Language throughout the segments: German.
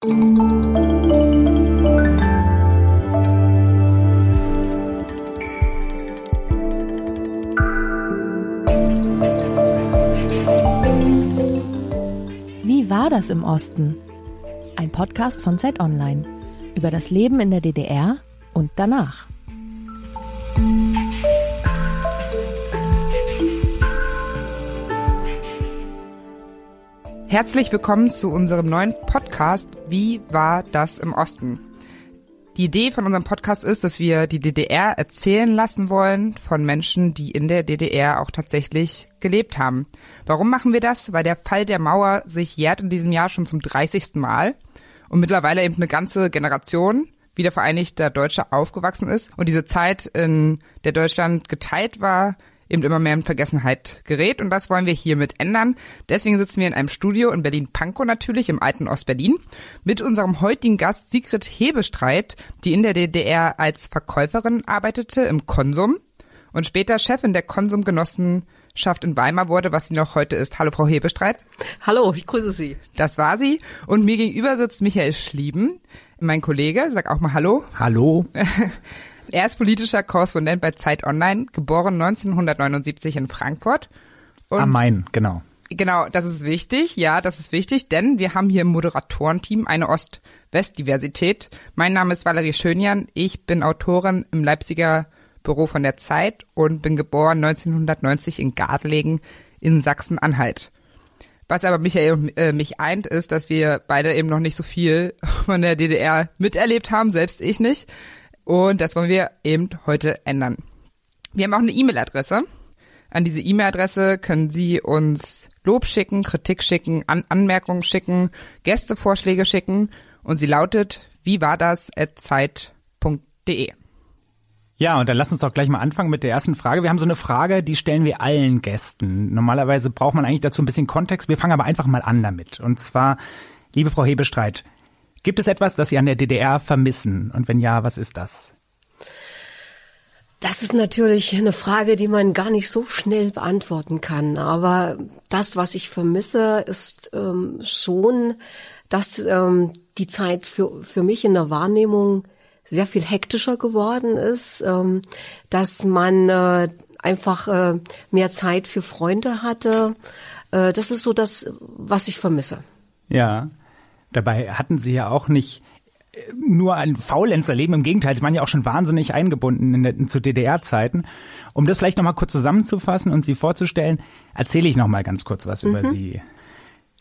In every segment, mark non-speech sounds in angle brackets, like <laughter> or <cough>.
Wie war das im Osten? Ein Podcast von Zeit Online über das Leben in der DDR und danach. Herzlich willkommen zu unserem neuen Podcast Wie war das im Osten? Die Idee von unserem Podcast ist, dass wir die DDR erzählen lassen wollen von Menschen, die in der DDR auch tatsächlich gelebt haben. Warum machen wir das? Weil der Fall der Mauer sich jährt in diesem Jahr schon zum 30. Mal und mittlerweile eben eine ganze Generation wiedervereinigter Deutsche aufgewachsen ist und diese Zeit, in der Deutschland geteilt war, eben immer mehr in Vergessenheit gerät und das wollen wir hiermit ändern. Deswegen sitzen wir in einem Studio in Berlin-Pankow natürlich, im alten Ostberlin, mit unserem heutigen Gast Sigrid Hebestreit, die in der DDR als Verkäuferin arbeitete im Konsum und später Chefin der Konsumgenossenschaft in Weimar wurde, was sie noch heute ist. Hallo Frau Hebestreit. Hallo, ich grüße Sie. Das war sie. Und mir gegenüber sitzt Michael Schlieben, mein Kollege. Sag auch mal Hallo. Hallo. <laughs> Er ist politischer Korrespondent bei Zeit Online, geboren 1979 in Frankfurt. Und Am Main, genau. Genau, das ist wichtig. Ja, das ist wichtig, denn wir haben hier im Moderatorenteam eine Ost-West-Diversität. Mein Name ist Valerie Schönjan. Ich bin Autorin im Leipziger Büro von der Zeit und bin geboren 1990 in Gartlegen in Sachsen-Anhalt. Was aber Michael und äh, mich eint, ist, dass wir beide eben noch nicht so viel von der DDR miterlebt haben, selbst ich nicht. Und das wollen wir eben heute ändern. Wir haben auch eine E-Mail-Adresse. An diese E-Mail-Adresse können Sie uns Lob schicken, Kritik schicken, An Anmerkungen schicken, Gästevorschläge schicken und sie lautet, wie war das at zeit.de. Ja, und dann lass uns doch gleich mal anfangen mit der ersten Frage. Wir haben so eine Frage, die stellen wir allen Gästen. Normalerweise braucht man eigentlich dazu ein bisschen Kontext. Wir fangen aber einfach mal an damit. Und zwar, liebe Frau Hebestreit, Gibt es etwas, das Sie an der DDR vermissen? Und wenn ja, was ist das? Das ist natürlich eine Frage, die man gar nicht so schnell beantworten kann. Aber das, was ich vermisse, ist ähm, schon, dass ähm, die Zeit für, für mich in der Wahrnehmung sehr viel hektischer geworden ist, ähm, dass man äh, einfach äh, mehr Zeit für Freunde hatte. Äh, das ist so das, was ich vermisse. Ja. Dabei hatten sie ja auch nicht äh, nur ein Faulenzerleben, im Gegenteil, sie waren ja auch schon wahnsinnig eingebunden in, in, zu DDR-Zeiten. Um das vielleicht nochmal kurz zusammenzufassen und sie vorzustellen, erzähle ich nochmal ganz kurz was mhm. über sie.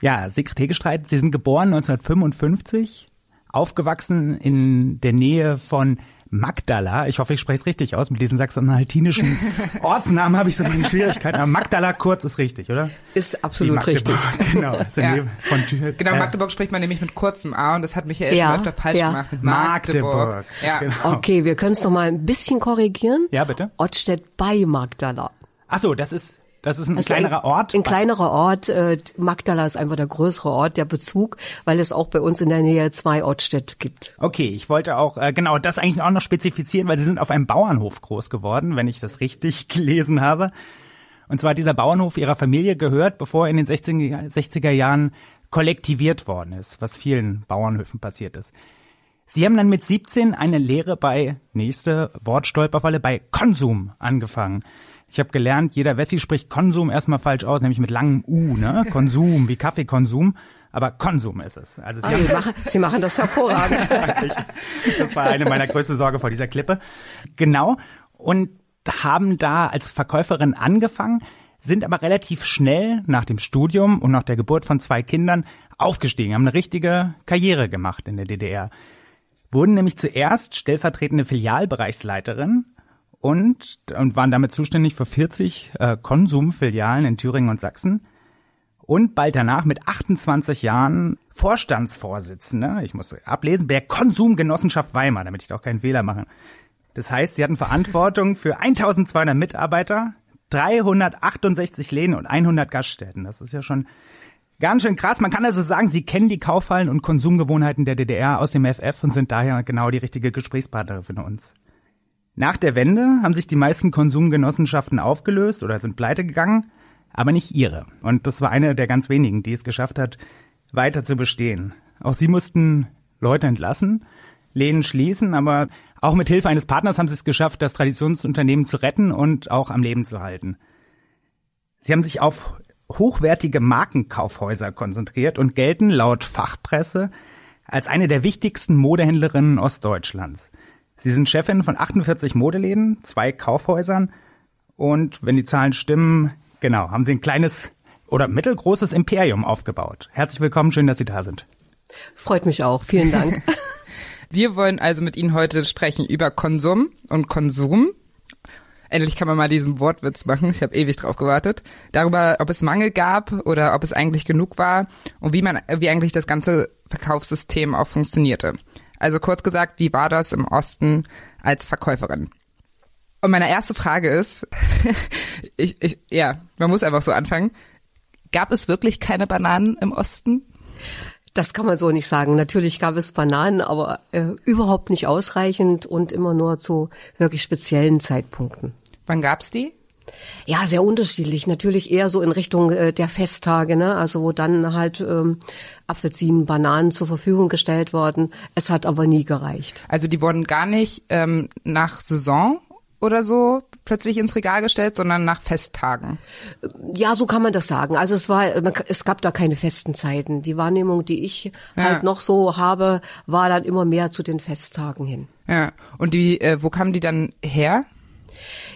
Ja, Sigrid Hegestreit, Sie sind geboren 1955, aufgewachsen in der Nähe von Magdala, ich hoffe, ich spreche es richtig aus, mit diesen sachsen-anhaltinischen <laughs> Ortsnamen habe ich so ein bisschen Schwierigkeiten, aber Magdala kurz ist richtig, oder? Ist absolut richtig. <laughs> Genau, ja. von, genau, äh, Magdeburg spricht man nämlich mit kurzem A und das hat mich ja, schon öfter falsch ja. gemacht. Magdeburg. Magdeburg. Ja. Genau. Okay, wir können es noch mal ein bisschen korrigieren. Ja, bitte. Ottstedt bei Magdala. Ach so, das ist das ist ein also kleinerer Ort? Ein, ein kleinerer Ort. Äh, Magdala ist einfach der größere Ort, der Bezug, weil es auch bei uns in der Nähe zwei Ortstädte gibt. Okay, ich wollte auch äh, genau das eigentlich auch noch spezifizieren, weil Sie sind auf einem Bauernhof groß geworden, wenn ich das richtig <laughs> gelesen habe. Und zwar dieser Bauernhof Ihrer Familie gehört, bevor er in den 60er, 60er Jahren kollektiviert worden ist, was vielen Bauernhöfen passiert ist. Sie haben dann mit 17 eine Lehre bei, nächste Wortstolperfalle, bei Konsum angefangen. Ich habe gelernt, jeder Wessi spricht Konsum erstmal falsch aus, nämlich mit langem U, ne? <laughs> Konsum, wie Kaffeekonsum. Aber Konsum ist es. Also Sie, oh, machen, Sie machen das hervorragend. <laughs> das war eine meiner größten Sorge vor dieser Klippe. Genau. Und haben da als Verkäuferin angefangen, sind aber relativ schnell nach dem Studium und nach der Geburt von zwei Kindern aufgestiegen, haben eine richtige Karriere gemacht in der DDR. Wurden nämlich zuerst stellvertretende Filialbereichsleiterin und, und waren damit zuständig für 40 äh, Konsumfilialen in Thüringen und Sachsen. Und bald danach mit 28 Jahren Vorstandsvorsitzende, ich muss ablesen, der Konsumgenossenschaft Weimar, damit ich doch keinen Fehler mache. Das heißt, sie hatten Verantwortung für 1200 Mitarbeiter, 368 Läden und 100 Gaststätten. Das ist ja schon ganz schön krass. Man kann also sagen, sie kennen die Kaufhallen und Konsumgewohnheiten der DDR aus dem FF und sind daher genau die richtige Gesprächspartnerin für uns. Nach der Wende haben sich die meisten Konsumgenossenschaften aufgelöst oder sind pleite gegangen, aber nicht ihre. Und das war eine der ganz wenigen, die es geschafft hat, weiter zu bestehen. Auch sie mussten Leute entlassen, Läden schließen, aber auch mit Hilfe eines Partners haben sie es geschafft, das Traditionsunternehmen zu retten und auch am Leben zu halten. Sie haben sich auf hochwertige Markenkaufhäuser konzentriert und gelten laut Fachpresse als eine der wichtigsten Modehändlerinnen Ostdeutschlands. Sie sind Chefin von 48 Modeläden, zwei Kaufhäusern und wenn die Zahlen stimmen, genau, haben Sie ein kleines oder mittelgroßes Imperium aufgebaut. Herzlich willkommen, schön, dass Sie da sind. Freut mich auch, vielen Dank. <laughs> Wir wollen also mit Ihnen heute sprechen über Konsum und Konsum. Endlich kann man mal diesen Wortwitz machen. Ich habe ewig drauf gewartet. Darüber, ob es Mangel gab oder ob es eigentlich genug war und wie man, wie eigentlich das ganze Verkaufssystem auch funktionierte. Also kurz gesagt, wie war das im Osten als Verkäuferin? Und meine erste Frage ist, <laughs> ich, ich, ja, man muss einfach so anfangen. Gab es wirklich keine Bananen im Osten? Das kann man so nicht sagen. Natürlich gab es Bananen, aber äh, überhaupt nicht ausreichend und immer nur zu wirklich speziellen Zeitpunkten. Wann gab's die? Ja, sehr unterschiedlich. Natürlich eher so in Richtung äh, der Festtage, ne? Also wo dann halt ähm, Apfelsinen, Bananen zur Verfügung gestellt worden. Es hat aber nie gereicht. Also die wurden gar nicht ähm, nach Saison oder so plötzlich ins Regal gestellt, sondern nach Festtagen. Ja, so kann man das sagen. Also es war, es gab da keine festen Zeiten. Die Wahrnehmung, die ich ja. halt noch so habe, war dann immer mehr zu den Festtagen hin. Ja. Und die, äh, wo kamen die dann her?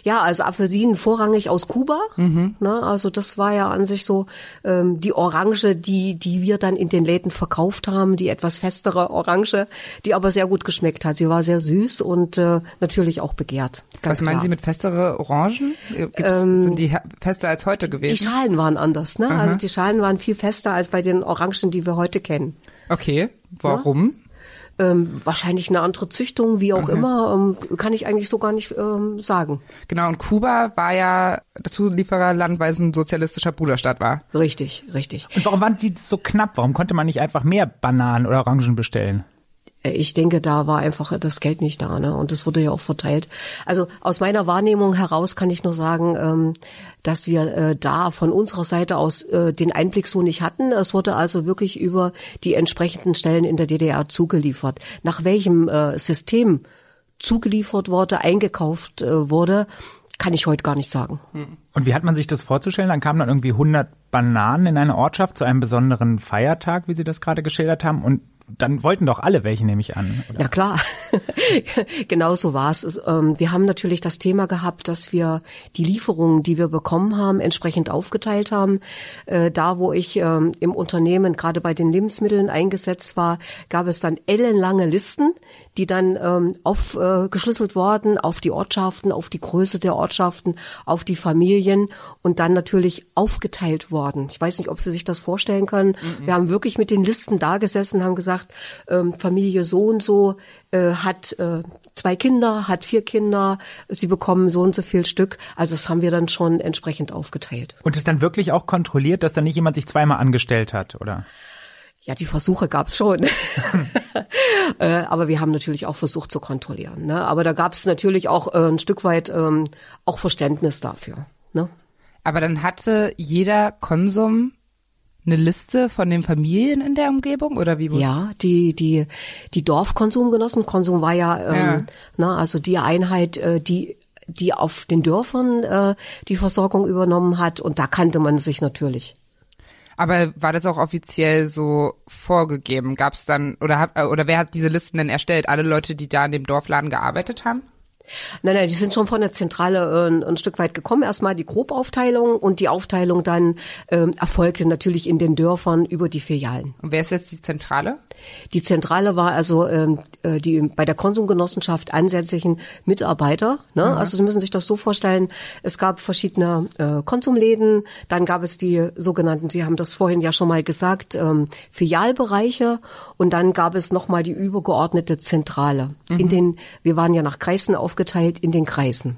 Ja, also Apfelsinen vorrangig aus Kuba. Mhm. Ne, also das war ja an sich so ähm, die Orange, die die wir dann in den Läden verkauft haben, die etwas festere Orange, die aber sehr gut geschmeckt hat. Sie war sehr süß und äh, natürlich auch begehrt. Was meinen klar. Sie mit festere Orangen? Ähm, sind die fester als heute gewesen? Die Schalen waren anders. Ne? Also die Schalen waren viel fester als bei den Orangen, die wir heute kennen. Okay, warum? Ja? Ähm, wahrscheinlich eine andere Züchtung, wie auch okay. immer, ähm, kann ich eigentlich so gar nicht ähm, sagen. Genau, und Kuba war ja das Zuliefererland, weil es ein sozialistischer Bruderstaat war. Richtig, richtig. Und warum waren die so knapp? Warum konnte man nicht einfach mehr Bananen oder Orangen bestellen? Ich denke, da war einfach das Geld nicht da, ne? Und es wurde ja auch verteilt. Also aus meiner Wahrnehmung heraus kann ich nur sagen, ähm, dass wir äh, da von unserer Seite aus äh, den Einblick so nicht hatten. Es wurde also wirklich über die entsprechenden Stellen in der DDR zugeliefert. Nach welchem äh, System zugeliefert wurde, eingekauft äh, wurde, kann ich heute gar nicht sagen. Und wie hat man sich das vorzustellen? Dann kamen dann irgendwie 100 Bananen in eine Ortschaft zu einem besonderen Feiertag, wie Sie das gerade geschildert haben, und dann wollten doch alle welche, nehme ich an. Oder? Ja klar, <laughs> genau so war es. Ähm, wir haben natürlich das Thema gehabt, dass wir die Lieferungen, die wir bekommen haben, entsprechend aufgeteilt haben. Äh, da, wo ich ähm, im Unternehmen gerade bei den Lebensmitteln eingesetzt war, gab es dann ellenlange Listen, die dann ähm, aufgeschlüsselt worden auf die Ortschaften, auf die Größe der Ortschaften, auf die Familien und dann natürlich aufgeteilt worden. Ich weiß nicht, ob Sie sich das vorstellen können. Mhm. Wir haben wirklich mit den Listen da gesessen, haben gesagt, ähm, Familie so und so äh, hat äh, zwei Kinder, hat vier Kinder, sie bekommen so und so viel Stück. Also das haben wir dann schon entsprechend aufgeteilt. Und ist dann wirklich auch kontrolliert, dass dann nicht jemand sich zweimal angestellt hat, oder? Ja, die Versuche gab's schon. <laughs> äh, aber wir haben natürlich auch versucht zu kontrollieren. Ne? Aber da gab's natürlich auch äh, ein Stück weit ähm, auch Verständnis dafür. Ne? Aber dann hatte jeder Konsum eine Liste von den Familien in der Umgebung oder wie? Ja, die die die Dorfkonsumgenossen. Konsum war ja, ähm, ja. Ne, also die Einheit, äh, die die auf den Dörfern äh, die Versorgung übernommen hat und da kannte man sich natürlich. Aber war das auch offiziell so vorgegeben? Gab es dann oder hat, oder wer hat diese Listen denn erstellt? Alle Leute, die da in dem Dorfladen gearbeitet haben? Nein, nein, die sind schon von der Zentrale äh, ein, Stück weit gekommen. Erstmal die Grobaufteilung und die Aufteilung dann ähm, erfolgte natürlich in den Dörfern über die Filialen. Und wer ist jetzt die Zentrale? Die Zentrale war also ähm, äh, die bei der Konsumgenossenschaft ansässigen Mitarbeiter. Ne? Mhm. Also Sie müssen sich das so vorstellen, es gab verschiedene äh, Konsumläden, dann gab es die sogenannten, Sie haben das vorhin ja schon mal gesagt, ähm, Filialbereiche und dann gab es nochmal die übergeordnete Zentrale. Mhm. In den, wir waren ja nach Kreisen aufgeteilt aufgeteilt in den Kreisen.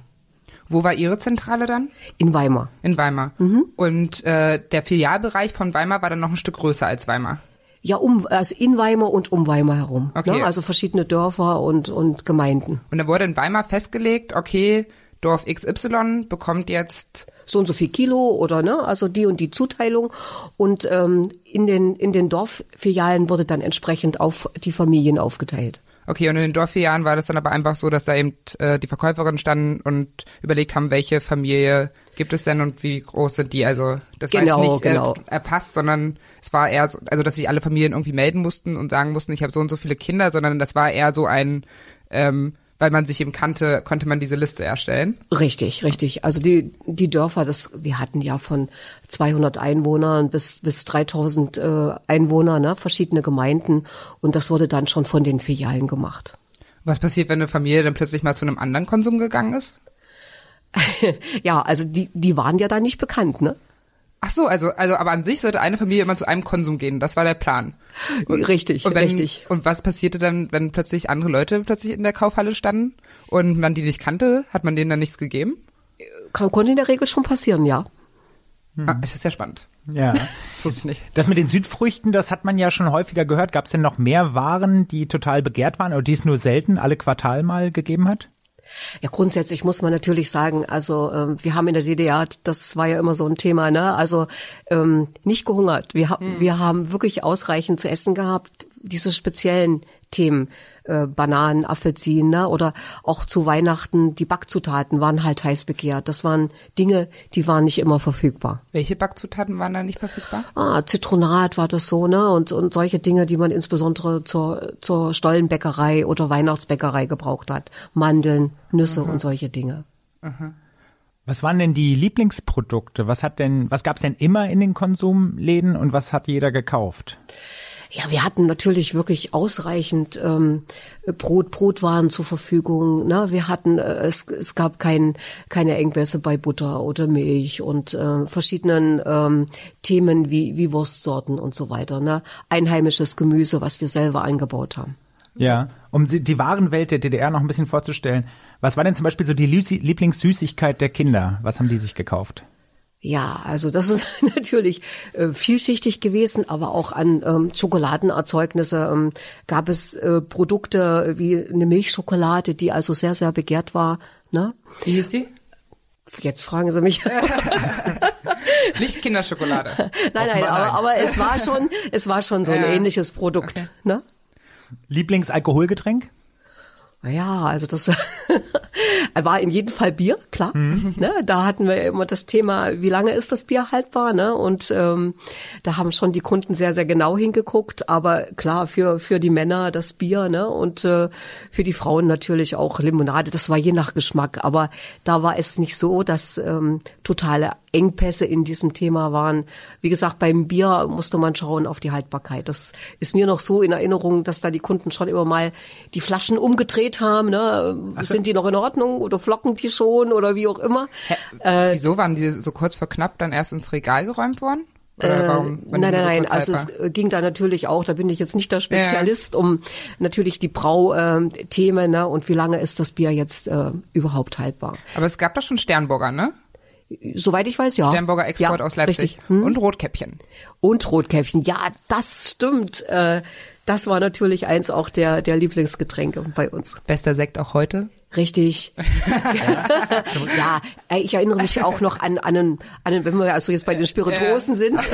Wo war Ihre Zentrale dann? In Weimar. In Weimar. Mhm. Und äh, der Filialbereich von Weimar war dann noch ein Stück größer als Weimar. Ja, um, also in Weimar und um Weimar herum. Ne? Okay. Ne? Also verschiedene Dörfer und, und Gemeinden. Und da wurde in Weimar festgelegt, okay, Dorf XY bekommt jetzt so und so viel Kilo oder ne, also die und die Zuteilung. Und ähm, in den in den Dorffilialen wurde dann entsprechend auf die Familien aufgeteilt. Okay, und in den Dorffilialen war das dann aber einfach so, dass da eben äh, die Verkäuferinnen standen und überlegt haben, welche Familie gibt es denn und wie groß sind die? Also das Genau, war jetzt nicht genau. äh, erfasst, sondern es war eher so, also dass sich alle Familien irgendwie melden mussten und sagen mussten, ich habe so und so viele Kinder, sondern das war eher so ein, ähm, weil man sich eben kannte, konnte man diese Liste erstellen. Richtig, richtig. Also die, die Dörfer, das, wir hatten ja von 200 Einwohnern bis, bis 3000 äh, Einwohner, ne, verschiedene Gemeinden. Und das wurde dann schon von den Filialen gemacht. Was passiert, wenn eine Familie dann plötzlich mal zu einem anderen Konsum gegangen ist? <laughs> Ja, also die, die waren ja da nicht bekannt, ne? Ach so, also, also, aber an sich sollte eine Familie immer zu einem Konsum gehen. Das war der Plan. richtig, Und wenn, richtig. Und was passierte dann, wenn plötzlich andere Leute plötzlich in der Kaufhalle standen und man die nicht kannte? Hat man denen dann nichts gegeben? Kann, konnte in der Regel schon passieren, ja. Ah, das ist ja spannend. Ja. Das wusste ich nicht. Das mit den Südfrüchten, das hat man ja schon häufiger gehört. Gab es denn noch mehr Waren, die total begehrt waren oder die es nur selten alle Quartal mal gegeben hat? Ja, grundsätzlich muss man natürlich sagen, also ähm, wir haben in der DDR, das war ja immer so ein Thema, ne? Also ähm, nicht gehungert. Wir, ha wir haben wirklich ausreichend zu essen gehabt. Diese speziellen Themen, äh, Bananen, Apfelsinen, ne? oder auch zu Weihnachten, die Backzutaten waren halt heiß begehrt. Das waren Dinge, die waren nicht immer verfügbar. Welche Backzutaten waren da nicht verfügbar? Ah, Zitronat war das so, ne? Und, und solche Dinge, die man insbesondere zur, zur Stollenbäckerei oder Weihnachtsbäckerei gebraucht hat. Mandeln, Nüsse und solche Dinge. Was waren denn die Lieblingsprodukte? Was hat denn, was gab's denn immer in den Konsumläden und was hat jeder gekauft? Ja, wir hatten natürlich wirklich ausreichend ähm, Brot, Brotwaren zur Verfügung. Ne? Wir hatten, äh, es, es gab kein, keine Engpässe bei Butter oder Milch und äh, verschiedenen ähm, Themen wie, wie Wurstsorten und so weiter. Ne? Einheimisches Gemüse, was wir selber angebaut haben. Ja. Um die Warenwelt der DDR noch ein bisschen vorzustellen. Was war denn zum Beispiel so die Lieblingssüßigkeit der Kinder? Was haben die sich gekauft? Ja, also das ist <laughs> natürlich äh, vielschichtig gewesen, aber auch an ähm, Schokoladenerzeugnisse ähm, gab es äh, Produkte wie eine Milchschokolade, die also sehr, sehr begehrt war. Ne? Wie hieß die? Jetzt fragen Sie mich. <laughs> Nicht Kinderschokolade. <laughs> nein, nein, aber, aber es war schon, es war schon so ein Ja. ähnliches Produkt. Ne? Lieblingsalkoholgetränk? Ja, also das <laughs> war in jedem Fall Bier, klar. Ne, da hatten wir immer das Thema, wie lange ist das Bier haltbar? Ne? Und ähm, da haben schon die Kunden sehr, sehr genau hingeguckt. Aber klar, für für die Männer das Bier ne? und äh, für die Frauen natürlich auch Limonade. Das war je nach Geschmack. Aber da war es nicht so, dass ähm, totale Engpässe in diesem Thema waren. Wie gesagt, beim Bier musste man schauen auf die Haltbarkeit. Das ist mir noch so in Erinnerung, dass da die Kunden schon immer mal die Flaschen umgedreht haben. Ne? Sind die noch in Ordnung oder flocken die schon oder wie auch immer? Äh, Wieso waren die so kurz vor knapp dann erst ins Regal geräumt worden? Oder warum? Nein, nein, so nein. Also es ging da natürlich auch, da bin ich jetzt nicht der Spezialist, um natürlich die Brauthemen ne, und wie lange ist das Bier jetzt äh, überhaupt haltbar. Aber es gab doch schon Sternburger, ne? Soweit ich weiß, ja. Sternburger Export ja, aus Leipzig. Richtig. Hm? Und Rotkäppchen. Und Rotkäppchen. Ja, das stimmt. Äh, das war natürlich eins auch der, der Lieblingsgetränke bei uns. Bester Sekt auch heute. Richtig. <laughs> ja, ich erinnere mich auch noch an, an, einen, an einen, wenn wir also jetzt bei den Spirituosen sind, <laughs>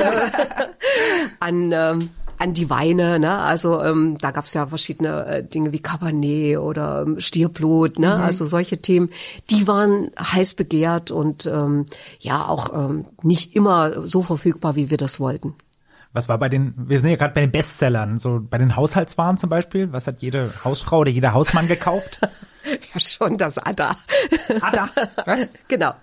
<laughs> an, ähm, an die Weine, ne? Also ähm, da gab's ja verschiedene äh, Dinge wie Cabernet oder ähm, Stierblut, ne? Also solche Themen, die waren heiß begehrt und ähm, ja auch ähm, nicht immer so verfügbar, wie wir das wollten. Was war bei den, wir sind ja gerade bei den Bestsellern, so bei den Haushaltswaren zum Beispiel. Was hat jede Hausfrau oder jeder Hausmann gekauft? <laughs> Ja, schon das Adda. Ada. Was? genau.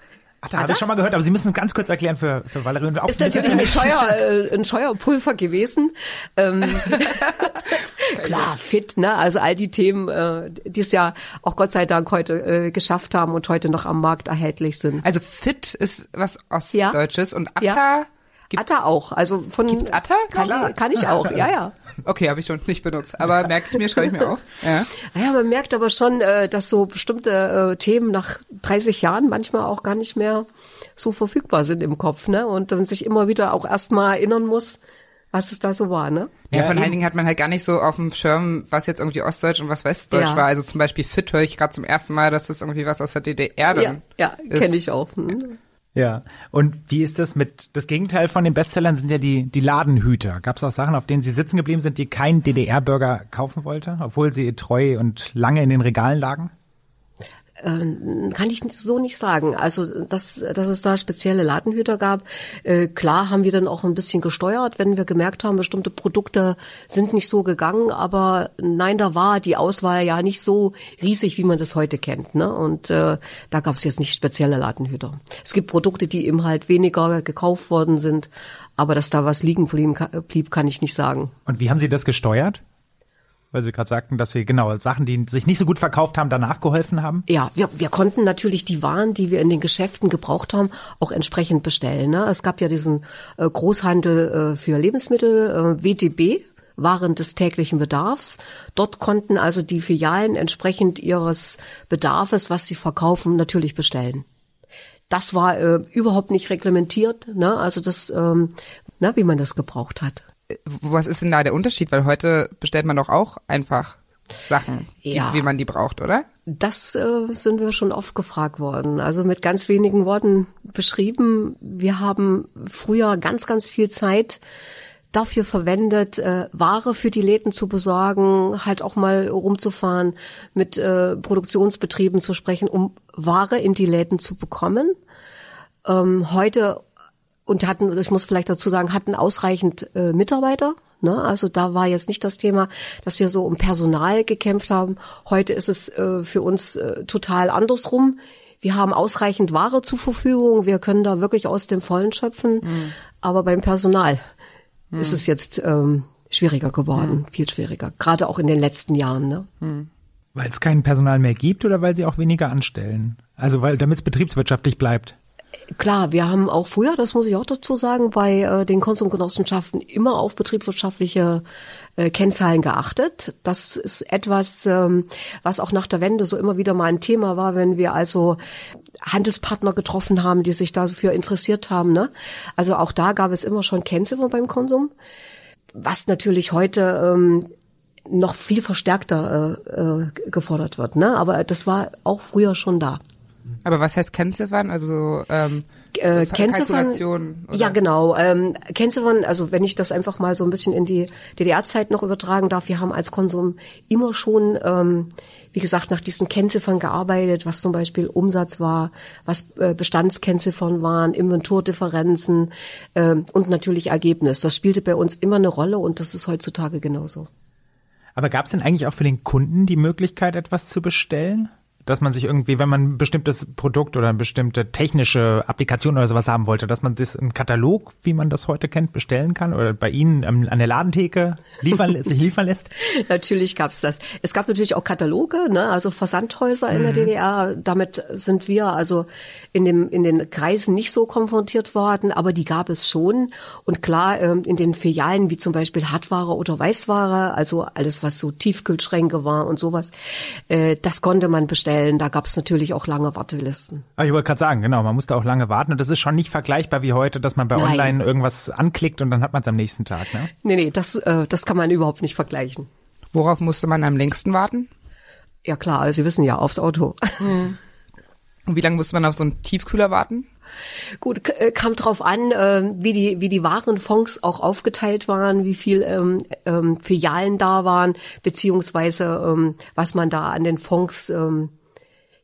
Ada, habe ich schon mal gehört, aber Sie müssen es ganz kurz erklären für, für Valerie. Und auch ist natürlich eine Scheuer, äh, ein Scheuerpulver gewesen. Ähm, <laughs> klar, fit, ne? Also all die Themen, äh, die es ja auch Gott sei Dank heute äh, geschafft haben und heute noch am Markt erhältlich sind. Also Fit ist was Ja. Ostdeutsches und Atta Ja. Gibt Atta auch, also von Gibt's Atta? Kann, Klar. ich, kann ich auch, ja, ja. Okay, habe ich schon nicht benutzt, aber merke ich mir, schreibe ich mir auf. Ja. Naja, man merkt aber schon, äh, dass so bestimmte äh, Themen nach 30 Jahren manchmal auch gar nicht mehr so verfügbar sind im Kopf, ne? Und dann sich immer wieder auch erstmal erinnern muss, was es da so war, ne? Ja, Ja, von Dingen hat man halt gar nicht so auf dem Schirm, was jetzt irgendwie Ostdeutsch und was Westdeutsch Ja. war. Also zum Beispiel Fit höre ich gerade zum ersten Mal, dass das irgendwie was aus der DDR dann Ja, ja, ist. kenne ich auch. Hm. Ja. Und wie ist das mit, das Gegenteil von den Bestsellern sind ja die, die Ladenhüter. Gab es auch Sachen, auf denen Sie sitzen geblieben sind, die kein DDR-Bürger kaufen wollte, obwohl sie treu und lange in den Regalen lagen? Äh, kann ich so nicht sagen. Also, dass, dass es da spezielle Ladenhüter gab. Äh, klar haben wir dann auch ein bisschen gesteuert, wenn wir gemerkt haben, bestimmte Produkte sind nicht so gegangen. Aber nein, da war die Auswahl ja nicht so riesig, wie man das heute kennt. Ne? Und äh, da gab es jetzt nicht spezielle Ladenhüter. Es gibt Produkte, die eben halt weniger gekauft worden sind. Aber dass da was liegen blieb, kann ich nicht sagen. Und wie haben Sie das gesteuert? Weil Sie gerade sagten, dass Sie genau Sachen, die sich nicht so gut verkauft haben, danach geholfen haben? Ja, wir, wir konnten natürlich die Waren, die wir in den Geschäften gebraucht haben, auch entsprechend bestellen. Ne? Es gab ja diesen äh, Großhandel äh, für Lebensmittel, äh, WTB, waren des täglichen Bedarfs. Dort konnten also die Filialen entsprechend ihres Bedarfes, was sie verkaufen, natürlich bestellen. Das war äh, überhaupt nicht reglementiert, ne? also das, ähm, na, wie man das gebraucht hat was ist denn da der Unterschied? Weil heute bestellt man doch auch einfach Sachen, ja. wie, wie man die braucht, oder? Das äh, sind wir schon oft gefragt worden. Also mit ganz wenigen Worten beschrieben. Wir haben früher ganz, ganz viel Zeit dafür verwendet, äh, Ware für die Läden zu besorgen, halt auch mal rumzufahren, mit äh, Produktionsbetrieben zu sprechen, um Ware in die Läden zu bekommen. Ähm, heute und hatten, ich muss vielleicht dazu sagen, hatten ausreichend äh, Mitarbeiter. Ne? Also da war jetzt nicht das Thema, dass wir so um Personal gekämpft haben. Heute ist es äh, für uns äh, total andersrum. Wir haben ausreichend Ware zur Verfügung. Wir können da wirklich aus dem Vollen schöpfen. Mhm. Aber beim Personal mhm. ist es jetzt ähm, schwieriger geworden, mhm. viel schwieriger. Gerade auch in den letzten Jahren. Ne? Mhm. Weil es kein Personal mehr gibt oder weil sie auch weniger anstellen? Also weil damit es betriebswirtschaftlich bleibt? Klar, wir haben auch früher, das muss ich auch dazu sagen, bei äh, den Konsumgenossenschaften immer auf betriebswirtschaftliche äh, Kennzahlen geachtet. Das ist etwas, ähm, was auch nach der Wende so immer wieder mal ein Thema war, wenn wir also Handelspartner getroffen haben, die sich dafür interessiert haben. Ne? Also auch da gab es immer schon Kennziffern beim Konsum, was natürlich heute ähm, noch viel verstärkter äh, äh, gefordert wird. Ne? Aber das war auch früher schon da. Aber was heißt Kennziffern? Also ähm, äh, Kennziffern, ja genau. Ähm, Kennziffern, also wenn ich das einfach mal so ein bisschen in die DDR-Zeit noch übertragen darf, wir haben als Konsum immer schon, ähm, wie gesagt, nach diesen Kennziffern gearbeitet, was zum Beispiel Umsatz war, was äh, Bestandskennziffern waren, Inventurdifferenzen äh, und natürlich Ergebnis. Das spielte bei uns immer eine Rolle und das ist heutzutage genauso. Aber gab es denn eigentlich auch für den Kunden die Möglichkeit, etwas zu bestellen? Dass man sich irgendwie, wenn man ein bestimmtes Produkt oder eine bestimmte technische Applikation oder sowas haben wollte, dass man das im Katalog, wie man das heute kennt, bestellen kann oder bei Ihnen an der Ladentheke liefern, <laughs> sich liefern lässt? Natürlich gab's das. Es gab natürlich auch Kataloge, ne, also Versandhäuser in der mhm. DDR. Damit sind wir also in dem in den Kreisen nicht so konfrontiert worden, aber die gab es schon. Und klar, ähm, in den Filialen wie zum Beispiel Hartware oder Weißware, also alles was so Tiefkühlschränke war und sowas, äh, das konnte man bestellen Stellen. Da gab es natürlich auch lange Wartelisten. Ah, ich wollte gerade sagen, genau, man musste auch lange warten und das ist schon nicht vergleichbar wie heute, dass man bei Nein. Online irgendwas anklickt und dann hat man es am nächsten Tag. Ne? Nee, nee, das, äh, das kann man überhaupt nicht vergleichen. Worauf musste man am längsten warten? Ja klar, also Sie wissen ja, aufs Auto. Mhm. Und wie lange musste man auf so einen Tiefkühler warten? Gut, äh, kam drauf an, äh, wie die wie die Warenfonds auch aufgeteilt waren, wie viel ähm, ähm, Filialen da waren, beziehungsweise ähm, was man da an den Fonds ähm,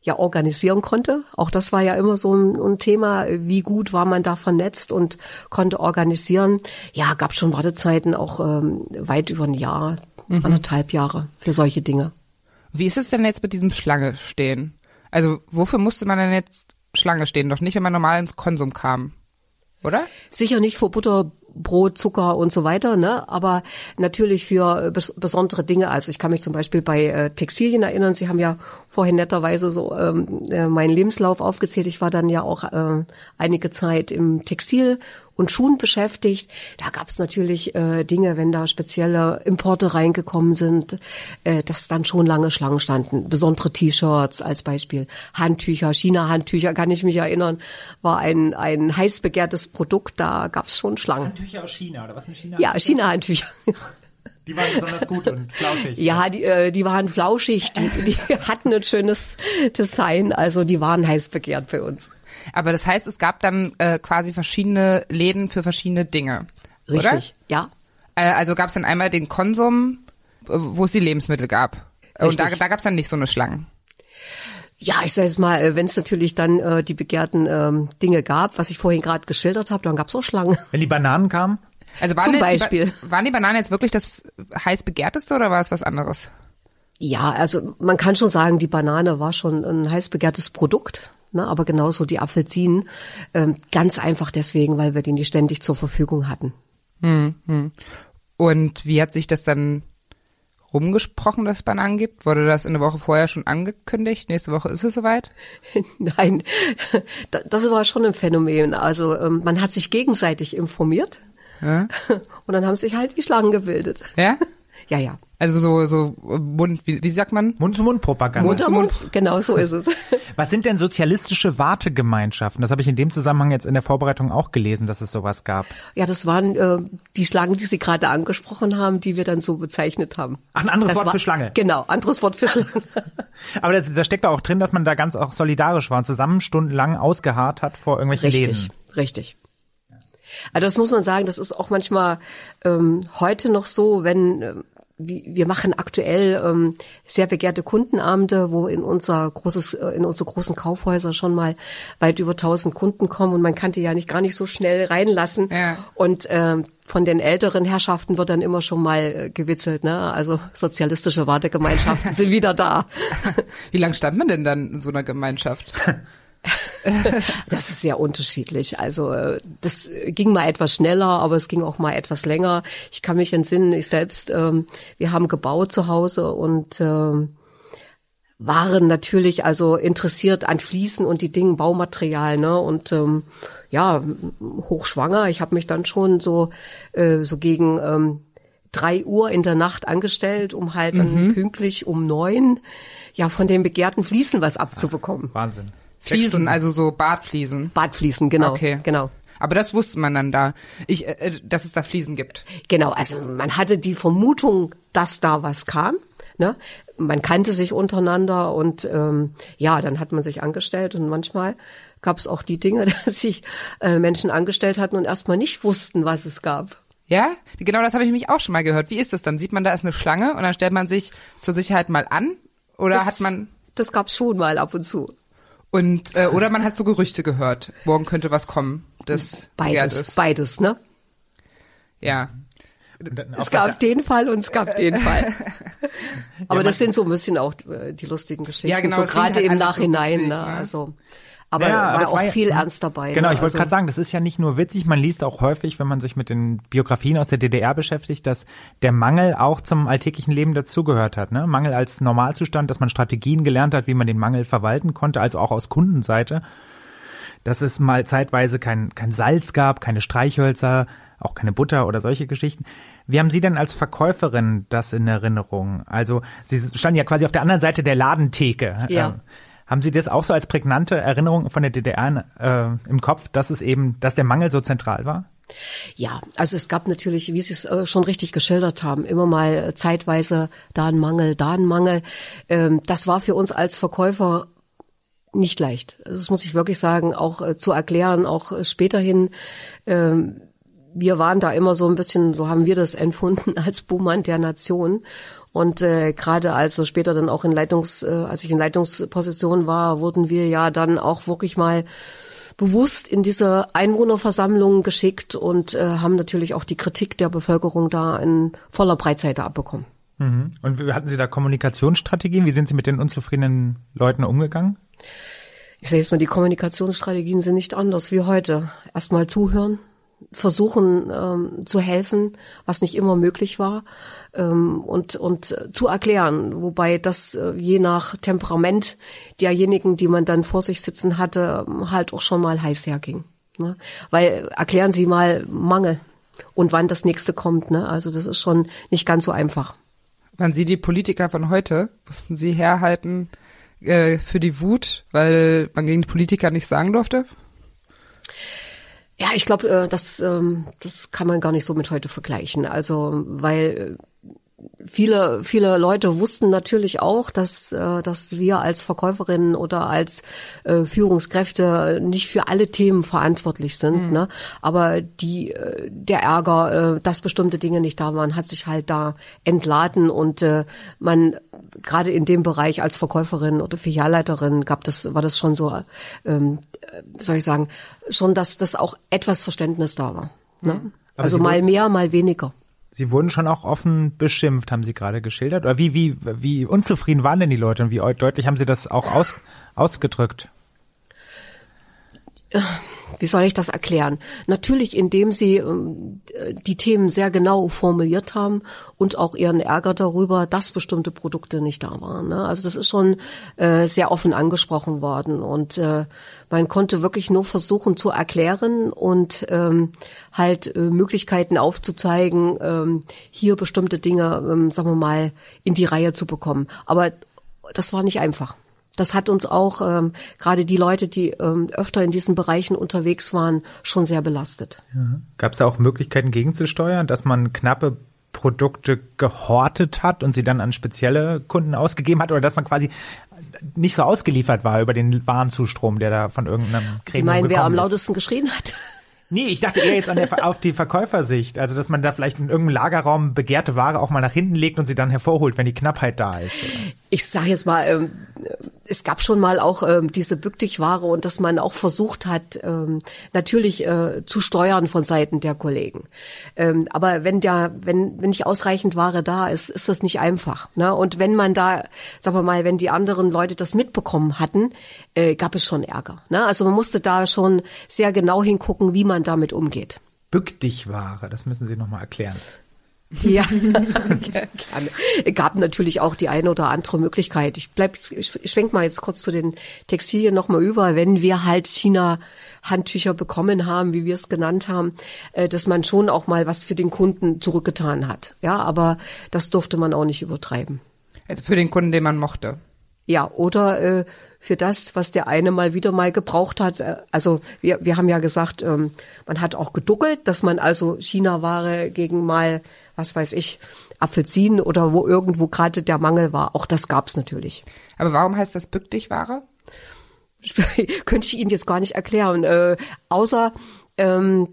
ja organisieren konnte. Auch das war ja immer so ein, ein, Thema, wie gut war man da vernetzt und konnte organisieren. Ja, gab schon Wartezeiten auch ähm, weit über ein Jahr, mhm. anderthalb Jahre für solche Dinge. Wie ist es denn jetzt mit diesem Schlange stehen? Also wofür musste man denn jetzt Schlange stehen? Doch nicht, wenn man normal ins Konsum kam, oder? Sicher nicht vor Butter, Brot, Zucker und so weiter, ne? Aber natürlich für äh, bes besondere Dinge. Also ich kann mich zum Beispiel bei äh, Textilien erinnern. Sie haben ja vorhin netterweise so ähm, äh, meinen Lebenslauf aufgezählt. Ich war dann ja auch äh, einige Zeit im Textil und Schuhen beschäftigt. Da gab es natürlich äh, Dinge, wenn da spezielle Importe reingekommen sind, äh, dass dann schon lange Schlangen standen. Besondere T-Shirts als Beispiel, Handtücher, China-Handtücher, kann ich mich erinnern, war ein, ein heiß begehrtes Produkt, da gab es schon Schlangen. Handtücher aus China, oder was sind China? Ja, China-Handtücher. <laughs> Die waren besonders gut und flauschig. Ja, die, äh, die waren flauschig, die, die <laughs> hatten ein schönes Design, also die waren heiß begehrt bei uns. Aber das heißt, es gab dann äh, quasi verschiedene Läden für verschiedene Dinge. Richtig, ja. Äh, also gab es dann einmal den Konsum, äh, wo es die Lebensmittel gab. Und da, Richtig. da gab es dann nicht so eine Schlangen. Ja, ich sage es mal, äh, wenn es natürlich dann äh, die begehrten ähm, Dinge gab, was ich vorhin gerade geschildert habe, dann gab es auch Schlangen. Wenn die Bananen kamen, Also waren Zum die Beispiel. Ba- waren die Bananen jetzt wirklich das heiß begehrteste oder war es was anderes? Ja, also man kann schon sagen, die Banane war schon ein heiß begehrtes Produkt, ne? aber genauso die Apfelsinen. Ähm, ganz einfach deswegen, weil wir die nicht ständig zur Verfügung hatten. Und wie hat sich das dann rumgesprochen, dass es Bananen gibt? Wurde das eine Woche vorher schon angekündigt? Nächste Woche ist es soweit? <laughs> Nein, da- das war schon ein Phänomen. Also ähm, man hat sich gegenseitig informiert Ja? <laughs> und dann haben sich halt die Schlangen gebildet. ja? <laughs> Ja, ja. Also so, so Mund, wie, wie sagt man? Mund-zu-Mund-Propaganda. Mund um Mund, genau so ist es. <laughs> Was sind denn sozialistische Wartegemeinschaften? Das habe ich in dem Zusammenhang jetzt in der Vorbereitung auch gelesen, dass es sowas gab. Ja, das waren äh, die Schlangen, die Sie gerade angesprochen haben, die wir dann so bezeichnet haben. Ach, ein anderes Das Wort war- für Schlange. Genau, anderes Wort für Schlange. <laughs> Aber da, da steckt auch drin, dass man da ganz auch solidarisch war und zusammen stundenlang ausgeharrt hat vor irgendwelchen Richtig, Läden. richtig. Also das muss man sagen, das ist auch manchmal ähm, heute noch so, wenn ähm, wir machen aktuell ähm, sehr begehrte Kundenabende, wo in unser großes, äh, in unsere großen Kaufhäuser schon mal weit über 1000 Kunden kommen und man kann die ja nicht gar nicht so schnell reinlassen. Ja. Und ähm, von den älteren Herrschaften wird dann immer schon mal äh, gewitzelt, ne? Also sozialistische Wartegemeinschaften <laughs> sind wieder da. Wie lange stand man denn dann in so einer Gemeinschaft? <laughs> <laughs> Das ist sehr unterschiedlich. Also äh, das ging mal etwas schneller, aber es ging auch mal etwas länger. Ich kann mich entsinnen, ich selbst, ähm, wir haben gebaut zu Hause und ähm, waren natürlich also interessiert an Fliesen und die Dingen Baumaterial, ne? Und ähm, ja, hochschwanger. Ich habe mich dann schon so äh, so gegen ähm, drei Uhr in der Nacht angestellt, um halt dann pünktlich um neun ja von den begehrten Fliesen was abzubekommen. Wahnsinn. Fliesen, also so Badfliesen. Badfliesen, genau, Okay. genau. Aber das wusste man dann da, ich, äh, dass es da Fliesen gibt. Genau, also man hatte die Vermutung, dass da was kam. Ne? Man kannte sich untereinander und ähm, ja, dann hat man sich angestellt und manchmal gab es auch die Dinge, <laughs> dass sich äh, Menschen angestellt hatten und erstmal nicht wussten, was es gab. Ja, genau das habe ich mich auch schon mal gehört. Wie ist das dann? Sieht man, da ist eine Schlange und dann stellt man sich zur Sicherheit mal an? Oder das, hat man Das gab's schon mal ab und zu. Und äh, oder man hat so Gerüchte gehört. Morgen könnte was kommen. Das Beides, ist. beides, ne? Ja. Es gab den Fall und es gab <laughs> den Fall. Aber das sind so ein bisschen auch äh, die lustigen Geschichten, Ja, genau, so gerade halt im alles so Nachhinein. witzig, ne? ne? Also, aber Ja, war das auch war ja- viel Ernst dabei. Genau, ne? ich wollte Also- gerade sagen, das ist ja nicht nur witzig, man liest auch häufig, wenn man sich mit den Biografien aus der DDR beschäftigt, dass der Mangel auch zum alltäglichen Leben dazugehört hat. Ne? Mangel als Normalzustand, dass man Strategien gelernt hat, wie man den Mangel verwalten konnte, also auch aus Kundenseite. Dass es mal zeitweise kein, kein Salz gab, keine Streichhölzer, auch keine Butter oder solche Geschichten. Wie haben Sie denn als Verkäuferin das in Erinnerung? Also Sie standen ja quasi auf der anderen Seite der Ladentheke. Ja. Haben Sie das auch so als prägnante Erinnerung von der DDR äh, im Kopf, dass es eben, dass der Mangel so zentral war? Ja, also es gab natürlich, wie Sie es äh, schon richtig geschildert haben, immer mal äh, zeitweise da ein Mangel, da ein Mangel. Ähm, das war für uns als Verkäufer nicht leicht. Das muss ich wirklich sagen, auch äh, zu erklären, auch späterhin. Ähm, wir waren da immer so ein bisschen, so haben wir das <laughs> empfunden, als Buhmann der Nation. Und äh, gerade als so später dann auch in Leitungs, äh, als ich in Leitungsposition war, wurden wir ja dann auch wirklich mal bewusst in diese Einwohnerversammlungen geschickt und äh, haben natürlich auch die Kritik der Bevölkerung da in voller Breitseite abbekommen. Mhm. Und wie- hatten Sie da Kommunikationsstrategien? Wie sind Sie mit den unzufriedenen Leuten umgegangen? Ich sage jetzt mal, die Kommunikationsstrategien sind nicht anders wie heute. Erstmal zuhören, versuchen ähm, zu helfen, was nicht immer möglich war, ähm, und, und zu erklären. Wobei das äh, je nach Temperament derjenigen, die man dann vor sich sitzen hatte, halt auch schon mal heiß herging. Ne? Weil erklären Sie mal Mangel und wann das nächste kommt. Ne? Also das ist schon nicht ganz so einfach. Waren Sie die Politiker von heute? Mussten Sie herhalten äh, für die Wut, weil man gegen die Politiker nicht sagen durfte? Ja, ich glaube, äh, das, ähm, das kann man gar nicht so mit heute vergleichen. Also, weil äh, viele, viele Leute wussten natürlich auch, dass, äh, dass wir als Verkäuferinnen oder als äh, Führungskräfte nicht für alle Themen verantwortlich sind. Mhm. Ne? Aber die, äh, der Ärger, dass bestimmte Dinge nicht da waren, hat sich halt da entladen und man gerade in dem Bereich als Verkäuferin oder Filialleiterin gab das, war das schon so, ähm, soll ich sagen, schon, dass das auch etwas Verständnis da war. Ne? Mhm. Also mal mehr, mal weniger. Sie wurden schon auch offen beschimpft, haben Sie gerade geschildert? Oder wie, wie, wie unzufrieden waren denn die Leute und wie deutlich haben Sie das auch aus, ausgedrückt? Wie soll ich das erklären? Natürlich, indem sie äh, die Themen sehr genau formuliert haben und auch ihren Ärger darüber, dass bestimmte Produkte nicht da waren. Ne? Also das ist schon äh, sehr offen angesprochen worden und äh, man konnte wirklich nur versuchen zu erklären und ähm, halt äh, Möglichkeiten aufzuzeigen, ähm, hier bestimmte Dinge, ähm, sagen wir mal, in die Reihe zu bekommen. Aber das war nicht einfach. Das hat uns auch ähm, gerade die Leute, die ähm, öfter in diesen Bereichen unterwegs waren, schon sehr belastet. Ja. Gab es da auch Möglichkeiten gegenzusteuern, dass man knappe Produkte gehortet hat und sie dann an spezielle Kunden ausgegeben hat oder dass man quasi nicht so ausgeliefert war über den Warenzustrom, der da von irgendeinem Gremium Sie meinen, wer am lautesten geschrien hat? Nee, ich dachte eher jetzt an der, <laughs> auf die Verkäufersicht. Also, dass man da vielleicht in irgendeinem Lagerraum begehrte Ware auch mal nach hinten legt und sie dann hervorholt, wenn die Knappheit da ist. Ich sage jetzt mal, ähm, es gab schon mal auch ähm, diese Bückdichware und dass man auch versucht hat, ähm, natürlich äh, zu steuern von Seiten der Kollegen. Ähm, aber wenn der, wenn, wenn nicht ausreichend Ware da ist, ist das nicht einfach. Ne? Und wenn man da, sagen wir mal, wenn die anderen Leute das mitbekommen hatten, äh, gab es schon Ärger. Ne? Also man musste da schon sehr genau hingucken, wie man damit umgeht. Bückdichware, das müssen Sie nochmal erklären. Ja, <laughs> gerne. Gab natürlich auch die eine oder andere Möglichkeit. Ich bleib, ich schwenk mal jetzt kurz zu den Textilien nochmal über. Wenn wir halt China Handtücher bekommen haben, wie wir es genannt haben, äh, dass man schon auch mal was für den Kunden zurückgetan hat. Ja, aber das durfte man auch nicht übertreiben. Also für den Kunden, den man mochte. Ja, oder äh, für das, was der eine mal wieder mal gebraucht hat. Äh, also wir, wir haben ja gesagt, ähm, man hat auch geduckelt, dass man also China-Ware gegen mal, was weiß ich, Apfelsinen oder wo irgendwo gerade der Mangel war. Auch das gab's natürlich. Aber warum heißt das Bück dich Ware? <laughs> Könnte ich Ihnen jetzt gar nicht erklären. Äh, außer ähm,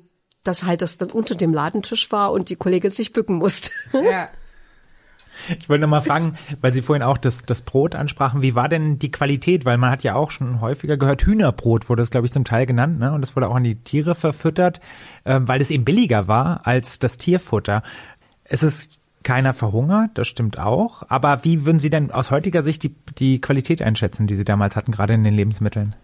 dass halt das dann unter dem Ladentisch war und die Kollegin sich bücken musste. Ja. <laughs> Ich wollte noch mal fragen, weil Sie vorhin auch das, das Brot ansprachen, wie war denn die Qualität? Weil man hat ja auch schon häufiger gehört, Hühnerbrot wurde es, glaube ich, zum Teil genannt, ne? Und das wurde auch an die Tiere verfüttert, äh, weil es eben billiger war als das Tierfutter. Es ist keiner verhungert, das stimmt auch. Aber wie würden Sie denn aus heutiger Sicht die, die Qualität einschätzen, die Sie damals hatten, gerade in den Lebensmitteln?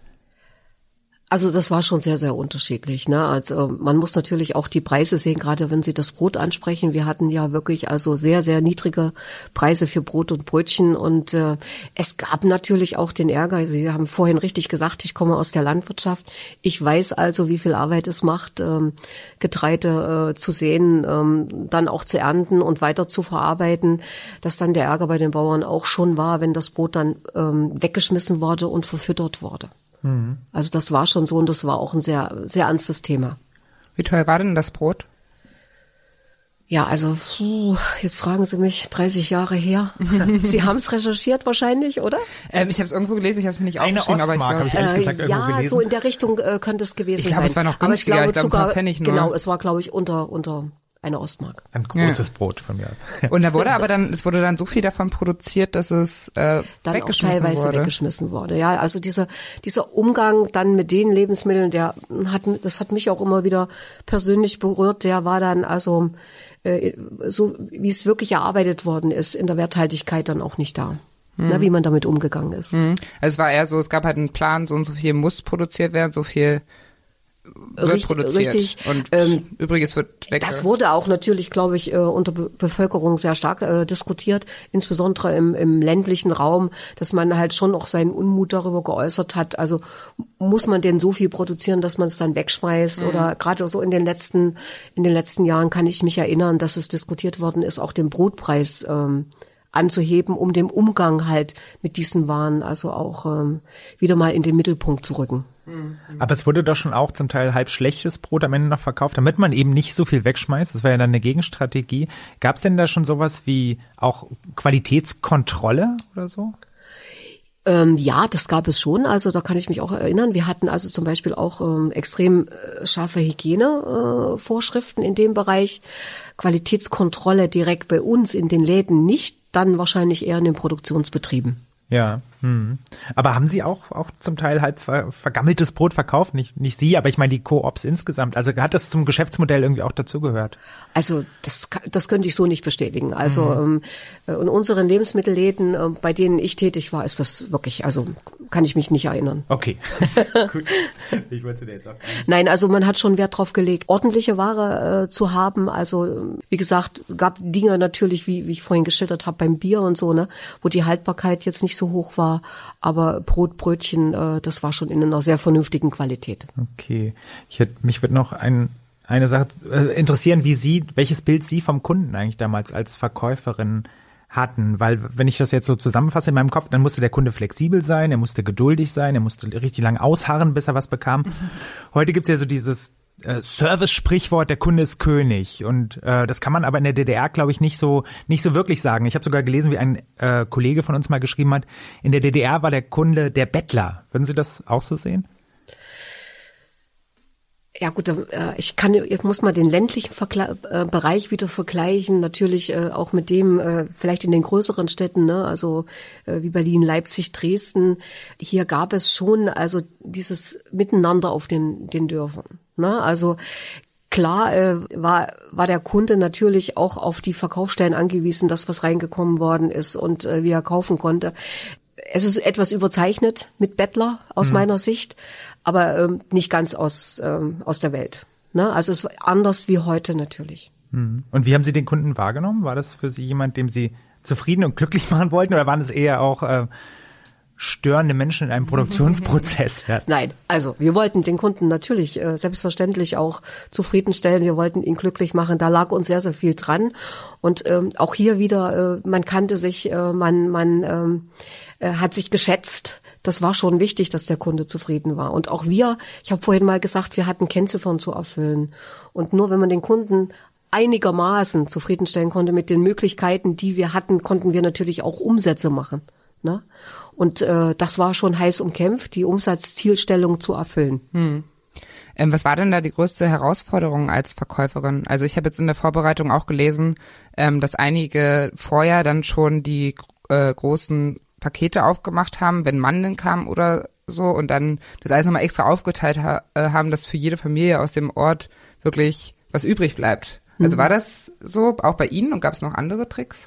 Also das war schon sehr, sehr unterschiedlich. Ne? Also man muss natürlich auch die Preise sehen, gerade wenn Sie das Brot ansprechen. Wir hatten ja wirklich also sehr, sehr niedrige Preise für Brot und Brötchen und äh, es gab natürlich auch den Ärger. Sie haben vorhin richtig gesagt, ich komme aus der Landwirtschaft. Ich weiß also, wie viel Arbeit es macht, ähm, Getreide äh, zu sehen, ähm, dann auch zu ernten und weiter zu verarbeiten, dass dann der Ärger bei den Bauern auch schon war, wenn das Brot dann ähm, weggeschmissen wurde und verfüttert wurde. Mhm. Also das war schon so und das war auch ein sehr, sehr ernstes Thema. Wie teuer war denn das Brot? Ja, also puh, jetzt fragen Sie mich 30 Jahre her. <laughs> Sie haben es recherchiert wahrscheinlich, oder? Ähm, ich habe es irgendwo gelesen, ich habe es mir nicht Eine aufgeschrieben, aber ich, glaube, ich ehrlich gesagt äh, ja, gelesen. so in der Richtung äh, könnte es gewesen ich glaub, sein. Es war noch günstiger, aber ich glaube, ich glaube sogar, Pfennig nur. genau, es war glaube ich unter unter eine Ostmark. Ein großes ja. Brot von mir aus. <laughs> Und da wurde aber dann, es wurde dann so viel davon produziert, dass es äh, dann weggeschmissen auch teilweise wurde. weggeschmissen wurde. Ja, also dieser dieser Umgang dann mit den Lebensmitteln, der hat, das hat mich auch immer wieder persönlich berührt. Der war dann also äh, so, wie es wirklich erarbeitet worden ist, in der Werthaltigkeit dann auch nicht da. Mhm. Ne, wie man damit umgegangen ist. Mhm. Also es war eher so, es gab halt einen Plan, so und so viel muss produziert werden, so viel wird richtig. Und ähm, übrigens wird weg. Das wurde auch natürlich, glaube ich, äh, unter Be Bevölkerung sehr stark äh, diskutiert, insbesondere im, im ländlichen Raum, dass man halt schon auch seinen Unmut darüber geäußert hat. Also muss man denn so viel produzieren, dass man es dann wegschmeißt? Mhm. Oder gerade so in den letzten in den letzten Jahren kann ich mich erinnern, dass es diskutiert worden ist, auch den Brotpreis ähm, anzuheben, um den Umgang halt mit diesen Waren also auch ähm, wieder mal in den Mittelpunkt zu rücken. Aber es wurde doch schon auch zum Teil halb schlechtes Brot am Ende noch verkauft, damit man eben nicht so viel wegschmeißt. Das war ja dann eine Gegenstrategie. Gab es denn da schon sowas wie auch Qualitätskontrolle oder so? Ähm, ja, das gab es schon. Also da kann ich mich auch erinnern. Wir hatten also zum Beispiel auch ähm, extrem äh, scharfe Hygienevorschriften äh, in dem Bereich. Qualitätskontrolle direkt bei uns in den Läden nicht, dann wahrscheinlich eher in den Produktionsbetrieben. Ja, hm. aber haben Sie auch auch zum Teil halt ver vergammeltes Brot verkauft? Nicht nicht Sie, aber ich meine die Koops insgesamt. Also hat das zum Geschäftsmodell irgendwie auch dazugehört? Also das das könnte ich so nicht bestätigen. Also mhm. ähm, in unseren Lebensmittelläden, äh, bei denen ich tätig war, ist das wirklich, also kann ich mich nicht erinnern. Okay, <laughs> gut. Ich wollte dir jetzt auch. Nein, also man hat schon Wert drauf gelegt, ordentliche Ware äh, zu haben. Also wie gesagt, gab Dinge natürlich, wie wie ich vorhin geschildert habe beim Bier und so, ne, wo die Haltbarkeit jetzt nicht so hoch war, aber Brot, Brötchen, äh, das war schon in einer sehr vernünftigen Qualität. Okay, ich hätte, mich würde noch ein, eine Sache äh, interessieren, wie Sie, welches Bild Sie vom Kunden eigentlich damals als Verkäuferin hatten, weil wenn ich das jetzt so zusammenfasse in meinem Kopf, dann musste der Kunde flexibel sein, er musste geduldig sein, er musste richtig lang ausharren, bis er was bekam. <laughs> Heute gibt's ja so dieses äh, Service-Sprichwort, der Kunde ist König. Und äh, das kann man aber in der DDR, glaube ich, nicht so nicht so wirklich sagen. Ich habe sogar gelesen, wie ein äh, Kollege von uns mal geschrieben hat, in der DDR war der Kunde der Bettler. Würden Sie das auch so sehen? Ja gut, äh, ich kann, ich muss mal den ländlichen Vergle äh, Bereich wieder vergleichen, natürlich auch mit dem vielleicht in den größeren Städten, ne? also wie Berlin, Leipzig, Dresden. Hier gab es schon also dieses Miteinander auf den den Dörfern. Ne? Also Klar äh, war, war der Kunde natürlich auch auf die Verkaufsstellen angewiesen, dass was reingekommen worden ist und äh, wie er kaufen konnte. Es ist etwas überzeichnet mit Bettler aus mhm. meiner Sicht, aber ähm, nicht ganz aus, ähm, aus der Welt. Ne? Also es war anders wie heute natürlich. Mhm. Und wie haben Sie den Kunden wahrgenommen? War das für Sie jemand, dem Sie zufrieden und glücklich <laughs> machen wollten oder waren es eher auch äh, störende Menschen in einem <laughs> Produktionsprozess. Ja. Nein, also wir wollten den Kunden natürlich äh, selbstverständlich auch zufriedenstellen. Wir wollten ihn glücklich machen. Da lag uns sehr, sehr viel dran. Und ähm, auch hier wieder, äh, man kannte sich, äh, man, man ähm, äh, hat sich geschätzt. Das war schon wichtig, dass der Kunde zufrieden war. Und auch wir, ich habe vorhin mal gesagt, wir hatten Kennziffern zu erfüllen. Und nur wenn man den Kunden einigermaßen zufriedenstellen konnte mit den Möglichkeiten, die wir hatten, konnten wir natürlich auch Umsätze machen. Ne? Und äh, das war schon heiß umkämpft, die Umsatzzielstellung zu erfüllen. Hm. Ähm, was war denn da die größte Herausforderung als Verkäuferin? Also ich habe jetzt in der Vorbereitung auch gelesen, ähm, dass einige vorher dann schon die äh, großen Pakete aufgemacht haben, wenn Mandeln kamen oder so und dann das alles nochmal extra aufgeteilt ha äh, haben, dass für jede Familie aus dem Ort wirklich was übrig bleibt. Also mhm. war das so auch bei Ihnen und gab es noch andere Tricks?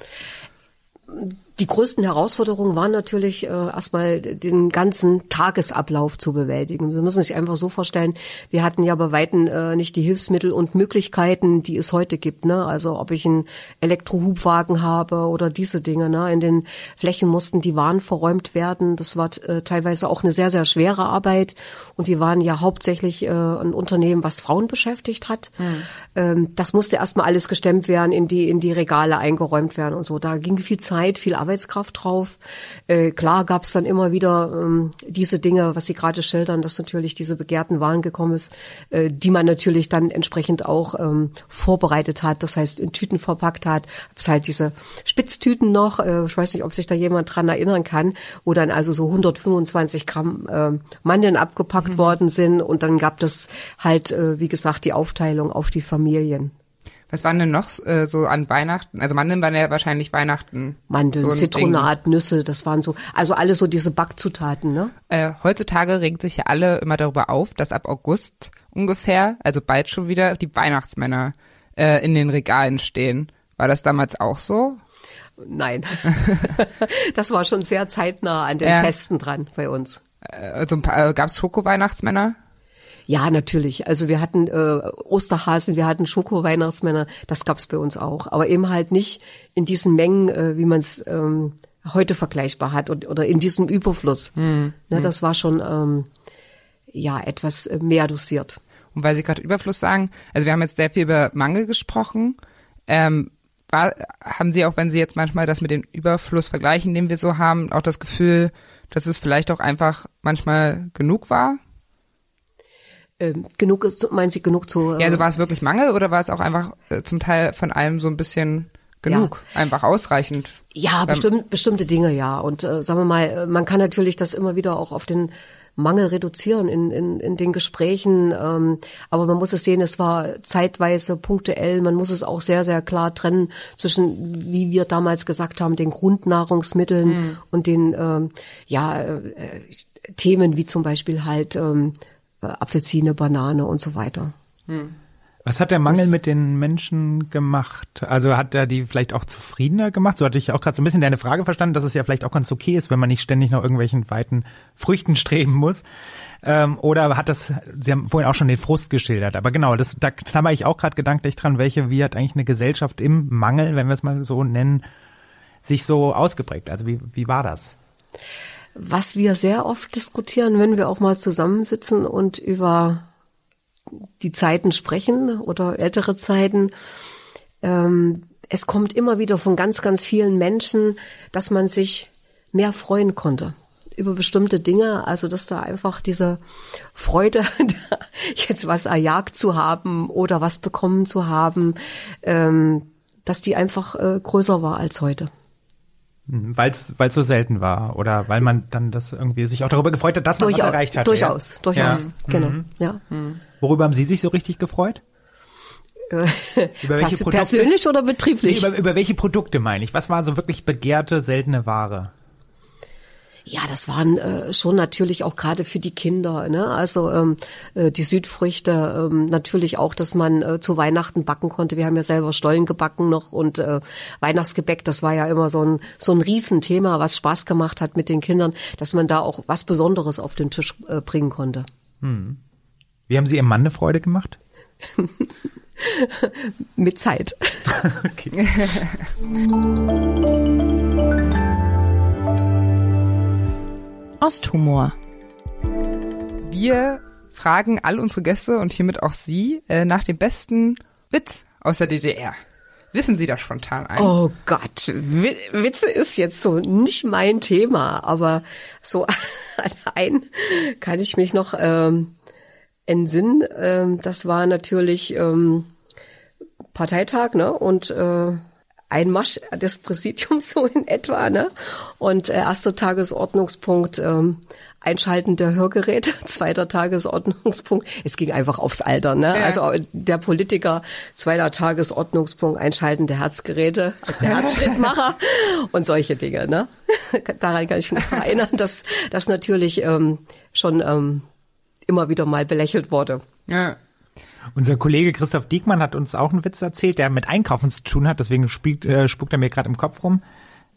Die größten Herausforderungen waren natürlich äh, erstmal den ganzen Tagesablauf zu bewältigen. Wir müssen sich einfach so vorstellen, wir hatten ja bei Weitem äh, nicht die Hilfsmittel und Möglichkeiten, die es heute gibt. Ne? Also ob ich einen Elektrohubwagen habe oder diese Dinge. Ne? In den Flächen mussten die Waren verräumt werden. Das war äh, teilweise auch eine sehr, sehr schwere Arbeit. Und wir waren ja hauptsächlich äh, ein Unternehmen, was Frauen beschäftigt hat. Mhm. Ähm, das musste erstmal alles gestemmt werden, in die, in die Regale eingeräumt werden und so. Da ging viel Zeit, viel Arbeitskraft drauf. Äh, klar gab es dann immer wieder ähm, diese Dinge, was Sie gerade schildern, dass natürlich diese begehrten Waren gekommen ist, äh, die man natürlich dann entsprechend auch ähm, vorbereitet hat, das heißt in Tüten verpackt hat. Es halt diese Spitztüten noch, äh, ich weiß nicht, ob sich da jemand dran erinnern kann, wo dann also so 125 Gramm äh, Mandeln abgepackt mhm. worden sind und dann gab es halt, äh, wie gesagt, die Aufteilung auf die Familien. Was waren denn noch äh, so an Weihnachten? Also Mandeln waren ja wahrscheinlich Weihnachten. Mandeln, so Zitronat, Ding. Nüsse, das waren so, also alle so diese Backzutaten, ne? Äh, heutzutage regt sich ja alle immer darüber auf, dass ab August ungefähr, also bald schon wieder, die Weihnachtsmänner äh, in den Regalen stehen. War das damals auch so? Nein. <laughs> das war schon sehr zeitnah an den ja. Festen dran bei uns. Also gab es Schoko-Weihnachtsmänner? Ja, natürlich. Also wir hatten äh, Osterhasen, wir hatten Schoko-Weihnachtsmänner, das gab's bei uns auch. Aber eben halt nicht in diesen Mengen, äh, wie man es ähm, heute vergleichbar hat und, oder in diesem Überfluss. Mhm. Ne, das war schon ähm, ja etwas mehr dosiert. Und weil Sie gerade Überfluss sagen, also wir haben jetzt sehr viel über Mangel gesprochen. Ähm, war, haben Sie auch, wenn Sie jetzt manchmal das mit dem Überfluss vergleichen, den wir so haben, auch das Gefühl, dass es vielleicht auch einfach manchmal genug war? Ähm, genug, meinen Sie genug zu... Äh ja, also war es wirklich Mangel oder war es auch einfach äh, zum Teil von allem so ein bisschen genug, ja. einfach ausreichend? Ja, bestimmt, bestimmte Dinge, ja. Und äh, sagen wir mal, äh, man kann natürlich das immer wieder auch auf den Mangel reduzieren in, in, in den Gesprächen. Ähm, aber man muss es sehen, es war zeitweise punktuell. Man muss es auch sehr, sehr klar trennen zwischen, wie wir damals gesagt haben, den Grundnahrungsmitteln mhm. und den ähm, ja, äh, Themen wie zum Beispiel halt ähm, Apfelsine, Banane und so weiter. Mhm. Was hat der Mangel das, mit den Menschen gemacht? Also hat er die vielleicht auch zufriedener gemacht? So hatte ich auch gerade so ein bisschen deine Frage verstanden, dass es ja vielleicht auch ganz okay ist, wenn man nicht ständig nach irgendwelchen weiten Früchten <laughs> streben muss. Ähm, oder hat das, Sie haben vorhin auch schon den Frust geschildert, aber genau, das, da knabber ich auch gerade gedanklich dran, welche, wie hat eigentlich eine Gesellschaft im Mangel, wenn wir es mal so nennen, sich so ausgeprägt? Also wie, wie war das? Was wir sehr oft diskutieren, wenn wir auch mal zusammensitzen und über die Zeiten sprechen oder ältere Zeiten. Ähm, es kommt immer wieder von ganz, ganz vielen Menschen, dass man sich mehr freuen konnte über bestimmte Dinge, also dass da einfach diese Freude, <laughs> jetzt was erjagt zu haben oder was bekommen zu haben, ähm, dass die einfach äh, größer war als heute. Weil es so selten war oder weil man dann das irgendwie sich auch darüber gefreut hat, dass man durchaus, was erreicht hat. Durchaus, ja? durchaus, ja. genau, mhm. ja. Worüber haben Sie sich so richtig gefreut? <laughs> über welche Produkte? Persönlich oder betrieblich? Nee, über, über welche Produkte meine ich? Was war so wirklich begehrte, seltene Ware? Ja, das waren äh, schon natürlich auch gerade für die Kinder, ne? Also ähm, äh, die Südfrüchte, ähm, natürlich auch, dass man äh, zu Weihnachten backen konnte. Wir haben ja selber Stollen gebacken noch und äh, Weihnachtsgebäck, das war ja immer so ein so ein Riesenthema, was Spaß gemacht hat mit den Kindern, dass man da auch was Besonderes auf den Tisch äh, bringen konnte. Hm. Wie haben Sie Ihrem Mann eine Freude gemacht? <laughs> Mit Zeit. <laughs> okay. <laughs> Osthumor. Wir fragen all unsere Gäste und hiermit auch Sie äh, nach dem besten Witz aus der DDR. Wissen Sie da spontan ein? Oh Gott, Witze ist jetzt so nicht mein Thema, aber so <laughs> allein kann ich mich noch ähm, entsinnen. Ähm, das war natürlich ähm, Parteitag, ne? Und äh, ein Marsch des Präsidiums <laughs> so in etwa, ne? Und äh, erster Tagesordnungspunkt ähm, Einschalten der Hörgeräte, <laughs> zweiter Tagesordnungspunkt. Es ging einfach aufs Alter, ne? Ja. Also der Politiker, zweiter Tagesordnungspunkt Einschalten der Herzgeräte, also der Herzschrittmacher <laughs> und solche Dinge, ne? Daran kann ich mich erinnern, dass das natürlich ähm, schon ähm, immer wieder mal belächelt wurde. Ja. Unser Kollege Christoph Diekmann hat uns auch einen Witz erzählt, der mit Einkaufen zu tun hat, deswegen spielt, äh, spuckt er mir gerade im Kopf rum.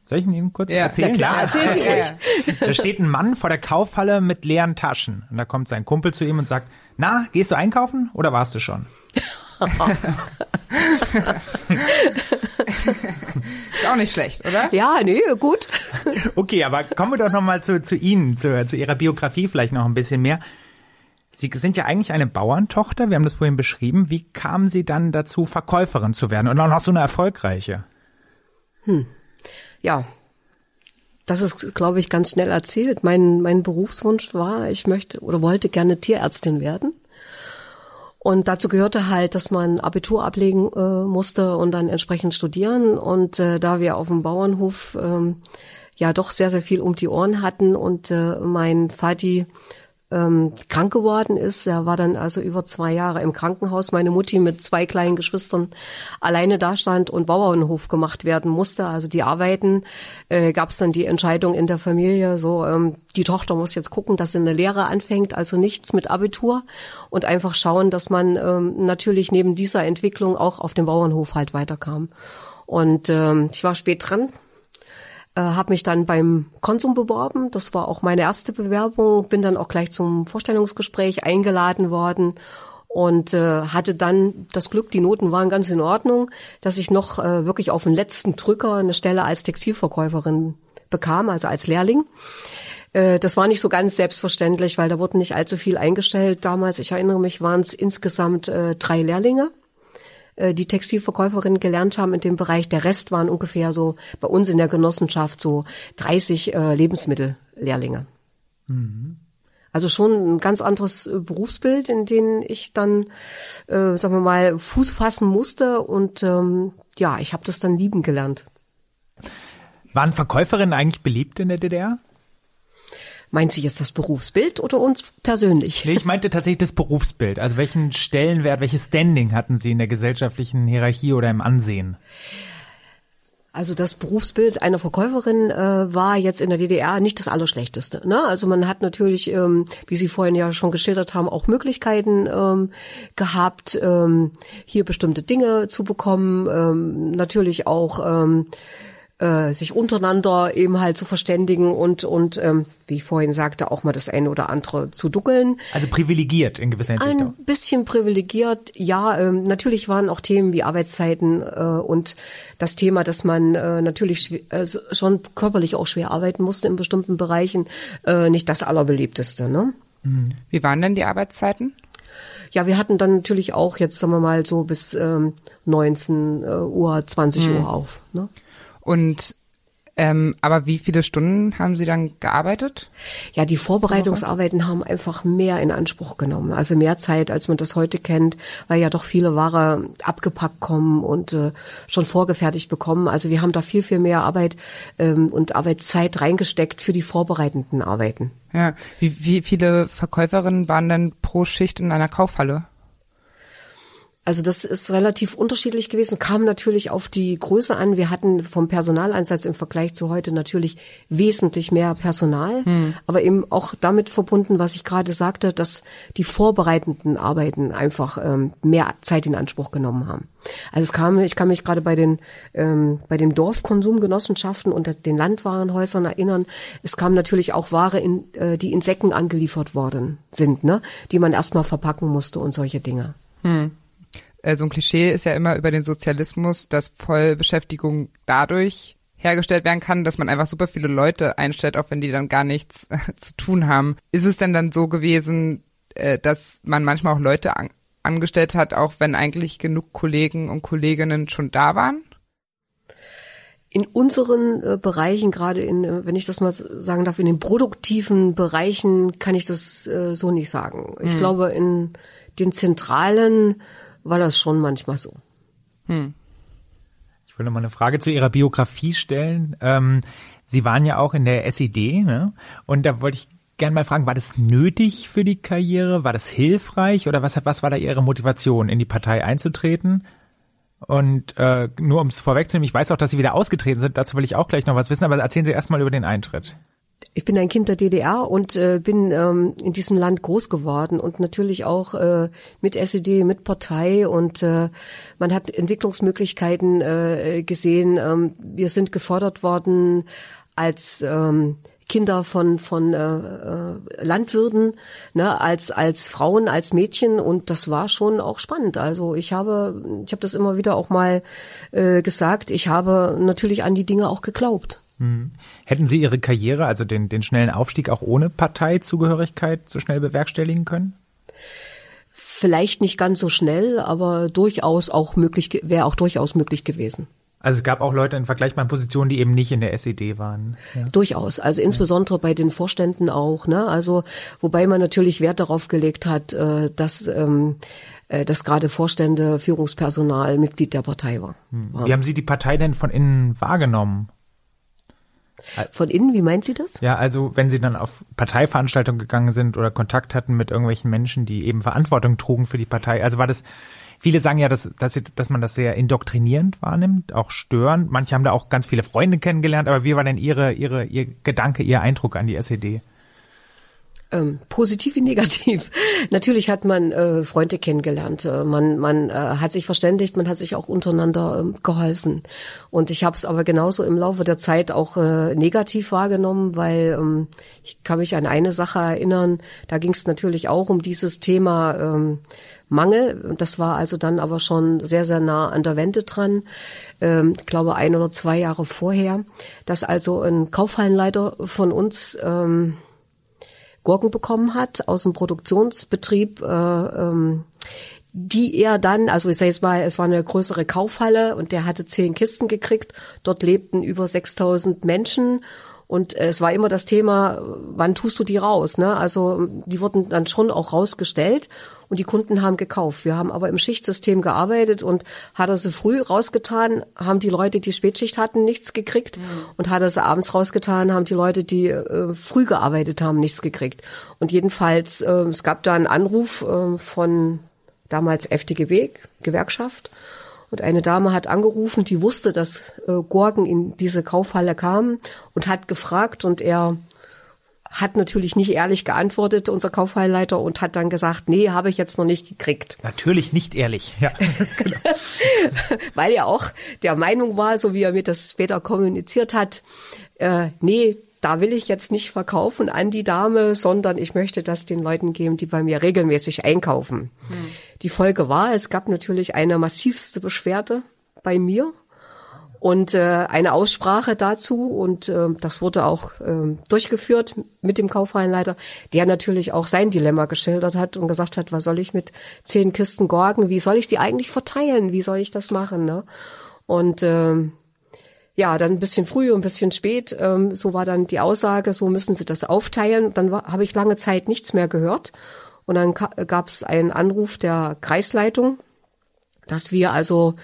Soll ich ihn Ihnen kurz ja, erzählen? Ja, klar, erzählen Sie <laughs> ruhig. Da steht ein Mann vor der Kaufhalle mit leeren Taschen und da kommt sein Kumpel zu ihm und sagt, na, gehst du einkaufen oder warst du schon? <laughs> Ist auch nicht schlecht, oder? Ja, nee, gut. <laughs> Okay, aber kommen wir doch nochmal zu, zu Ihnen, zu, zu Ihrer Biografie vielleicht noch ein bisschen mehr. Sie sind ja eigentlich eine Bauerntochter, wir haben das vorhin beschrieben. Wie kamen Sie dann dazu, Verkäuferin zu werden und auch noch so eine erfolgreiche? Hm. Ja, das ist, glaube ich, ganz schnell erzählt. Mein, mein Berufswunsch war, ich möchte oder wollte gerne Tierärztin werden. Und dazu gehörte halt, dass man Abitur ablegen äh, musste und dann entsprechend studieren. Und äh, da wir auf dem Bauernhof äh, ja doch sehr, sehr viel um die Ohren hatten und äh, mein Vati ähm, krank geworden ist. Er war dann also über zwei Jahre im Krankenhaus. Meine Mutti mit zwei kleinen Geschwistern alleine dastand und Bauernhof gemacht werden musste. Also die Arbeiten äh, gab es dann die Entscheidung in der Familie, so ähm, die Tochter muss jetzt gucken, dass sie eine Lehre anfängt, also nichts mit Abitur und einfach schauen, dass man ähm, natürlich neben dieser Entwicklung auch auf dem Bauernhof halt weiterkam. Und ähm, ich war spät dran, äh, habe mich dann beim Konsum beworben. Das war auch meine erste Bewerbung. Bin dann auch gleich zum Vorstellungsgespräch eingeladen worden und äh, hatte dann das Glück, die Noten waren ganz in Ordnung, dass ich noch äh, wirklich auf den letzten Drücker eine Stelle als Textilverkäuferin bekam, also als Lehrling. Äh, das war nicht so ganz selbstverständlich, weil da wurden nicht allzu viel eingestellt damals. Ich erinnere mich, waren es insgesamt äh, drei Lehrlinge die Textilverkäuferinnen gelernt haben in dem Bereich. Der Rest waren ungefähr so bei uns in der Genossenschaft so 30 äh, Lebensmittellehrlinge. Mhm. Also schon ein ganz anderes äh, Berufsbild, in dem ich dann, äh, sagen wir mal, Fuß fassen musste und ähm, ja, ich habe das dann lieben gelernt. Waren Verkäuferinnen eigentlich beliebt in der DDR? Meint sie jetzt das Berufsbild oder uns persönlich? Nee, ich meinte tatsächlich das Berufsbild. Also welchen Stellenwert, welches Standing hatten Sie in der gesellschaftlichen Hierarchie oder im Ansehen? Also das Berufsbild einer Verkäuferin äh, war jetzt in der DDR nicht das Allerschlechteste. Ne? Also man hat natürlich, ähm, wie Sie vorhin ja schon geschildert haben, auch Möglichkeiten ähm, gehabt, ähm, hier bestimmte Dinge zu bekommen. Ähm, natürlich auch ähm, äh, sich untereinander eben halt zu verständigen und und ähm, wie ich vorhin sagte auch mal das eine oder andere zu duckeln. Also privilegiert in gewisser Hinsicht. Ein auch. bisschen privilegiert, ja. Ähm, natürlich waren auch Themen wie Arbeitszeiten äh, und das Thema, dass man äh, natürlich äh, schon körperlich auch schwer arbeiten musste in bestimmten Bereichen, äh, nicht das allerbeliebteste. Ne? Mhm. Wie waren denn die Arbeitszeiten? Ja, wir hatten dann natürlich auch jetzt, sagen wir mal, so bis ähm, 19 äh, Uhr, 20 mhm. Uhr auf. Ne? Und ähm, aber wie viele Stunden haben Sie dann gearbeitet? Ja, die Vorbereitungsarbeiten haben einfach mehr in Anspruch genommen. Also mehr Zeit, als man das heute kennt, weil ja doch viele Ware abgepackt kommen und äh, schon vorgefertigt bekommen. Also wir haben da viel, viel mehr Arbeit ähm, und Arbeitszeit reingesteckt für die vorbereitenden Arbeiten. Ja, wie, wie viele Verkäuferinnen waren denn pro Schicht in einer Kaufhalle? Also das ist relativ unterschiedlich gewesen, kam natürlich auf die Größe an. Wir hatten vom Personaleinsatz im Vergleich zu heute natürlich wesentlich mehr Personal, hm. aber eben auch damit verbunden, was ich gerade sagte, dass die vorbereitenden Arbeiten einfach ähm, mehr Zeit in Anspruch genommen haben. Also es kam, ich kann mich gerade bei den ähm, bei dem Dorfkonsumgenossenschaften und den Landwarenhäusern erinnern. Es kam natürlich auch Ware, in, äh, die in Säcken angeliefert worden sind, ne, die man erstmal verpacken musste und solche Dinge. Hm äh, so ein Klischee ist ja immer über den Sozialismus, dass Vollbeschäftigung dadurch hergestellt werden kann, dass man einfach super viele Leute einstellt, auch wenn die dann gar nichts äh, zu tun haben. Ist es denn dann so gewesen, äh, dass man manchmal auch Leute an angestellt hat, auch wenn eigentlich genug Kollegen und Kolleginnen schon da waren? in unseren äh, Bereichen, gerade in, äh, wenn ich das mal sagen darf, in den produktiven Bereichen kann ich das äh, so nicht sagen. Ich mhm. glaube, in den zentralen war das schon manchmal so. Hm. Ich will noch mal eine Frage zu Ihrer Biografie stellen. Ähm, Sie waren ja auch in der SED, ne? Und da wollte ich gerne mal fragen, war das nötig für die Karriere? War das hilfreich oder was, was war da Ihre Motivation, in die Partei einzutreten? Und äh, nur um es vorwegzunehmen, ich weiß auch, dass Sie wieder ausgetreten sind, dazu will ich auch gleich noch was wissen, aber erzählen Sie erstmal über den Eintritt ich bin ein Kind der DDR und äh, bin ähm, in diesem Land groß geworden und natürlich auch äh, mit SED, mit Partei und äh, man hat Entwicklungsmöglichkeiten äh, gesehen. Ähm, wir sind gefordert worden als ähm, Kinder von von äh, äh, Landwirten, ne, als als Frauen, als Mädchen und das war schon auch spannend. Also ich habe ich habe das immer wieder auch mal äh, gesagt. Ich habe natürlich an die Dinge auch geglaubt. Mhm. Hätten Sie Ihre Karriere, also den, den schnellen Aufstieg auch ohne Parteizugehörigkeit so schnell bewerkstelligen können? Vielleicht nicht ganz so schnell, aber durchaus auch möglich, wäre auch durchaus möglich gewesen. Also es gab auch Leute in vergleichbaren Positionen, die eben nicht in der SED waren. Ja. Durchaus, also insbesondere bei den Vorständen auch. Ne? Also wobei man natürlich Wert darauf gelegt hat, äh, dass ähm, äh, dass gerade Vorstände, Führungspersonal Mitglied der Partei war. Hm. Wie haben Sie die Partei denn von innen wahrgenommen? Von innen, wie meint sie das? Ja, also wenn Sie dann auf Parteiveranstaltungen gegangen sind oder Kontakt hatten mit irgendwelchen Menschen, die eben Verantwortung trugen für die Partei. Also war das, viele sagen ja, dass, dass, dass man das sehr indoktrinierend wahrnimmt, auch störend. Manche haben da auch ganz viele Freunde kennengelernt, aber wie war denn Ihre, Ihre, Ihr Gedanke, Ihr Eindruck an die SED? Ähm, positiv wie negativ. <laughs> Natürlich hat man äh, Freunde kennengelernt, äh, man, man äh, hat sich verständigt, man hat sich auch untereinander äh, geholfen. Und ich habe es aber genauso im Laufe der Zeit auch äh, negativ wahrgenommen, weil ähm, ich kann mich an eine Sache erinnern, da ging es natürlich auch um dieses Thema ähm, Mangel. Das war also dann aber schon sehr, sehr nah an der Wende dran. Ähm, ich glaube ein oder zwei Jahre vorher, dass also ein Kaufhallenleiter von uns ähm, Gurken bekommen hat aus dem Produktionsbetrieb, äh, ähm, die er dann, also ich sage jetzt mal, es war eine größere Kaufhalle und der hatte zehn Kisten gekriegt. Dort lebten über 6000 Menschen und es war immer das Thema, wann tust du die raus? Ne? Also die wurden dann schon auch rausgestellt und die Kunden haben gekauft. Wir haben aber im Schichtsystem gearbeitet und hat er sie früh rausgetan, haben die Leute, die Spätschicht hatten, nichts gekriegt mhm. und hat er sie abends rausgetan, haben die Leute, die äh, früh gearbeitet haben, nichts gekriegt. Und jedenfalls, äh, es gab da einen Anruf äh, von damals FDGB, Gewerkschaft, und eine Dame hat angerufen, die wusste, dass äh, Gorgen in diese Kaufhalle kamen und hat gefragt und er hat natürlich nicht ehrlich geantwortet, unser Kaufhallleiter, und hat dann gesagt, nee, habe ich jetzt noch nicht gekriegt. Natürlich nicht ehrlich, ja. <laughs> genau. Weil er auch der Meinung war, so wie er mir das später kommuniziert hat, äh, nee, da will ich jetzt nicht verkaufen an die Dame, sondern ich möchte das den Leuten geben, die bei mir regelmäßig einkaufen. Hm. Die Folge war, es gab natürlich eine massivste Beschwerde bei mir und äh, eine Aussprache dazu und äh, das wurde auch äh, durchgeführt mit dem Kaufhallenleiter, der natürlich auch sein Dilemma geschildert hat und gesagt hat, was soll ich mit zehn Kisten Gorgen, wie soll ich die eigentlich verteilen, wie soll ich das machen, ne? Und äh, ja, dann ein bisschen früh und ein bisschen spät. Ähm, so war dann die Aussage, so müssen Sie das aufteilen. Dann habe ich lange Zeit nichts mehr gehört. Und dann gab es einen Anruf der Kreisleitung, dass wir also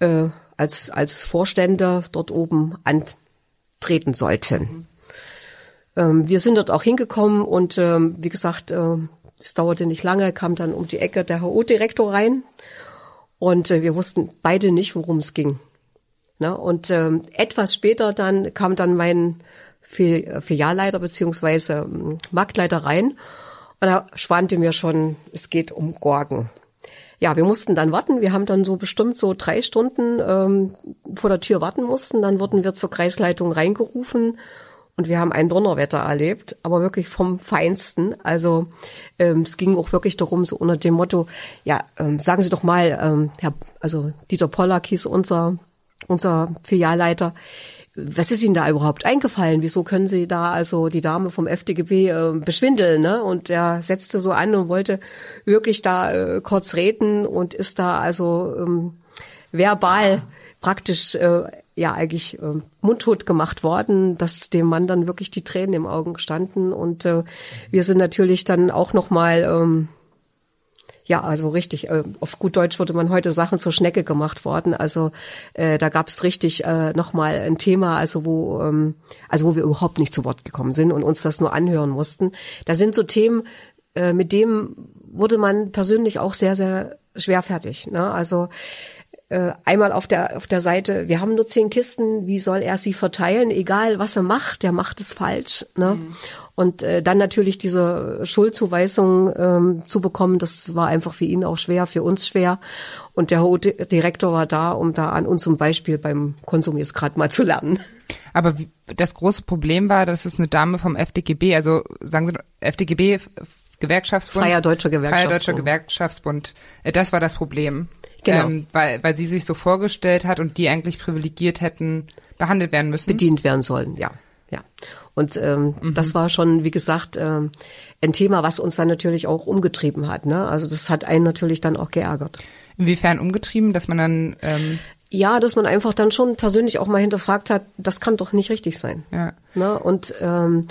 äh, als, als Vorstände dort oben antreten sollten. Ähm, wir sind dort auch hingekommen und ähm, wie gesagt, äh, es dauerte nicht lange, kam dann um die Ecke der HO-Direktor rein und äh, wir wussten beide nicht, worum es ging. Ne? Und ähm, etwas später dann kam dann mein Filialleiter beziehungsweise ähm, Marktleiter rein und da schwante mir schon, es geht um Gorgen. Ja, wir mussten dann warten. Wir haben dann so bestimmt so drei Stunden ähm, vor der Tür warten mussten. Dann wurden wir zur Kreisleitung reingerufen und wir haben ein Donnerwetter erlebt, aber wirklich vom Feinsten. Also ähm, es ging auch wirklich darum, so unter dem Motto, ja, ähm, sagen Sie doch mal, ähm, Herr, also Dieter Pollack hieß unser unser Filialleiter, was ist Ihnen da überhaupt eingefallen? Wieso können Sie da also die Dame vom FDGB äh, beschwindeln? Ne? Und er setzte so an und wollte wirklich da äh, kurz reden und ist da also ähm, verbal praktisch äh, ja eigentlich äh, mundtot gemacht worden, dass dem Mann dann wirklich die Tränen im Augen standen und äh, wir sind natürlich dann auch noch mal ähm, ja, also richtig, äh, auf gut Deutsch würde man heute Sachen zur Schnecke gemacht worden. Also äh, da gab es richtig äh, nochmal ein Thema, also wo, ähm, also wo wir überhaupt nicht zu Wort gekommen sind und uns das nur anhören mussten. Da sind so Themen, äh, mit dem wurde man persönlich auch sehr, sehr schwer fertig. Ne? Also äh, einmal auf der auf der Seite, wir haben nur zehn Kisten, wie soll er sie verteilen? Egal was er macht, der macht es falsch. Ne? Mhm. Und äh, dann natürlich diese Schuldzuweisung ähm, zu bekommen, das war einfach für ihn auch schwer, für uns schwer. Und der Direktor war da, um da an unserem Beispiel beim Konsum jetzt gerade mal zu lernen. Aber wie, das große Problem war, dass es eine Dame vom FDGB, also sagen Sie FDGB, Gewerkschaftsbund. Freier Deutscher Gewerkschaftsbund. Freier Deutscher Gewerkschaftsbund. Äh, das war das Problem. Genau. Ähm, weil, weil sie sich so vorgestellt hat und die eigentlich privilegiert hätten behandelt werden müssen. Bedient werden sollen, ja. Ja. Und ähm, mhm. das war schon, wie gesagt, ähm, ein Thema, was uns dann natürlich auch umgetrieben hat. Ne? Also das hat einen natürlich dann auch geärgert. Inwiefern umgetrieben, dass man dann ähm ja, dass man einfach dann schon persönlich auch mal hinterfragt hat, das kann doch nicht richtig sein. Ja. Ne? Und ähm,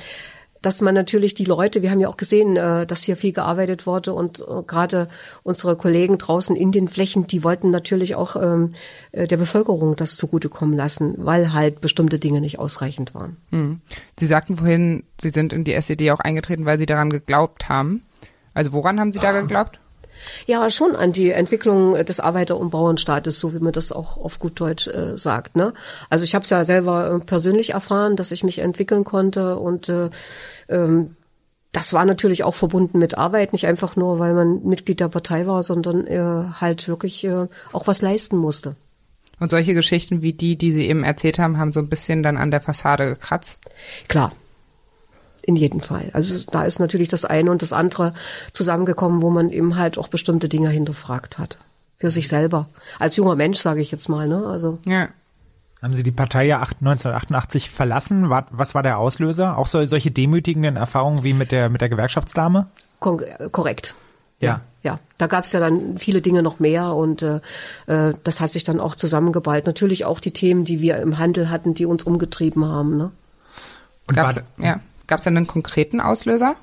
dass man natürlich die Leute, wir haben ja auch gesehen, äh, dass hier viel gearbeitet wurde und äh, gerade unsere Kollegen draußen in den Flächen, die wollten natürlich auch ähm, äh, der Bevölkerung das zugutekommen lassen, weil halt bestimmte Dinge nicht ausreichend waren. Hm. Sie sagten vorhin, Sie sind in die SED auch eingetreten, weil Sie daran geglaubt haben. Also woran haben Sie da geglaubt? Ja, schon an die Entwicklung des Arbeiter- und Bauernstaates, so wie man das auch auf gut Deutsch äh, sagt. Ne? Also ich habe es ja selber äh, persönlich erfahren, dass ich mich entwickeln konnte und äh, ähm, das war natürlich auch verbunden mit Arbeit, nicht einfach nur, weil man Mitglied der Partei war, sondern äh, halt wirklich äh, auch was leisten musste. Und solche Geschichten wie die, die Sie eben erzählt haben, haben so ein bisschen dann an der Fassade gekratzt? Klar, in jedem Fall. Also da ist natürlich das eine und das andere zusammengekommen, wo man eben halt auch bestimmte Dinge hinterfragt hat. Für sich selber. Als junger Mensch, sage ich jetzt mal, ne? Also. Ja. Haben Sie die Partei ja 1988 verlassen? Was war der Auslöser? Auch so, solche demütigenden Erfahrungen wie mit der, mit der Gewerkschaftsdame? Kon korrekt. Ja. Ja, da gab es ja dann viele Dinge noch mehr und äh, äh, das hat sich dann auch zusammengeballt. Natürlich auch die Themen, die wir im Handel hatten, die uns umgetrieben haben. Ne? Und Gab's, war, ja. Gab's denn einen konkreten Auslöser?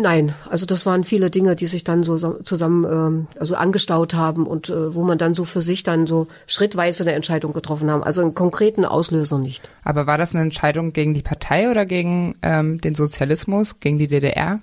Nein, also das waren viele Dinge, die sich dann so sam- zusammen ähm, also angestaut haben und äh, wo man dann so für sich dann so schrittweise eine Entscheidung getroffen haben. Also einen konkreten Auslöser nicht. Aber war das eine Entscheidung gegen die Partei oder gegen ähm, den Sozialismus, gegen die DDR?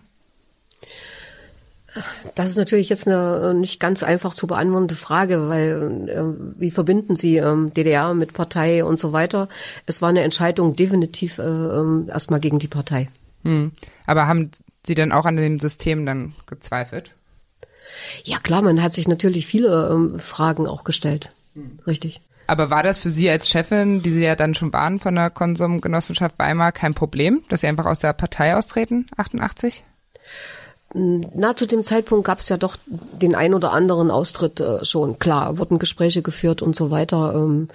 Das ist natürlich jetzt eine äh, nicht ganz einfach zu beantwortende Frage, weil äh, wie verbinden Sie ähm, DDR mit Partei und so weiter? Es war eine Entscheidung definitiv äh, ähm, erstmal gegen die Partei. Hm. Aber haben Sie denn auch an dem System dann gezweifelt? Ja klar, man hat sich natürlich viele ähm, Fragen auch gestellt. Richtig. Aber war das für Sie als Chefin, die Sie ja dann schon waren von der Konsumgenossenschaft Weimar, kein Problem, dass Sie einfach aus der Partei austreten, 88? Na, zu dem Zeitpunkt gab es ja doch den ein oder anderen Austritt äh, schon. Klar, wurden Gespräche geführt und so weiter, ähm,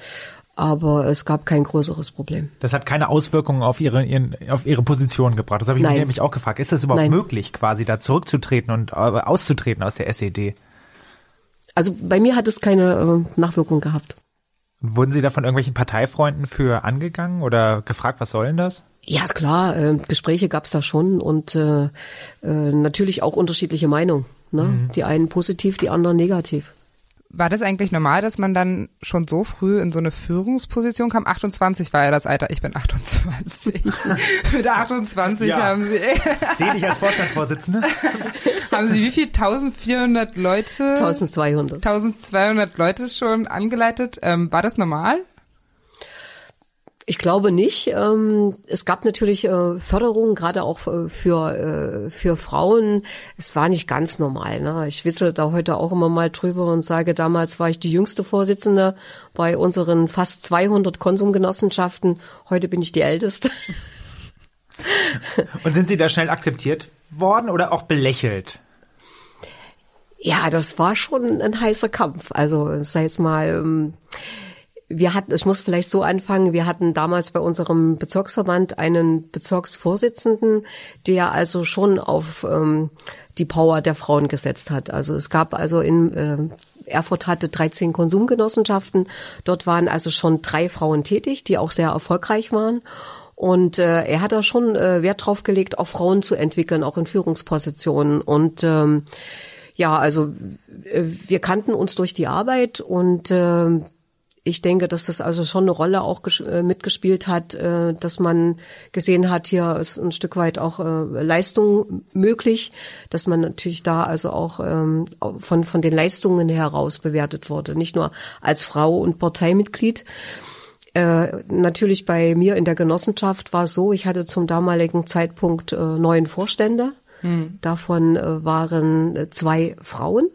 aber es gab kein größeres Problem. das hat keine Auswirkungen auf ihre, ihren, auf ihre Position gebracht. Das habe ich mich Nein. nämlich auch gefragt. Ist das überhaupt Nein. möglich, quasi da zurückzutreten und äh, auszutreten aus der SED? Also bei mir hat es keine äh, Nachwirkung gehabt. Wurden Sie da von irgendwelchen Parteifreunden für angegangen oder gefragt, was soll denn das? Ja, ist klar, äh, Gespräche gab es da schon und äh, äh, natürlich auch unterschiedliche Meinungen. Ne? Die einen positiv, die anderen negativ. War das eigentlich normal, dass man dann schon so früh in so eine Führungsposition kam? 28 war ja das Alter, ich bin 28. <laughs> Mit 28 Ja. haben Sie, Sehe dich als Vorstandsvorsitzende? <laughs> haben Sie wie viel? 1400 Leute? 1200. 1200 Leute schon angeleitet. Ähm, war das normal? Ich glaube nicht. Ähm, es gab natürlich äh, Förderungen, gerade auch äh, für, äh, für Frauen. Es war nicht ganz normal. Ne? Ich witzel da heute auch immer mal drüber und sage, damals war ich die jüngste Vorsitzende bei unseren fast 200 Konsumgenossenschaften. Heute bin ich die älteste. <laughs> Und sind Sie da schnell akzeptiert worden oder auch belächelt? Ja, das war schon ein heißer Kampf. Also sei jetzt mal, ähm, wir hatten, ich muss vielleicht so anfangen, wir hatten damals bei unserem Bezirksverband einen Bezirksvorsitzenden, der also schon auf ähm, die Power der Frauen gesetzt hat. Also es gab also in äh, Erfurt hatte 13 Konsumgenossenschaften. Dort waren also schon drei Frauen tätig, die auch sehr erfolgreich waren. Und äh, er hat da schon äh, Wert drauf gelegt, auch Frauen zu entwickeln, auch in Führungspositionen. Und ähm, ja, also wir kannten uns durch die Arbeit und äh, ich denke, dass das also schon eine Rolle auch äh, mitgespielt hat, äh, dass man gesehen hat, hier ist ein Stück weit auch äh, Leistung möglich, dass man natürlich da also auch ähm, von, von den Leistungen heraus bewertet wurde, nicht nur als Frau und Parteimitglied. Äh, natürlich bei mir in der Genossenschaft war es so, ich hatte zum damaligen Zeitpunkt äh, neun Vorstände. Davon äh, waren zwei Frauen.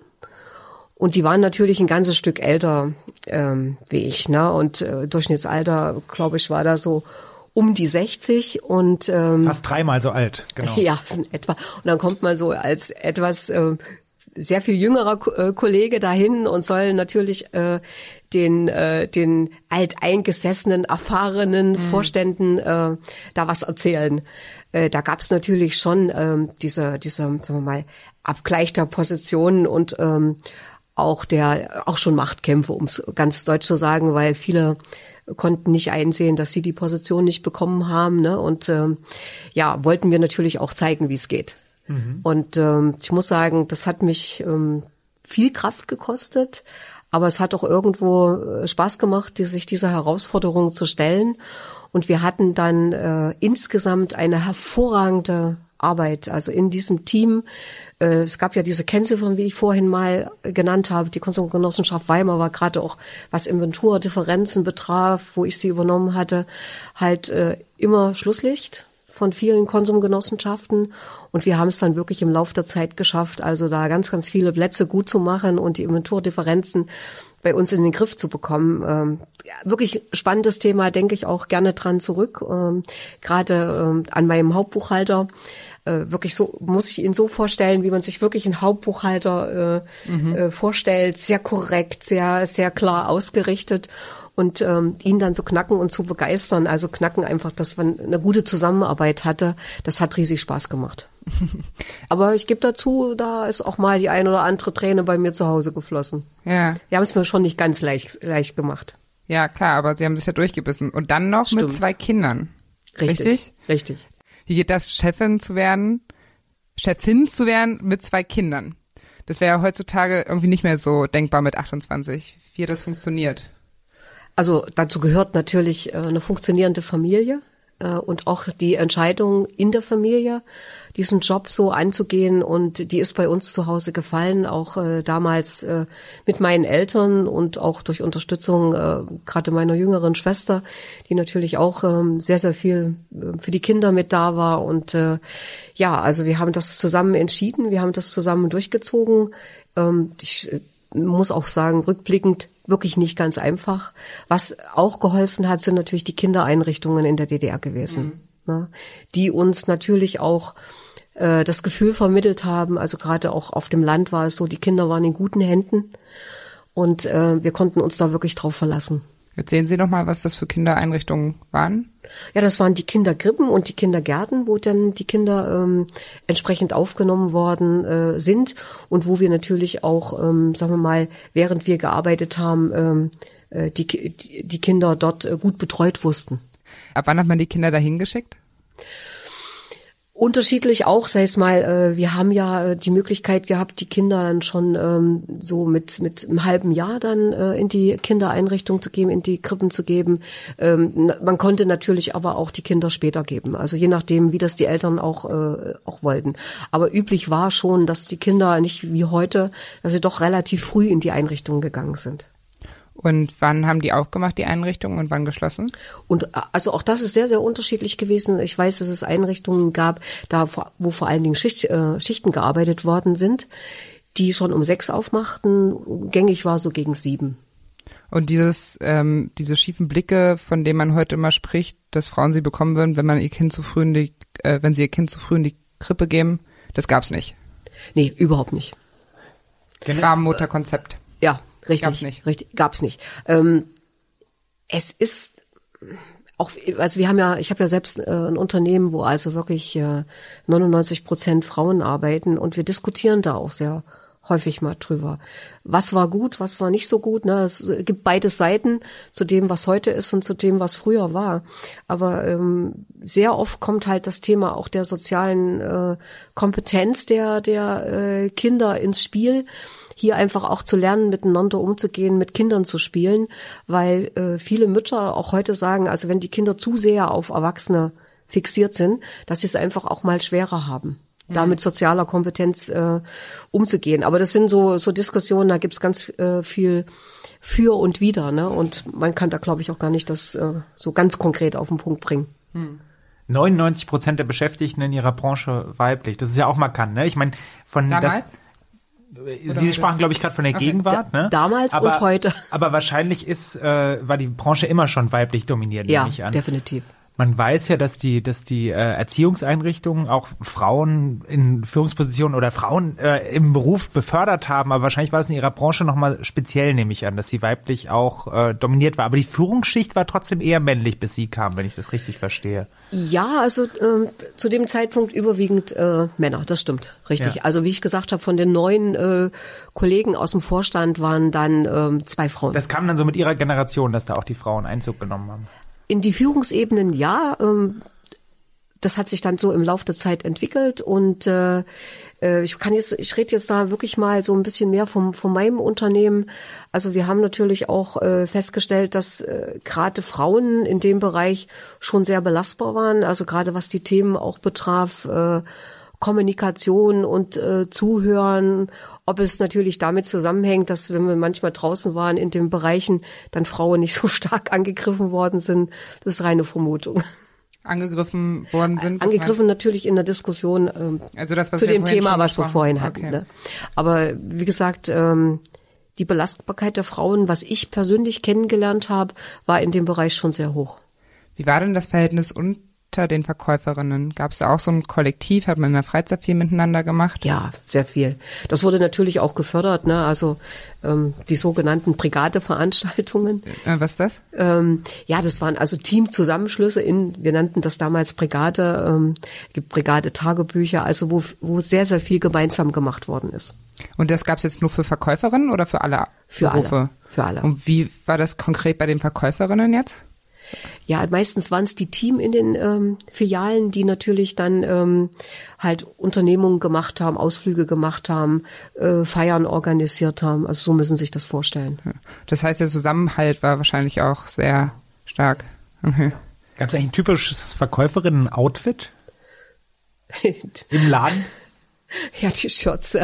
Und die waren natürlich ein ganzes Stück älter ähm, wie ich. Ne? Und äh, Durchschnittsalter, glaube ich, war da so um die 60. Und ähm, Fast dreimal so alt, genau. <laughs> ja, in etwa. Und dann kommt man so als etwas äh, sehr viel jüngerer Ko- äh, Kollege dahin und soll natürlich äh, den äh, den alteingesessenen, erfahrenen Vorständen äh, da was erzählen. Äh, da gab es natürlich schon ähm, diese diese sagen wir mal Abgleich der Positionen und ähm, auch der auch schon Machtkämpfe, um es ganz deutsch zu sagen, weil viele konnten nicht einsehen, dass sie die Position nicht bekommen haben. Ne? Und ähm, ja, wollten wir natürlich auch zeigen, wie es geht. Und ähm, ich muss sagen, das hat mich ähm, viel Kraft gekostet, aber es hat auch irgendwo äh, Spaß gemacht, die, sich dieser Herausforderung zu stellen. Und wir hatten dann äh, insgesamt eine hervorragende Arbeit, also in diesem Team. Äh, es gab ja diese Kennziffern, wie ich vorhin mal genannt habe. Die Konsumgenossenschaft Weimar war gerade auch, was Inventurdifferenzen betraf, wo ich sie übernommen hatte, halt äh, immer Schlusslicht von vielen Konsumgenossenschaften. Und wir haben es dann wirklich im Laufe der Zeit geschafft, also da ganz, ganz viele Plätze gut zu machen und die Inventurdifferenzen bei uns in den Griff zu bekommen. Ähm, wirklich spannendes Thema, denke ich auch gerne dran zurück. Ähm, Gerade ähm, an meinem Hauptbuchhalter. Äh, wirklich so, muss ich ihn so vorstellen, wie man sich wirklich einen Hauptbuchhalter äh, äh, vorstellt. Sehr korrekt, sehr, sehr klar ausgerichtet. und ähm, ihn dann zu knacken und zu begeistern. Also knacken einfach, dass man eine gute Zusammenarbeit hatte. Das hat riesig Spaß gemacht. <laughs> Aber ich gebe dazu, da ist auch mal die ein oder andere Träne bei mir zu Hause geflossen. Ja. Wir haben es mir schon nicht ganz leicht, leicht gemacht. Ja, klar, aber sie haben sich ja durchgebissen. Und dann noch Stimmt. mit zwei Kindern. Richtig. Richtig? Richtig. Wie geht das, Chefin zu werden, Chefin zu werden mit zwei Kindern? Das wäre ja heutzutage irgendwie nicht mehr so denkbar mit 28. Wie hat das funktioniert? Also dazu gehört natürlich äh, eine funktionierende Familie äh, und auch die Entscheidung in der Familie, diesen Job so anzugehen. Und die ist bei uns zu Hause gefallen, auch äh, damals äh, mit meinen Eltern und auch durch Unterstützung äh, gerade meiner jüngeren Schwester, die natürlich auch ähm, sehr, sehr viel äh, für die Kinder mit da war. Und äh, ja, also wir haben das zusammen entschieden, wir haben das zusammen durchgezogen. Ähm, ich, äh, muss auch sagen, rückblickend wirklich nicht ganz einfach. Was auch geholfen hat, sind natürlich die Kindereinrichtungen in der DDR gewesen, ne, die uns natürlich auch äh, das Gefühl vermittelt haben, also gerade auch auf dem Land war es so, die Kinder waren in guten Händen und äh, wir konnten uns da wirklich drauf verlassen. Erzählen Sie noch mal, was das für Kindereinrichtungen waren. Ja, das waren die Kindergrippen und die Kindergärten, wo dann die Kinder ähm, entsprechend aufgenommen worden äh, sind und wo wir natürlich auch, ähm, sagen wir mal, während wir gearbeitet haben, ähm, äh, die, die, die Kinder dort äh, gut betreut wussten. Ab wann hat man die Kinder dahin geschickt? Unterschiedlich auch, sei es mal, äh, wir haben ja äh, die Möglichkeit gehabt, die Kinder dann schon ähm, so mit mit einem halben Jahr dann äh, in die Kindereinrichtung zu geben, in die Krippen zu geben. Ähm, man konnte natürlich aber auch die Kinder später geben, also je nachdem, wie das die Eltern auch äh, auch wollten. Aber üblich war schon, dass die Kinder nicht wie heute, dass sie doch relativ früh in die Einrichtung gegangen sind. Und wann haben die aufgemacht, die Einrichtungen, und wann geschlossen? Und äh, also auch das ist sehr, sehr unterschiedlich gewesen. Ich weiß, dass es Einrichtungen gab, da wo vor allen Dingen Schicht, äh, Schichten gearbeitet worden sind, die schon um sechs aufmachten. Gängig war so gegen sieben. Und dieses, ähm, diese schiefen Blicke, von denen man heute immer spricht, dass Frauen sie bekommen würden, wenn man ihr Kind zu früh in die, äh, wenn sie ihr Kind zu früh in die Krippe geben, das gab's nicht. Nee, überhaupt nicht. Rabenmutterkonzept. Ja, richtig. Gab's nicht. Richtig, gab's nicht. Ähm, es ist auch, also wir haben ja, ich habe ja selbst äh, ein Unternehmen, wo also wirklich äh, 99 Prozent Frauen arbeiten und wir diskutieren da auch sehr häufig mal drüber. Was war gut, was war nicht so gut. Ne? Es gibt beide Seiten zu dem, was heute ist und zu dem, was früher war. Aber ähm, sehr oft kommt halt das Thema auch der sozialen äh, Kompetenz der, der äh, Kinder ins Spiel hier einfach auch zu lernen, miteinander umzugehen, mit Kindern zu spielen, weil äh, viele Mütter auch heute sagen, also wenn die Kinder zu sehr auf Erwachsene fixiert sind, dass sie es einfach auch mal schwerer haben, da mit sozialer Kompetenz äh, umzugehen. Aber das sind so, so Diskussionen, da gibt's ganz äh, viel für und wider, ne? Und man kann da, glaube ich, auch gar nicht das äh, so ganz konkret auf den Punkt bringen. 99 Prozent der Beschäftigten in ihrer Branche weiblich. Das ist ja auch markant, ne? Ich meine, von Damals? das, Sie sprachen, glaube ich, gerade von der Gegenwart, Da- ne? damals aber, und heute. Aber wahrscheinlich ist, äh, war die Branche immer schon weiblich dominiert, Ja, nehme ich an. definitiv. Man weiß ja, dass die, dass die äh, Erziehungseinrichtungen auch Frauen in Führungspositionen oder Frauen äh, im Beruf befördert haben, aber wahrscheinlich war es in ihrer Branche nochmal speziell, nehme ich an, dass sie weiblich auch äh, dominiert war. Aber die Führungsschicht war trotzdem eher männlich, bis sie kam, wenn ich das richtig verstehe. Ja, also ähm, zu dem Zeitpunkt überwiegend äh, Männer, das stimmt, richtig. Ja. Also wie ich gesagt habe, von den neun äh, Kollegen aus dem Vorstand waren dann ähm, zwei Frauen. Das kam dann so mit ihrer Generation, dass da auch die Frauen Einzug genommen haben. In die Führungsebenen ja, ähm, das hat sich dann so im Laufe der Zeit entwickelt und äh, äh, ich kann jetzt, ich rede jetzt da wirklich mal so ein bisschen mehr vom von meinem Unternehmen. Also wir haben natürlich auch äh, festgestellt, dass äh, gerade Frauen in dem Bereich schon sehr belastbar waren. Also gerade was die Themen auch betraf. Äh, Kommunikation und äh, Zuhören, ob es natürlich damit zusammenhängt, dass wenn wir manchmal draußen waren in den Bereichen, dann Frauen nicht so <laughs> stark angegriffen worden sind, das ist reine Vermutung. Angegriffen worden sind? Angegriffen natürlich in der Diskussion ähm? Also das, zu dem Thema, was wir vorhin hatten. Okay. Ne? Aber wie gesagt, ähm, die Belastbarkeit der Frauen, was ich persönlich kennengelernt habe, war in dem Bereich schon sehr hoch. Wie war denn das Verhältnis unter unter den Verkäuferinnen? Gab es da auch so ein Kollektiv? Hat man in der Freizeit viel miteinander gemacht? Ja, sehr viel. Das wurde natürlich auch gefördert, ne? Also ähm, die sogenannten Brigadeveranstaltungen. Äh, was ist das? Ähm, ja, das waren also Teamzusammenschlüsse in, wir nannten das damals Brigade, ähm, gibt Brigade-Tagebücher, also wo, wo sehr, sehr viel gemeinsam gemacht worden ist. Und das gab es jetzt nur für Verkäuferinnen oder für alle Für Berufe? alle. Für alle. Und wie war das konkret bei den Verkäuferinnen jetzt? Ja, meistens waren es die Team in den ähm, Filialen, die natürlich dann ähm, halt Unternehmungen gemacht haben, Ausflüge gemacht haben, äh, Feiern organisiert haben. Also so müssen Sie sich das vorstellen. Das heißt, der Zusammenhalt war wahrscheinlich auch sehr stark. Okay. Gab es eigentlich ein typisches Verkäuferinnen-Outfit <laughs> im Laden? <laughs> Ja, die Shirts.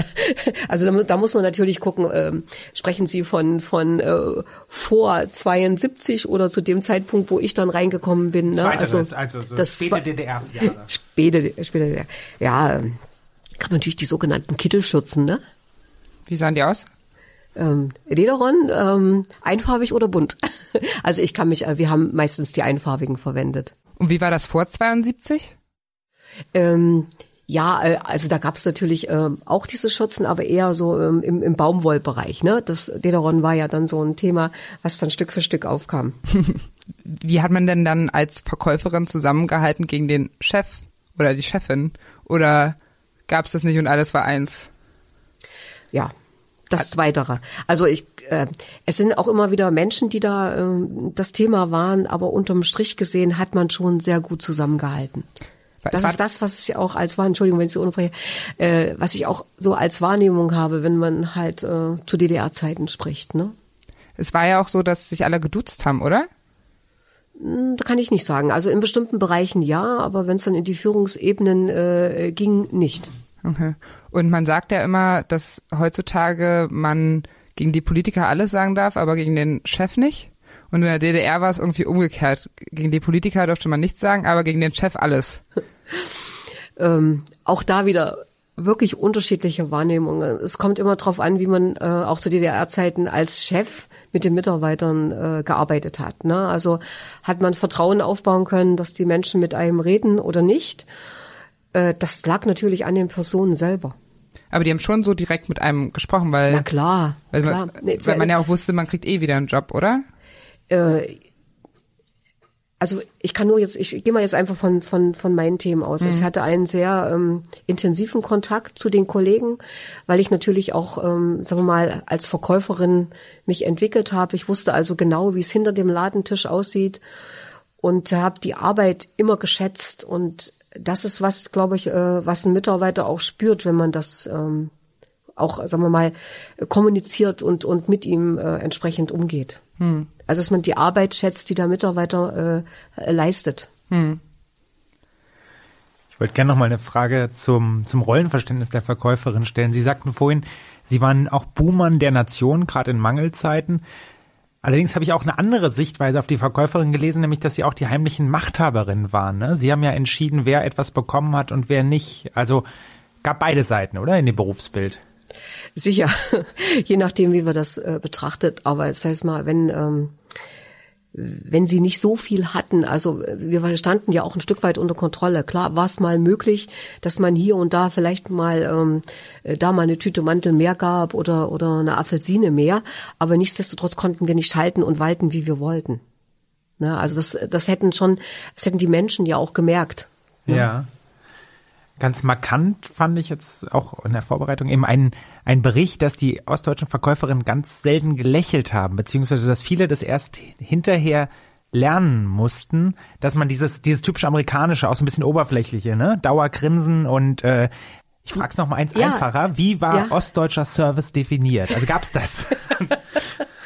Also da, da muss man natürlich gucken, ähm, sprechen Sie von, von äh, vor 72 oder zu dem Zeitpunkt, wo ich dann reingekommen bin. Ne? Zweiteres, also, so das späte DDR-Jahre. <laughs> Späte, späte, ja, ähm, gab natürlich die sogenannten Kittelschürzen, ne? Wie sahen die aus? Ähm, Lederon, ähm, einfarbig oder bunt. <laughs> Also ich kann mich, äh, wir haben meistens die einfarbigen verwendet. Und wie war das vor 72? Ähm, ja, äh, also da gab es natürlich ähm, auch diese Schürzen, aber eher so ähm, im, im Baumwollbereich. Ne? Das Lederon war ja dann so ein Thema, was dann Stück für Stück aufkam. <laughs> Wie hat man denn dann als Verkäuferin zusammengehalten gegen den Chef oder die Chefin? Oder gab es das nicht und alles war eins? Ja, das Zweitere. Also ich, äh, es sind auch immer wieder Menschen, die da ähm, das Thema waren, aber unterm Strich gesehen hat man schon sehr gut zusammengehalten. Das ist das, was ich auch als Wahrnehmung, Entschuldigung, wenn ich so unterbreche, äh, was ich auch so als Wahrnehmung habe, wenn man halt äh, zu DDR-Zeiten spricht. Ne? Es war ja auch so, dass sich alle geduzt haben, oder? Hm, Da kann ich nicht sagen. Also in bestimmten Bereichen ja, aber wenn es dann in die Führungsebenen äh, ging, nicht. Okay. Und man sagt ja immer, dass heutzutage man gegen die Politiker alles sagen darf, aber gegen den Chef nicht. Und in der DDR war es irgendwie umgekehrt. Gegen die Politiker durfte man nichts sagen, aber gegen den Chef alles. <laughs> ähm, auch da wieder wirklich unterschiedliche Wahrnehmungen. Es kommt immer darauf an, wie man äh, auch zu DDR-Zeiten als Chef mit den Mitarbeitern äh, gearbeitet hat. Ne? Also hat man Vertrauen aufbauen können, dass die Menschen mit einem reden oder nicht. Äh, das lag natürlich an den Personen selber. Aber die haben schon so direkt mit einem gesprochen, weil, Na klar, weil, klar. man, Nee, weil man ja auch wusste, man kriegt eh wieder einen Job, oder? Äh, also ich kann nur jetzt, ich gehe mal jetzt einfach von, von, von meinen Themen aus. Ich hatte einen sehr ähm, intensiven Kontakt zu den Kollegen, weil ich natürlich auch, ähm, sagen wir mal, als Verkäuferin mich entwickelt habe. Ich wusste also genau, wie es hinter dem Ladentisch aussieht und habe die Arbeit immer geschätzt. Und das ist was, glaube ich, äh, was ein Mitarbeiter auch spürt, wenn man das ähm, auch, sagen wir mal, kommuniziert und, und mit ihm äh, entsprechend umgeht. Also dass man die Arbeit schätzt, die der Mitarbeiter äh, leistet. Ich wollte gerne noch mal eine Frage zum, zum Rollenverständnis der Verkäuferin stellen. Sie sagten vorhin, Sie waren auch Boomern der Nation, gerade in Mangelzeiten. Allerdings habe ich auch eine andere Sichtweise auf die Verkäuferin gelesen, nämlich, dass sie auch die heimlichen Machtheberinnen waren. Ne? Sie haben ja entschieden, wer etwas bekommen hat und wer nicht. Also gab beide Seiten, oder, in dem Berufsbild? Sicher, <laughs> je nachdem, wie wir das äh, betrachtet. Aber das heißt mal, wenn ähm, wenn sie nicht so viel hatten, also äh, wir standen ja auch ein Stück weit unter Kontrolle. Klar war es mal möglich, dass man hier und da vielleicht mal ähm, äh, da mal eine Tüte Mantel mehr gab oder oder eine Apfelsine mehr, aber nichtsdestotrotz konnten wir nicht schalten und walten, wie wir wollten. Ne, also das das hätten schon, das hätten die Menschen ja auch gemerkt. Ja. Ganz markant fand ich jetzt auch in der Vorbereitung eben einen, einen Bericht, dass die ostdeutschen Verkäuferinnen ganz selten gelächelt haben, beziehungsweise dass viele das erst hinterher lernen mussten, dass man dieses, dieses typische amerikanische, auch so ein bisschen oberflächliche, ne? Dauergrinsen und äh, ich frage es noch mal eins Ja. einfacher. Wie war Ja. ostdeutscher Service definiert? Also gab's das? <laughs>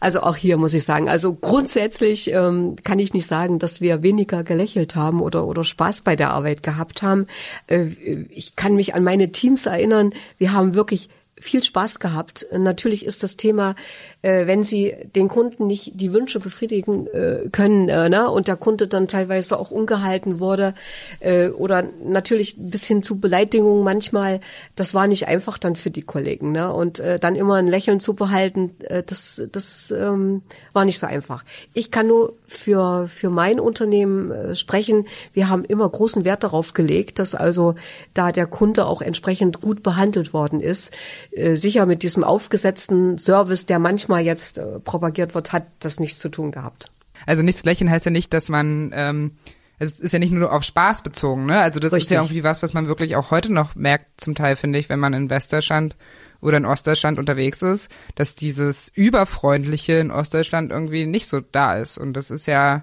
Also auch hier muss ich sagen, also grundsätzlich ähm, kann ich nicht sagen, dass wir weniger gelächelt haben oder oder Spaß bei der Arbeit gehabt haben. Äh, ich kann mich an meine Teams erinnern. Wir haben wirklich viel Spaß gehabt. Natürlich ist das Thema, äh, wenn Sie den Kunden nicht die Wünsche befriedigen äh, können äh, ne, und der Kunde dann teilweise auch ungehalten wurde äh, oder natürlich bis hin zu Beleidigungen manchmal, das war nicht einfach dann für die Kollegen. Ne? Und äh, dann immer ein Lächeln zu behalten, äh, das, das ähm, war nicht so einfach. Ich kann nur für, für mein Unternehmen äh, sprechen. Wir haben immer großen Wert darauf gelegt, dass also da der Kunde auch entsprechend gut behandelt worden ist. Äh, sicher mit diesem aufgesetzten Service, der manchmal jetzt äh, propagiert wird, hat das nichts zu tun gehabt. Also nichts lächeln heißt ja nicht, dass man ähm, also es ist ja nicht nur auf Spaß bezogen, ne? Also das Richtig. ist ja irgendwie was, was man wirklich auch heute noch merkt, zum Teil, finde ich, wenn man in Westdeutschland oder in Ostdeutschland unterwegs ist, dass dieses Überfreundliche in Ostdeutschland irgendwie nicht so da ist. Und das ist ja,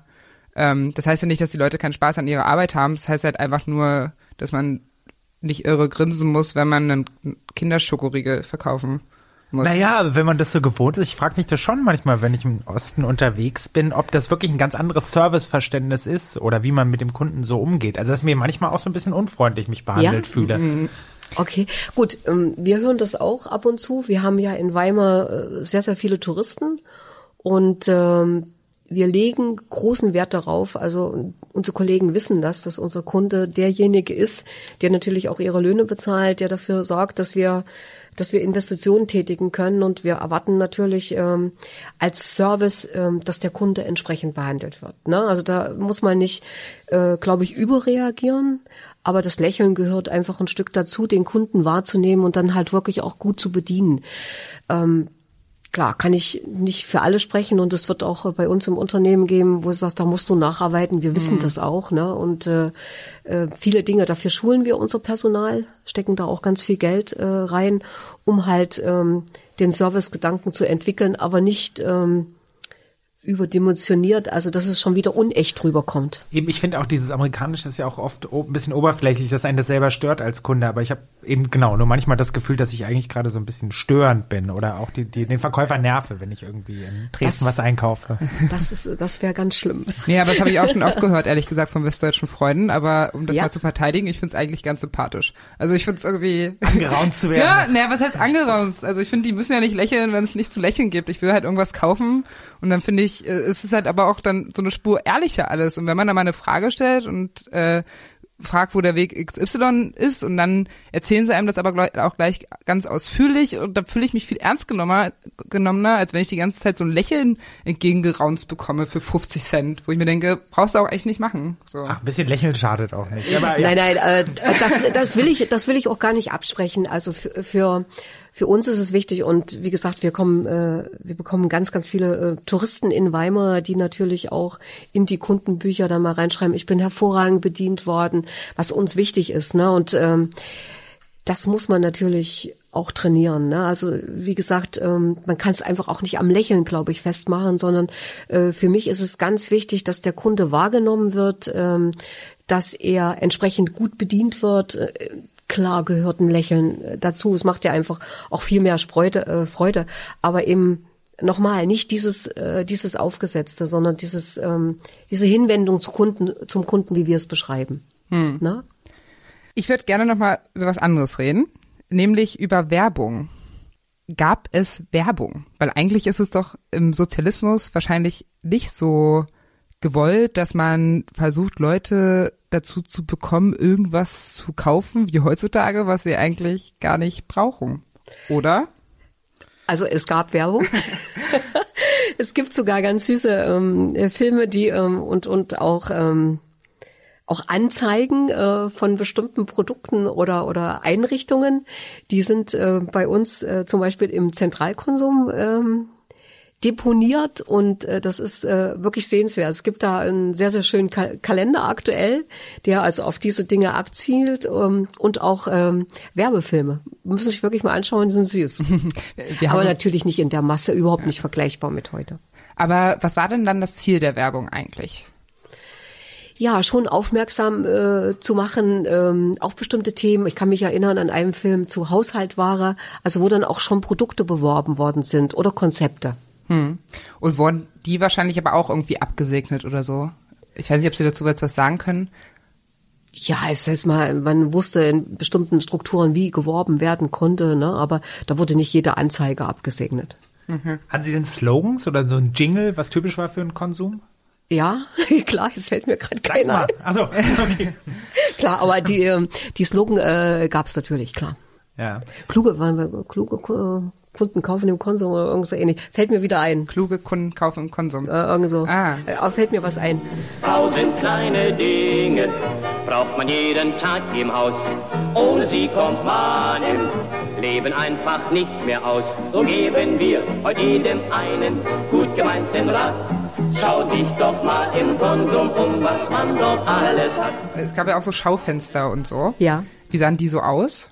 ähm, das heißt ja nicht, dass die Leute keinen Spaß an ihrer Arbeit haben. Das heißt halt einfach nur, dass man nicht irre grinsen muss, wenn man einen Kinderschokoriegel verkaufen muss. Naja, wenn man das so gewohnt ist, ich frage mich das schon manchmal, wenn ich im Osten unterwegs bin, ob das wirklich ein ganz anderes Serviceverständnis ist oder wie man mit dem Kunden so umgeht. Also dass mir manchmal auch so ein bisschen unfreundlich mich behandelt ja? fühle. Mhm. Okay, gut. Ähm, wir hören das auch ab und zu. Wir haben ja in Weimar äh, sehr, sehr viele Touristen und ähm, wir legen großen Wert darauf, also unsere Kollegen wissen das, dass unser Kunde derjenige ist, der natürlich auch ihre Löhne bezahlt, der dafür sorgt, dass wir dass wir Investitionen tätigen können und wir erwarten natürlich ähm, als Service, ähm, dass der Kunde entsprechend behandelt wird. Ne? Also da muss man nicht, äh, glaube ich, überreagieren, aber das Lächeln gehört einfach ein Stück dazu, den Kunden wahrzunehmen und dann halt wirklich auch gut zu bedienen. Ähm, klar, kann ich nicht für alle sprechen und es wird auch bei uns im Unternehmen geben, wo du sagst, da musst du nacharbeiten. Wir wissen mhm. das auch, ne? Und äh, äh, viele Dinge, dafür schulen wir unser Personal, stecken da auch ganz viel Geld äh, rein, um halt ähm, den Servicegedanken zu entwickeln, aber nicht ähm, überdimensioniert, also dass es schon wieder unecht rüberkommt. Eben, ich finde auch dieses Amerikanische ist ja auch oft ein bisschen oberflächlich, dass einen das selber stört als Kunde, aber ich habe eben genau nur manchmal das Gefühl, dass ich eigentlich gerade so ein bisschen störend bin oder auch die, die, den Verkäufer nerve, wenn ich irgendwie in Dresden das, was einkaufe. <laughs> Das ist, das wäre ganz schlimm. Ja, aber das habe ich auch schon oft <laughs> gehört, ehrlich gesagt, von westdeutschen Freunden, aber um das ja. mal zu verteidigen, ich finde es eigentlich ganz sympathisch. Also ich finde es irgendwie... <laughs> Angeraunt zu werden. Ja, naja, was heißt angeraunt? Also ich finde, die müssen ja nicht lächeln, wenn es nicht zu lächeln gibt. Ich will halt irgendwas kaufen und dann finde ich, äh, es ist halt aber auch dann so eine Spur ehrlicher alles. Und wenn man da mal eine Frage stellt und äh, fragt, wo der Weg XY ist und dann erzählen sie einem das aber auch gleich ganz ausführlich und da fühle ich mich viel ernst genommener, genommener, als wenn ich die ganze Zeit so ein Lächeln entgegengeraunzt bekomme für 50 Cent, wo ich mir denke, brauchst du auch echt nicht machen. So. Ach, ein bisschen lächeln schadet auch nicht. Aber, ja. Nein, nein, äh, das, das will ich, das will ich auch gar nicht absprechen. Also für, für für uns ist es wichtig und wie gesagt, wir kommen, äh, wir bekommen ganz, ganz viele äh, Touristen in Weimar, die natürlich auch in die Kundenbücher da mal reinschreiben. Ich bin hervorragend bedient worden, was uns wichtig ist. Ne? Und ähm, das muss man natürlich auch trainieren. Ne? Also wie gesagt, ähm, man kann es einfach auch nicht am Lächeln, glaube ich, festmachen, sondern äh, für mich ist es ganz wichtig, dass der Kunde wahrgenommen wird, ähm, dass er entsprechend gut bedient wird. Äh, klar gehört ein Lächeln äh, dazu. Es macht ja einfach auch viel mehr Freude, äh, Freude. Aber eben nochmal nicht dieses äh, dieses aufgesetzte, sondern dieses ähm, diese Hinwendung zu Kunden zum Kunden, wie wir es beschreiben. Hm. Na? Ich würde gerne nochmal über was anderes reden, nämlich über Werbung. Gab es Werbung? Weil eigentlich ist es doch im Sozialismus wahrscheinlich nicht so gewollt, dass man versucht, Leute dazu zu bekommen, irgendwas zu kaufen, wie heutzutage, was sie eigentlich gar nicht brauchen. Oder? Also es gab Werbung. <laughs> es gibt sogar ganz süße ähm, Filme, die ähm, und und auch ähm, auch Anzeigen äh, von bestimmten Produkten oder oder Einrichtungen. Die sind äh, bei uns äh, zum Beispiel im Zentralkonsum ähm, deponiert und äh, das ist äh, wirklich sehenswert. Es gibt da einen sehr, sehr schönen Ka Kalender aktuell, der also auf diese Dinge abzielt ähm, und auch ähm, Werbefilme. Müssen sich wirklich mal anschauen, sind süß. <laughs> Aber natürlich nicht in der Masse, überhaupt nicht vergleichbar mit heute. Aber was war denn dann das Ziel der Werbung eigentlich? ja, schon aufmerksam äh, zu machen ähm, auf bestimmte Themen. Ich kann mich erinnern an einen Film zu Haushaltware, also wo dann auch schon Produkte beworben worden sind oder Konzepte. Hm. Und wurden die wahrscheinlich aber auch irgendwie abgesegnet oder so? Ich weiß nicht, ob Sie dazu jetzt was sagen können. Ja, es ist mal, man wusste in bestimmten Strukturen, wie geworben werden konnte, ne? aber da wurde nicht jede Anzeige abgesegnet. Mhm. Hatten Sie denn Slogans oder so ein Jingle, was typisch war für einen Konsum? Ja, <laughs> klar, es fällt mir gerade keiner ein. Also, okay. <laughs> klar, aber die, ähm, die Slogan äh, gab es natürlich, klar. Ja. Kluge, waren wir, kluge Kunden kaufen im Konsum oder irgend so ähnlich. Fällt mir wieder ein. Kluge Kunden kaufen im Konsum. Äh, irgend so. Ah. Äh, fällt mir was ein. Tausend kleine Dinge braucht man jeden Tag im Haus. Ohne sie kommt man im Leben einfach nicht mehr aus. So geben wir heute jedem einen gut gemeinten Rat. Schau dich doch mal im Konsum um, was man dort alles hat. Es gab ja auch so Schaufenster und so. Ja. Wie sahen die so aus?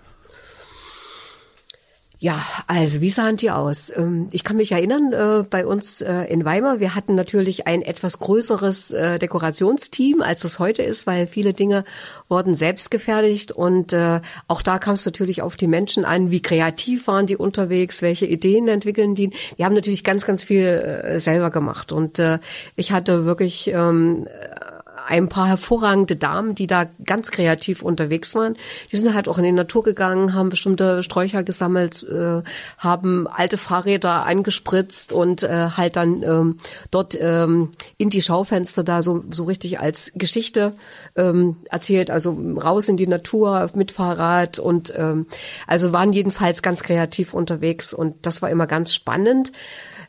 Ja, also wie sahen die aus? Ähm, ich kann mich erinnern, äh, bei uns äh, in Weimar, wir hatten natürlich ein etwas größeres äh, Dekorationsteam, als es heute ist, weil viele Dinge wurden selbst gefertigt und auch da kam es natürlich auf die Menschen an, wie kreativ waren die unterwegs, welche Ideen entwickeln die. Wir haben natürlich ganz, ganz viel selber gemacht und ich hatte wirklich ähm, ein paar hervorragende Damen, die da ganz kreativ unterwegs waren. Die sind halt auch in die Natur gegangen, haben bestimmte Sträucher gesammelt, äh, haben alte Fahrräder angespritzt und äh, halt dann ähm, dort ähm, in die Schaufenster da so, so richtig als Geschichte ähm, erzählt. Also raus in die Natur mit Fahrrad und ähm, also waren jedenfalls ganz kreativ unterwegs und das war immer ganz spannend.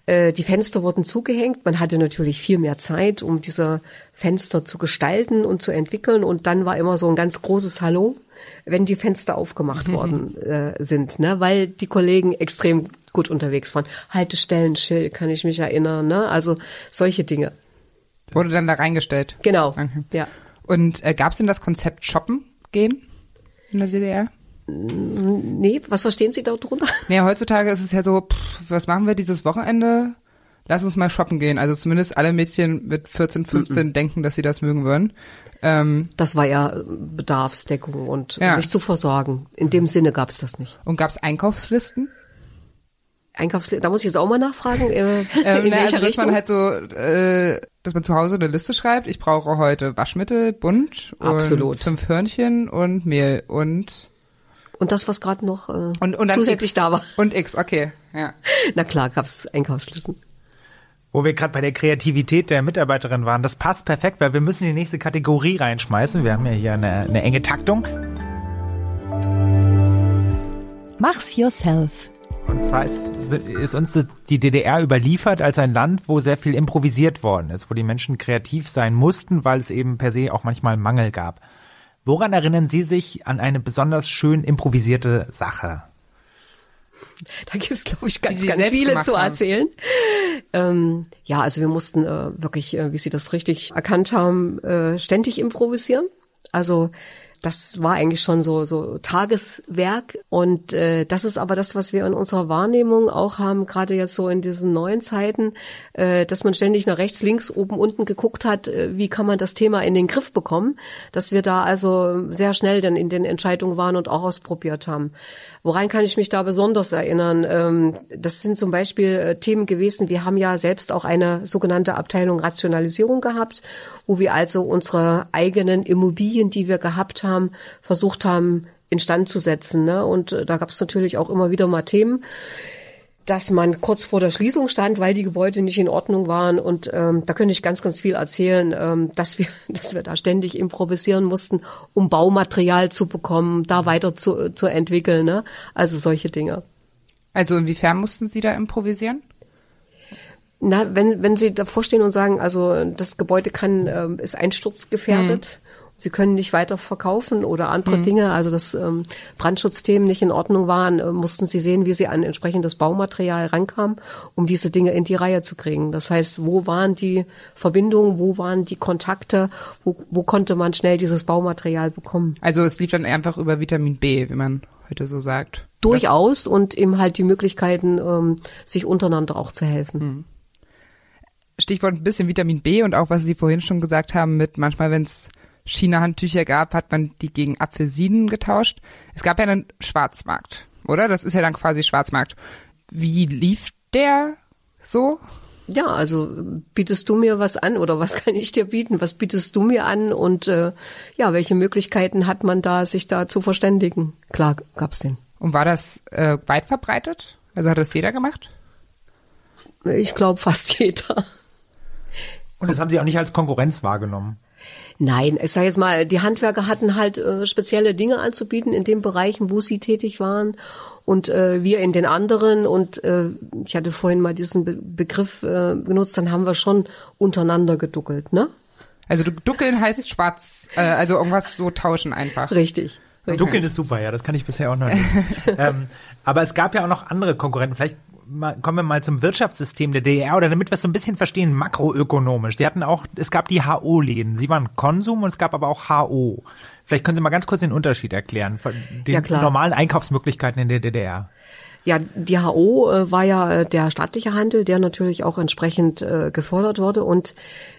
Äh, die Fenster wurden zugehängt. Man hatte natürlich viel mehr Zeit, um diese Fenster zu gestalten und zu entwickeln. Und dann war immer so ein ganz großes Hallo, wenn die Fenster aufgemacht <laughs> worden äh, sind, ne? weil die Kollegen extrem gut unterwegs waren. Haltestellenschild kann ich mich erinnern, ne? also solche Dinge. Wurde dann da reingestellt? Genau, Okay. ja. Und äh, gab es denn das Konzept Shoppen gehen in der DDR? Nee, was verstehen Sie darunter? <laughs> Nee, heutzutage ist es ja so, pff, was machen wir dieses Wochenende? Lass uns mal shoppen gehen. Also zumindest alle Mädchen mit 14, 15 denken, dass sie das mögen würden. Ähm, Das war ja Bedarfsdeckung und Ja. sich zu versorgen. In dem Sinne gab es das nicht. und gab es Einkaufslisten? Einkaufsliste, da muss ich jetzt auch mal nachfragen, äh, <laughs> Ähm, in na, welcher also, dass Richtung? man halt so, äh, dass man zu Hause eine Liste schreibt. Ich brauche heute Waschmittel, bunt und Absolut. fünf Hörnchen und Mehl und und das, was gerade noch äh, und und dann zusätzlich X. da war. Und X, okay, ja. <laughs> Na klar, gab's Einkaufslisten. Wo wir gerade bei der Kreativität der Mitarbeiterin waren, das passt perfekt, weil wir müssen die nächste Kategorie reinschmeißen. Wir haben ja hier eine, eine enge Taktung. Mach's yourself. Und zwar ist, ist uns die DDR überliefert als ein Land, wo sehr viel improvisiert worden ist, wo die Menschen kreativ sein mussten, weil es eben per se auch manchmal Mangel gab. Woran erinnern Sie sich an eine besonders schön improvisierte Sache? Da gibt's, glaube ich, ganz, ganz viele zu erzählen. Ähm, ja, also wir mussten äh, wirklich, äh, wie Sie das richtig erkannt haben, äh, ständig improvisieren. Also das war eigentlich schon so so Tageswerk und äh, das ist aber das, was wir in unserer Wahrnehmung auch haben, gerade jetzt so in diesen neuen Zeiten, äh, dass man ständig nach rechts, links, oben, unten geguckt hat, äh, wie kann man das Thema in den Griff bekommen, dass wir da also sehr schnell dann in den Entscheidungen waren und auch ausprobiert haben. Woran kann ich mich da besonders erinnern? Ähm, das sind zum Beispiel äh, Themen gewesen. Wir haben ja selbst auch eine sogenannte Abteilung Rationalisierung gehabt, wo wir also unsere eigenen Immobilien, die wir gehabt haben, versucht haben, instand zu setzen. Ne? Und äh, da gab es natürlich auch immer wieder mal Themen, dass man kurz vor der Schließung stand, weil die Gebäude nicht in Ordnung waren. Und ähm, da könnte ich ganz, ganz viel erzählen, ähm, <laughs> dass wir, dass wir da ständig improvisieren mussten, um Baumaterial zu bekommen, da weiter zu, zu entwickeln. Ne? Also solche Dinge. Also inwiefern mussten Sie da improvisieren? Na, wenn, wenn Sie davor stehen und sagen, also das Gebäude kann, ähm, ist einsturzgefährdet, Sie können nicht weiter verkaufen oder andere Dinge, also dass ähm, Brandschutzthemen nicht in Ordnung waren, äh, mussten Sie sehen, wie Sie an entsprechendes Baumaterial rankamen, um diese Dinge in die Reihe zu kriegen. Das heißt, wo waren die Verbindungen, wo waren die Kontakte, wo, wo konnte man schnell dieses Baumaterial bekommen? Also es lief dann einfach über Vitamin B, wie man heute so sagt. Durchaus und eben halt die Möglichkeiten, ähm, sich untereinander auch zu helfen. Stichwort ein bisschen Vitamin B und auch was Sie vorhin schon gesagt haben mit manchmal, wenn es China-Handtücher gab, hat man die gegen Apfelsinen getauscht. Es gab ja einen Schwarzmarkt, oder? Das ist ja dann quasi Schwarzmarkt. Wie lief der so? ja, also bietest du mir was an oder was <laughs> kann ich dir bieten? Was bietest du mir an? Und äh, ja, welche Möglichkeiten hat man da, sich da zu verständigen? Klar, gab's den. Und war das äh, weit verbreitet? Also hat das jeder gemacht? Ich glaube fast <laughs> jeder. Und das haben Sie auch nicht als Konkurrenz wahrgenommen? Nein, ich sage jetzt mal, die Handwerker hatten halt äh, spezielle Dinge anzubieten in den Bereichen, wo sie tätig waren und äh, wir in den anderen. Und äh, ich hatte vorhin mal diesen Be Begriff äh, benutzt, dann haben wir schon untereinander geduckelt, ne? Also duckeln heißt schwarz, äh, also irgendwas so tauschen einfach. Richtig. richtig. Duckeln ist super, ja, das kann ich bisher auch noch nicht. <laughs> ähm, aber es gab ja auch noch andere Konkurrenten. Vielleicht mal, kommen wir mal zum Wirtschaftssystem der DDR oder damit wir es so ein bisschen verstehen, makroökonomisch. Sie hatten auch, es gab die HO-Läden. Sie waren Konsum und es gab aber auch HO. Vielleicht können Sie mal ganz kurz den Unterschied erklären von den Ja, normalen Einkaufsmöglichkeiten in der DDR. Ja, die HO äh, war ja äh, der staatliche Handel, der natürlich auch entsprechend äh, gefördert wurde und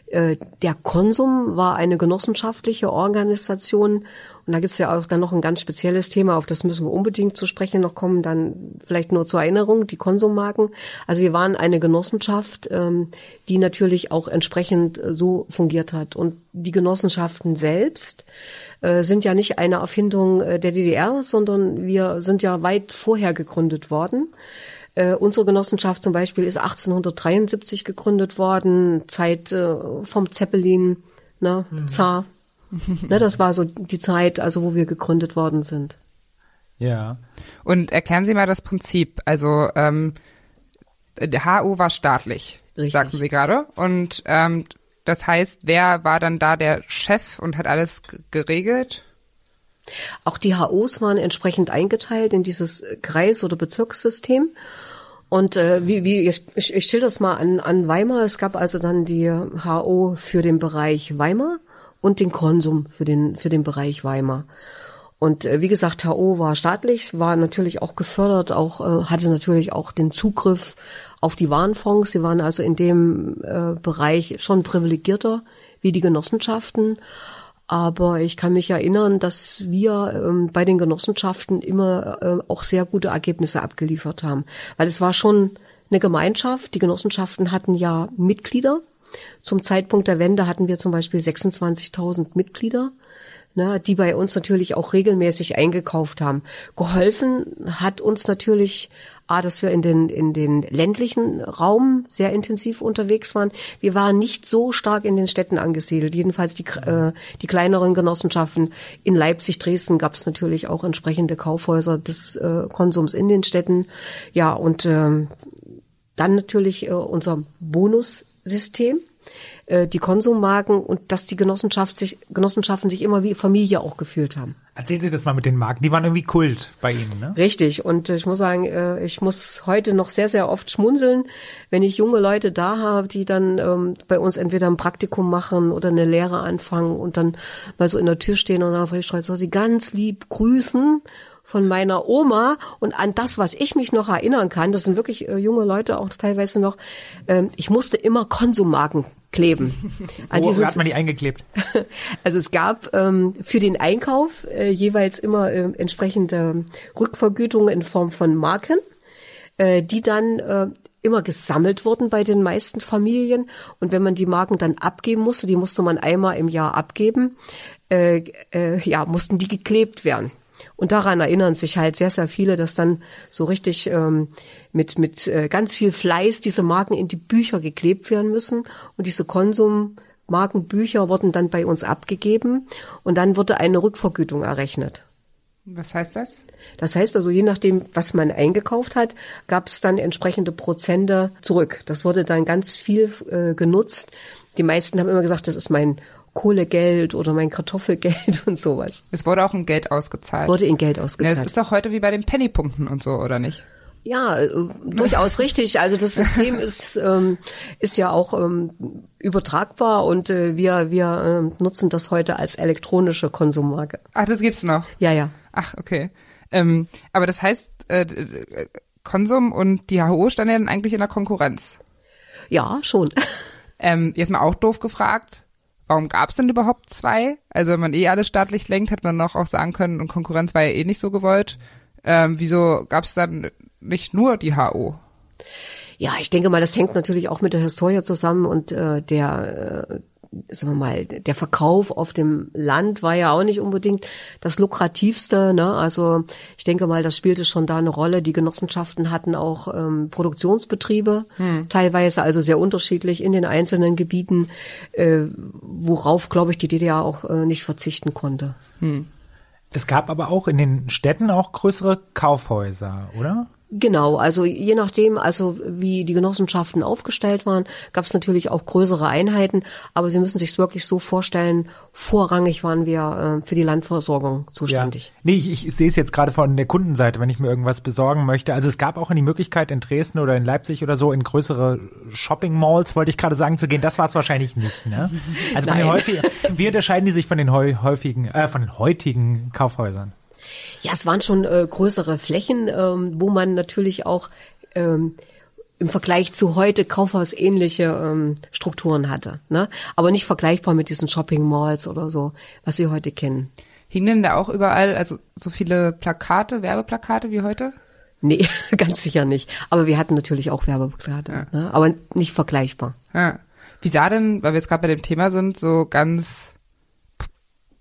der Konsum war eine genossenschaftliche Organisation und da gibt's ja auch dann noch ein ganz spezielles Thema, auf das müssen wir unbedingt zu sprechen noch kommen, dann vielleicht nur zur Erinnerung, die Konsummarken. Also wir waren eine Genossenschaft, ähm, die natürlich auch entsprechend äh, so fungiert hat und die Genossenschaften selbst äh, sind ja nicht eine Erfindung äh, der DDR, sondern wir sind ja weit vorher gegründet worden. Äh, unsere Genossenschaft zum Beispiel ist 1873 gegründet worden, Zeit äh, vom Zeppelin, ne, Zar. <laughs> ne, das war so die Zeit, also wo wir gegründet worden sind. Ja. Und erklären Sie mal das Prinzip. Also ähm, der HO war staatlich, Richtig. sagten Sie gerade. Und ähm, das heißt, wer war dann da der Chef und hat alles geregelt? Auch die HOs waren entsprechend eingeteilt in dieses Kreis- oder Bezirkssystem. Und äh, wie, wie ich, ich, schilder das mal an, an Weimar. Es gab also dann die HO für den Bereich Weimar und den Konsum für den, für den Bereich Weimar. Und äh, wie gesagt, HO war staatlich, war natürlich auch gefördert, auch äh, hatte natürlich auch den Zugriff auf die Warenfonds. Sie waren also in dem äh, Bereich schon privilegierter wie die Genossenschaften. Aber ich kann mich erinnern, dass wir ähm, bei den Genossenschaften immer äh, auch sehr gute Ergebnisse abgeliefert haben. Weil es war schon eine Gemeinschaft. Die Genossenschaften hatten ja Mitglieder. Zum Zeitpunkt der Wende hatten wir zum Beispiel 26.000 Mitglieder ne, die bei uns natürlich auch regelmäßig eingekauft haben. Geholfen hat uns natürlich A, dass wir in den, in den ländlichen Raum sehr intensiv unterwegs waren. Wir waren nicht so stark in den Städten angesiedelt. Jedenfalls die, äh, die kleineren Genossenschaften. In Leipzig, Dresden gab es natürlich auch entsprechende Kaufhäuser des äh, Konsums in den Städten. Ja, und ähm, dann natürlich äh, unser Bonussystem, äh, die Konsummarken und dass die Genossenschaft sich, Genossenschaften sich immer wie Familie auch gefühlt haben. Erzählen Sie das mal mit den Marken. Die waren irgendwie Kult bei Ihnen, ne? Richtig. Und ich muss sagen, äh, ich muss heute noch sehr, sehr oft schmunzeln, wenn ich junge Leute da habe, die dann ähm, bei uns entweder ein Praktikum machen oder eine Lehre anfangen und dann mal so in der Tür stehen und sagen, Frau Streit, soll Sie ganz lieb grüßen von meiner Oma und an das, was ich mich noch erinnern kann, das sind wirklich äh, junge Leute auch teilweise noch, ähm, ich musste immer Konsummarken kleben. <laughs> An Wo dieses- hat man die eingeklebt? <laughs> also es gab ähm, für den Einkauf äh, jeweils immer äh, entsprechende Rückvergütungen in Form von Marken, äh, die dann äh, immer gesammelt wurden bei den meisten Familien. Und wenn man die Marken dann abgeben musste, die musste man einmal im Jahr abgeben, äh, äh, ja, mussten die geklebt werden. Und daran erinnern sich halt sehr, sehr viele, dass dann so richtig ähm, mit, mit äh, ganz viel Fleiß diese Marken in die Bücher geklebt werden müssen. Und diese Konsummarkenbücher wurden dann bei uns abgegeben und dann wurde eine Rückvergütung errechnet. Was heißt das? Das heißt also, je nachdem, was man eingekauft hat, gab es dann entsprechende Prozente zurück. Das wurde dann ganz viel äh, genutzt. Die meisten haben immer gesagt, das ist mein Kohlegeld oder mein Kartoffelgeld <laughs> und sowas. Es wurde auch in Geld ausgezahlt. Wurde in Geld ja, ausgezahlt. das ist doch heute wie bei den Pennypunkten und so, oder nicht? Ja, äh, durchaus <laughs> richtig. Also das System ist ähm, ist ja auch ähm, übertragbar und äh, wir wir ähm, nutzen das heute als elektronische Konsummarke. Ach, das gibt's noch. Ja, ja. Ach, okay. Ähm, aber das heißt, äh, äh, Konsum und die HO standen ja dann eigentlich in der Konkurrenz. Ja, schon. <laughs> Ähm, jetzt mal auch doof gefragt, warum gab's denn überhaupt zwei? Also wenn man eh alles staatlich lenkt, hätte man noch auch sagen können, und Konkurrenz war ja eh nicht so gewollt. Ähm, wieso gab's dann nicht nur die HO? Ja, ich denke mal, das hängt natürlich auch mit der Historie zusammen und äh, der äh, sagen wir mal, der Verkauf auf dem Land war ja auch nicht unbedingt das lukrativste. Ne? Also ich denke mal, das spielte schon da eine Rolle. Die Genossenschaften hatten auch ähm, Produktionsbetriebe, hm. teilweise also sehr unterschiedlich in den einzelnen Gebieten, äh, worauf, glaube ich, die DDR auch äh, nicht verzichten konnte. Hm. Es gab aber auch in den Städten auch größere Kaufhäuser, oder? Genau, also je nachdem, also wie die Genossenschaften aufgestellt waren, gab es natürlich auch größere Einheiten, aber Sie müssen sich wirklich so vorstellen, vorrangig waren wir äh, für die Landversorgung zuständig. Ja. Nee, ich, ich sehe es jetzt gerade von der Kundenseite, wenn ich mir irgendwas besorgen möchte. Also es gab auch die Möglichkeit in Dresden oder in Leipzig oder so in größere Shopping Malls, wollte ich gerade sagen, zu gehen. Das war es wahrscheinlich nicht, ne? Also von den häufigen, wie unterscheiden die sich von den häufigen, äh, von den heutigen Kaufhäusern? Ja, es waren schon äh, größere Flächen, ähm, wo man natürlich auch ähm, im Vergleich zu heute kaufhausähnliche ähm, Strukturen hatte. Ne? Aber nicht vergleichbar mit diesen Shopping Malls oder so, was Sie heute kennen. Hingen denn da auch überall, also so viele Plakate, Werbeplakate wie heute? Nee, <laughs> ganz sicher nicht. Aber wir hatten natürlich auch Werbeplakate, ja. ne? aber nicht vergleichbar. Ja. Wie sah denn, weil wir jetzt gerade bei dem Thema sind, so ganz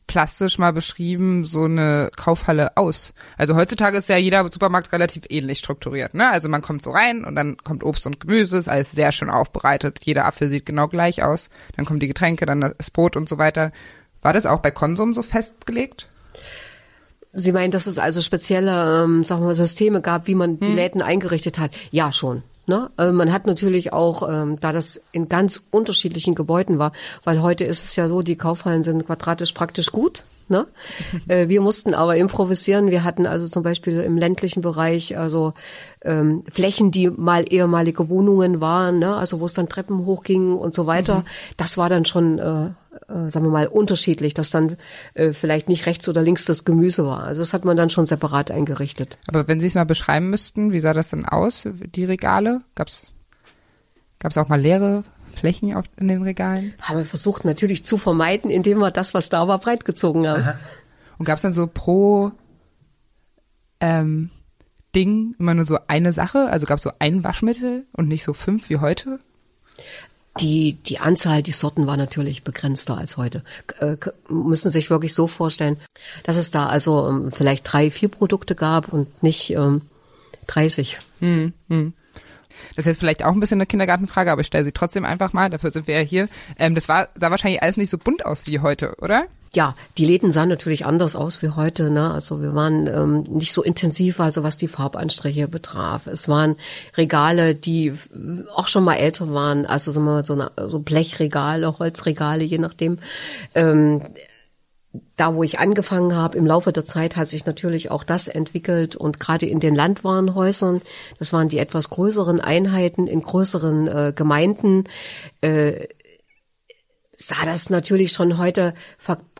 plastisch mal beschrieben so eine Kaufhalle aus? Also heutzutage ist ja jeder Supermarkt relativ ähnlich strukturiert. Ne? Also man kommt so rein und dann kommt Obst und Gemüse, ist alles sehr schön aufbereitet. Jeder Apfel sieht genau gleich aus. Dann kommen die Getränke, dann das Brot und so weiter. War das auch bei Konsum so festgelegt? Sie meinen, dass es also spezielle, ähm, sagen wir mal, Systeme gab, wie man die hm. Läden eingerichtet hat? Ja, schon. Ne? Äh, man hat natürlich auch, ähm, da das in ganz unterschiedlichen Gebäuden war, weil heute ist es ja so, die Kaufhallen sind quadratisch praktisch gut. Ne? <laughs> äh, wir mussten aber improvisieren. Wir hatten also zum Beispiel im ländlichen Bereich also ähm, Flächen, die mal ehemalige Wohnungen waren, ne? also wo es dann Treppen hochging und so weiter. Mhm. Das war dann schon äh, äh, sagen wir mal, unterschiedlich, dass dann äh, vielleicht nicht rechts oder links das Gemüse war. Also das hat man dann schon separat eingerichtet. Aber wenn Sie es mal beschreiben müssten, wie sah das denn aus, die Regale? Gab's gab's auch mal leere Flächen auf, in den Regalen? Haben wir versucht natürlich zu vermeiden, indem wir das, was da war, breitgezogen haben. Aha. Und gab's dann so pro ähm, Ding immer nur so eine Sache? Also gab's so ein Waschmittel und nicht so fünf wie heute? Die, die Anzahl, die Sorten war natürlich begrenzter als heute. Äh, müssen sich wirklich so vorstellen, dass es da also ähm, vielleicht drei, vier Produkte gab und nicht ähm, 30. Hm, hm. Das ist jetzt vielleicht auch ein bisschen eine Kindergartenfrage, aber ich stelle sie trotzdem einfach mal, dafür sind wir ja hier. Ähm, das war, sah wahrscheinlich alles nicht so bunt aus wie heute, oder? Ja, die Läden sahen natürlich anders aus wie heute. Ne? Also wir waren ähm, nicht so intensiv, also was die Farbanstriche betraf. Es waren Regale, die auch schon mal älter waren, also sagen wir mal so, eine, so Blechregale, Holzregale, je nachdem. Ähm, da, wo ich angefangen habe, im Laufe der Zeit hat sich natürlich auch das entwickelt und gerade in den Landwarenhäusern, das waren die etwas größeren Einheiten in größeren äh, Gemeinden, äh, sah das natürlich schon heute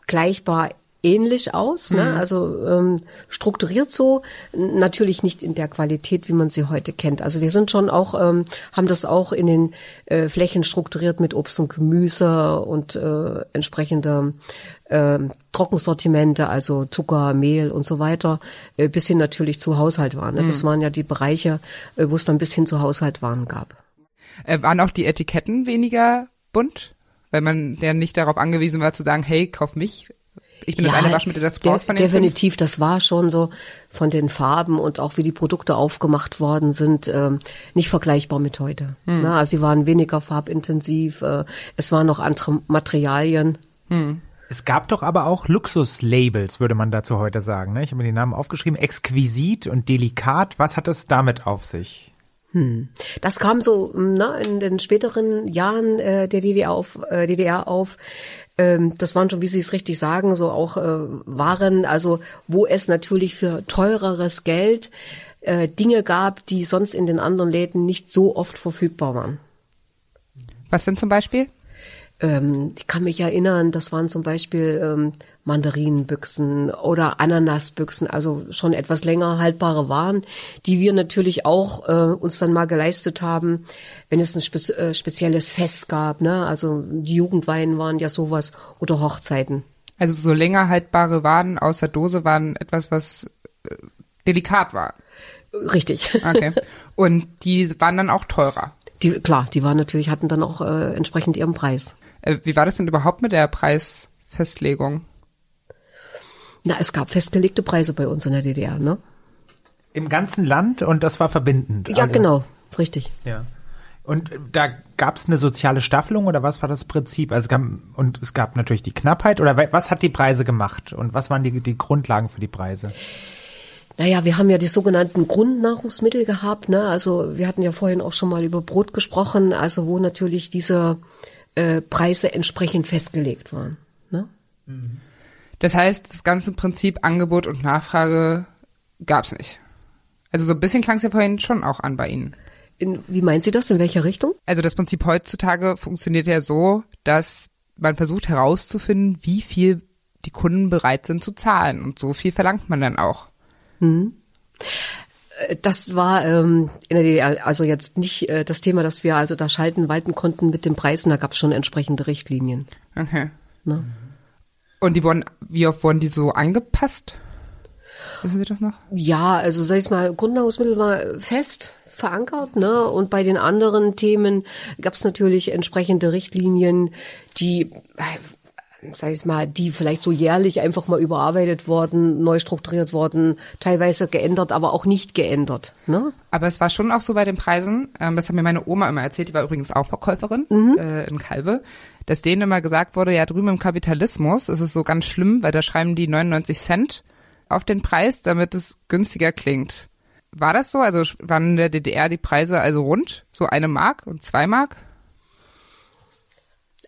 vergleichbar ähnlich aus, ne? Mhm. also ähm, strukturiert so, natürlich nicht in der Qualität, wie man sie heute kennt. Also wir sind schon auch, ähm, haben das auch in den äh, Flächen strukturiert mit Obst und Gemüse und äh, entsprechende äh, Trockensortimente, also Zucker, Mehl und so weiter, äh, bis hin natürlich zu Haushaltwaren. Ne? Mhm. Das waren ja die Bereiche, äh, wo es dann bis hin zu Haushaltwaren gab. Äh, waren auch die Etiketten weniger bunt? Weil man ja nicht darauf angewiesen war zu sagen, hey, kauf mich. Ich bin ja, das eine Waschmittel, das du brauchst von den Definitiv, fünf. das war schon so von den Farben und auch wie die Produkte aufgemacht worden sind, ähm, nicht vergleichbar mit heute. Hm. Na, also sie waren weniger farbintensiv, äh, es waren noch andere Materialien. Hm. Es gab doch aber auch Luxuslabels, würde man dazu heute sagen. Ne? Ich habe mir den Namen aufgeschrieben, exquisit und delikat. Was hat es damit auf sich? Hm. Das kam so na, in den späteren Jahren äh, der DDR auf. Äh, DDR auf. Ähm, das waren schon, wie Sie es richtig sagen, so auch äh, Waren, also wo es natürlich für teureres Geld äh, Dinge gab, die sonst in den anderen Läden nicht so oft verfügbar waren. Was sind zum Beispiel? Ähm, ich kann mich erinnern, das waren zum Beispiel ähm, Mandarinenbüchsen oder Ananasbüchsen, also schon etwas länger haltbare Waren, die wir natürlich auch äh, uns dann mal geleistet haben, wenn es ein spe äh, spezielles Fest gab. Ne? Also die Jugendweinen waren ja sowas oder Hochzeiten. Also so länger haltbare Waren aus der Dose waren etwas, was äh, delikat war. Richtig. Okay. <laughs> Und die waren dann auch teurer. Die, klar, die waren natürlich, hatten dann auch äh, entsprechend ihren Preis. Äh, wie war das denn überhaupt mit der Preisfestlegung? Na, es gab festgelegte Preise bei uns in der DDR, ne? Im ganzen Land und das war verbindend. Ja, Also- genau, richtig. Ja. Und äh, da gab es eine soziale Staffelung oder was war das Prinzip? Also es gab, und es gab natürlich die Knappheit oder wa- was hat die Preise gemacht und was waren die, die Grundlagen für die Preise? Naja, wir haben ja die sogenannten Grundnahrungsmittel gehabt. Ne? Also wir hatten ja vorhin auch schon mal über Brot gesprochen, also wo natürlich diese äh, Preise entsprechend festgelegt waren. Ne? Das heißt, das ganze Prinzip Angebot und Nachfrage gab's nicht. Also so ein bisschen klang es ja vorhin schon auch an bei Ihnen. In, wie meinen Sie das? In welcher Richtung? Also das Prinzip heutzutage funktioniert ja so, dass man versucht herauszufinden, wie viel die Kunden bereit sind zu zahlen. Und so viel verlangt man dann auch. Äh, Das war ähm, in der DDR also jetzt nicht äh, das Thema, dass wir also da schalten, walten konnten mit den Preisen. Da gab es schon entsprechende Richtlinien. Okay. Ne? Und die wurden, wie oft wurden die so angepasst? Wissen Sie das noch? Ja, also sag ich mal, Grundnahrungsmittel war fest verankert, ne? Und bei den anderen Themen gab es natürlich entsprechende Richtlinien, die, äh, sag ich mal, die vielleicht so jährlich einfach mal überarbeitet worden, neu strukturiert worden, teilweise geändert, aber auch nicht geändert, ne? Aber es war schon auch so bei den Preisen, ähm, das hat mir meine Oma immer erzählt, die war übrigens auch Verkäuferin äh, in Kalbe, dass denen immer gesagt wurde, ja drüben im Kapitalismus ist es so ganz schlimm, weil da schreiben die 99 Cent auf den Preis, damit es günstiger klingt. War das so? Also waren in der DDR die Preise also rund? So eine Mark und zwei Mark?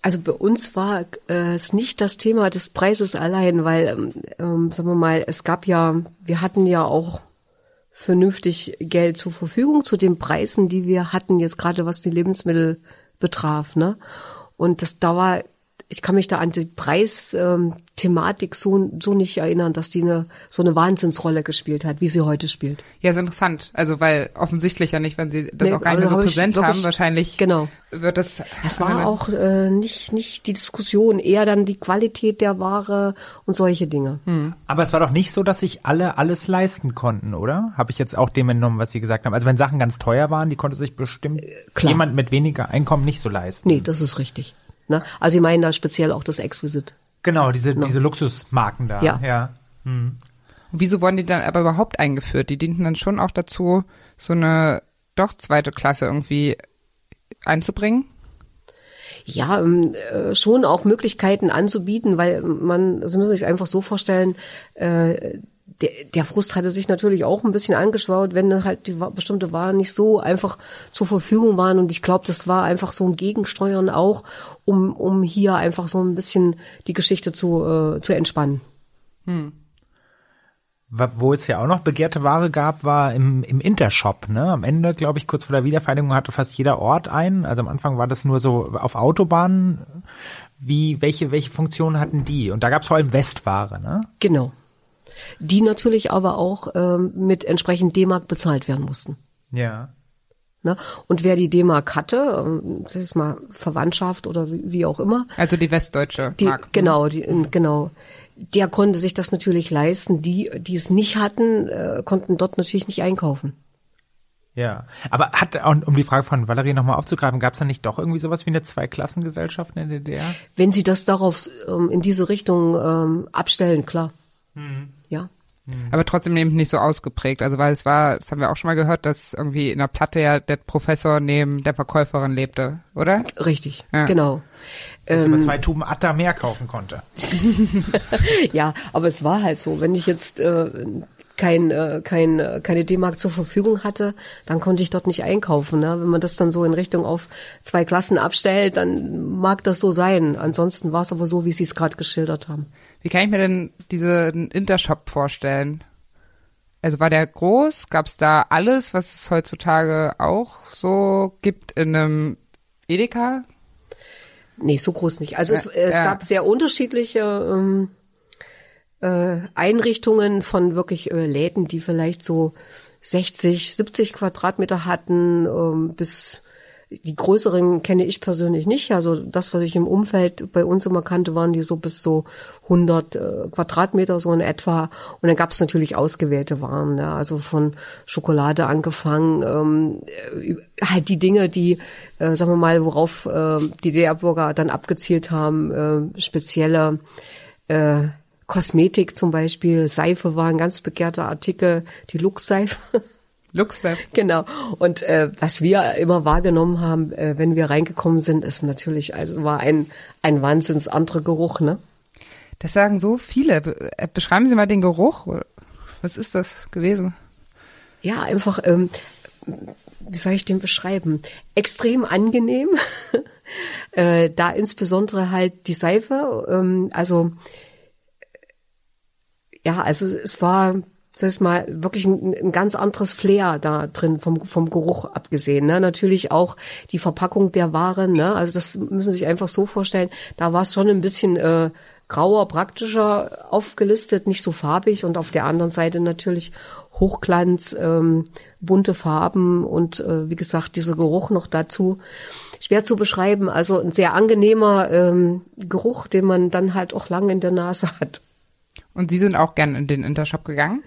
Also bei uns war äh, es nicht das Thema des Preises allein, weil, ähm, ähm, sagen wir mal, es gab ja, wir hatten ja auch vernünftig Geld zur Verfügung zu den Preisen, die wir hatten, jetzt gerade was die Lebensmittel betraf. Ne? Und das da war, ich kann mich da an die Preisthematik so, so nicht erinnern, dass die eine, so eine Wahnsinnsrolle gespielt hat, wie sie heute spielt. Ja, ist interessant. Also weil offensichtlich ja nicht, wenn sie das Nee, auch gar nicht mehr so hab ich präsent wirklich- haben, wahrscheinlich Genau. wird das. Das war auch äh, nicht, nicht die Diskussion, eher dann die Qualität der Ware und solche Dinge. Aber es war doch nicht so, dass sich alle alles leisten konnten, oder? Habe ich jetzt auch dem entnommen, was Sie gesagt haben. Also wenn Sachen ganz teuer waren, die konnte sich bestimmt klar. jemand mit weniger Einkommen nicht so leisten. Nee, das ist richtig. Ne? Also ich meine da speziell auch das Exquisit. Genau, diese, diese Luxusmarken da. Ja. ja. Und wieso wurden die dann aber überhaupt eingeführt? Die dienten dann schon auch dazu, so eine doch zweite Klasse irgendwie einzubringen. Ja, ähm, äh, schon auch Möglichkeiten anzubieten, weil man, Sie müssen sich einfach so vorstellen, äh, der, der Frust hatte sich natürlich auch ein bisschen angeschaut, wenn halt die bestimmte Waren nicht so einfach zur Verfügung waren. Und ich glaube, das war einfach so ein Gegensteuern auch, um, um hier einfach so ein bisschen die Geschichte zu, äh, zu entspannen. Wa- Wo es ja auch noch begehrte Ware gab, war im, im Intershop. Ne? Am Ende, glaube ich, kurz vor der Wiedervereinigung hatte fast jeder Ort einen. Also am Anfang war das nur so auf Autobahnen. Wie, welche, welche Funktionen hatten die? Und da gab es vor allem Westware, ne? Genau. Die natürlich aber auch ähm, mit entsprechend D-Mark bezahlt werden mussten. Ja. Ne? Und wer die D-Mark hatte, ähm, das ist mal Verwandtschaft oder wie, wie auch immer, Also die westdeutsche die, Mark. genau, die, genau, der konnte sich das natürlich leisten. Die, die es nicht hatten, äh, konnten dort natürlich nicht einkaufen. Ja. Aber hat, und um die Frage von Valerie nochmal aufzugreifen, gab es da nicht doch irgendwie sowas wie eine Zweiklassengesellschaft in der DDR? Wenn sie das darauf ähm, in diese Richtung ähm, abstellen, klar. Ja. Aber trotzdem eben nicht so ausgeprägt. Also weil es war, das haben wir auch schon mal gehört, dass irgendwie in der Platte ja der Professor neben der Verkäuferin lebte, oder? Richtig, Ja. genau. Sich Ähm. über zwei Tuben Atta mehr kaufen konnte. <laughs> Ja, aber es war halt so. Wenn ich jetzt äh, kein, äh, kein, äh, keine D-Mark zur Verfügung hatte, dann konnte ich dort nicht einkaufen. Ne? Wenn man das dann so in Richtung auf zwei Klassen abstellt, dann mag das so sein. Ansonsten war es aber so, wie Sie es gerade geschildert haben. Wie kann ich mir denn diesen Intershop vorstellen? Also war der groß? Gab es da alles, was es heutzutage auch so gibt in einem Edeka? Nee, so groß nicht. Also es, Ja, es ja. gab sehr unterschiedliche ähm, äh, Einrichtungen von wirklich äh, Läden, die vielleicht so 60, 70 Quadratmeter hatten, ähm, bis die größeren kenne ich persönlich nicht. Also das, was ich im Umfeld bei uns immer kannte, waren die so bis so 100 äh, Quadratmeter so in etwa. Und dann gab es natürlich ausgewählte Waren, ja, also von Schokolade angefangen, ähm, äh, halt die Dinge, die, äh, sagen wir mal, worauf äh, die DDR-Bürger dann abgezielt haben, äh, spezielle äh, Kosmetik zum Beispiel, Seife war ein ganz begehrter Artikel, die Lux-Seife. <laughs> Luxe. Genau. Und äh, was wir immer wahrgenommen haben, äh, wenn wir reingekommen sind, ist natürlich, also war ein, ein wahnsinns anderer Geruch, ne? Das sagen so viele. Be äh, beschreiben Sie mal den Geruch. Was ist das gewesen? Ja, einfach, ähm, wie soll ich den beschreiben? Extrem angenehm. <laughs> äh, da insbesondere halt die Seife. Ähm, also ja, also es war sag ich mal, wirklich ein, ein, ganz anderes Flair da drin, vom, vom Geruch abgesehen. Ne? Natürlich auch die Verpackung der Waren, ne? also das müssen Sie sich einfach so vorstellen, da war es schon ein bisschen äh, grauer, praktischer aufgelistet, nicht so farbig und auf der anderen Seite natürlich Hochglanz, ähm, bunte Farben und äh, wie gesagt, dieser Geruch noch dazu. Schwer zu beschreiben, also ein sehr angenehmer ähm, Geruch, den man dann halt auch lange in der Nase hat. Und Sie sind auch gern in den Intershop gegangen?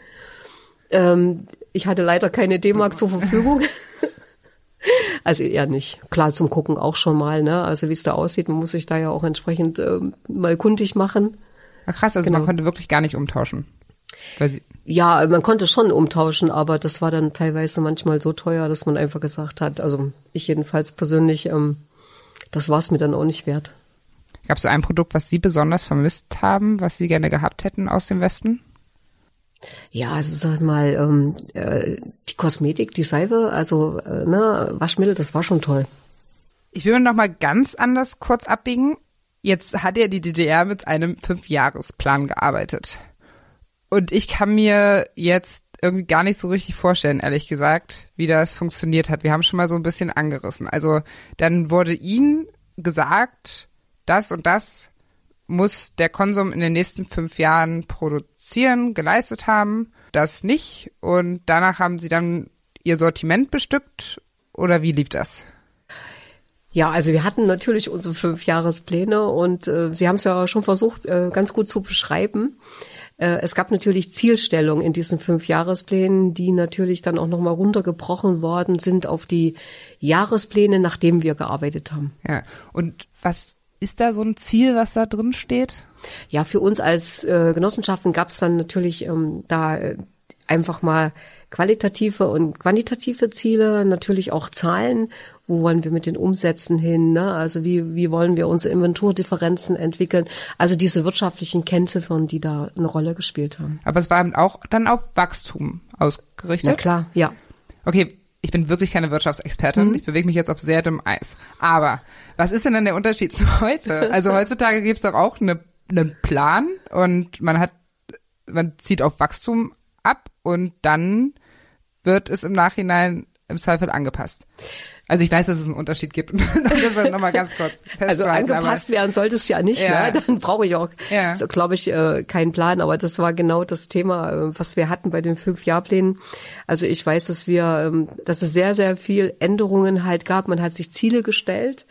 Ähm, ich hatte leider keine D-Mark zur Verfügung. <laughs> Also eher nicht. Klar, zum Gucken auch schon mal, ne? Also wie es da aussieht, man muss sich da ja auch entsprechend ähm, mal kundig machen. Ach krass, also genau. man konnte wirklich gar nicht umtauschen. ja, man konnte schon umtauschen, aber das war dann teilweise manchmal so teuer, dass man einfach gesagt hat, also ich jedenfalls persönlich, ähm, das war es mir dann auch nicht wert. Gab es so ein Produkt, was Sie besonders vermisst haben, was Sie gerne gehabt hätten aus dem Westen? Ja, also sag mal, ähm, äh, die Kosmetik, die Seife, also äh, ne, Waschmittel, das war schon toll. Ich will noch mal ganz anders kurz abbiegen. Jetzt hat ja die DDR mit einem Fünfjahresplan gearbeitet. Und ich kann mir jetzt irgendwie gar nicht so richtig vorstellen, ehrlich gesagt, wie das funktioniert hat. Wir haben schon mal so ein bisschen angerissen. Also dann wurde ihnen gesagt, das und das muss der Konsum in den nächsten fünf Jahren produzieren, geleistet haben, das nicht. Und danach haben sie dann ihr Sortiment bestückt oder wie lief das? Ja, also wir hatten natürlich unsere Fünfjahrespläne und äh, Sie haben es ja schon versucht, äh, ganz gut zu beschreiben. Äh, es gab natürlich Zielstellungen in diesen Fünfjahresplänen, die natürlich dann auch nochmal runtergebrochen worden sind auf die Jahrespläne, nachdem wir gearbeitet haben. Ja, und was ist da so ein Ziel, was da drin steht? Ja, für uns als äh, Genossenschaften gab es dann natürlich ähm, da äh, einfach mal qualitative und quantitative Ziele, natürlich auch Zahlen. Wo wollen wir mit den Umsätzen hin? Ne? Also wie, wie wollen wir unsere Inventurdifferenzen entwickeln? Also diese wirtschaftlichen Kennziffern, die da eine Rolle gespielt haben. Aber es war auch dann auf Wachstum ausgerichtet? Na klar, ja. Okay, ich bin wirklich keine Wirtschaftsexpertin. Mhm. Ich bewege mich jetzt auf sehr dünnem Eis. Aber was ist denn dann der Unterschied zu heute? Also <laughs> heutzutage gibt es doch auch eine, einen Plan und man hat, man zieht auf Wachstum ab und dann wird es im Nachhinein im Zweifel angepasst. Also ich weiß, dass es einen Unterschied gibt. <laughs> das noch mal ganz kurz Also angepasst werden sollte es ja nicht, ja. Ne? <laughs> dann brauche ich auch, ja. so glaube ich, äh, keinen Plan. Aber das war genau das Thema, äh, was wir hatten bei den fünf Jahrplänen. Also ich weiß, dass wir, ähm, dass es sehr, sehr viel Änderungen halt gab. Man hat sich Ziele gestellt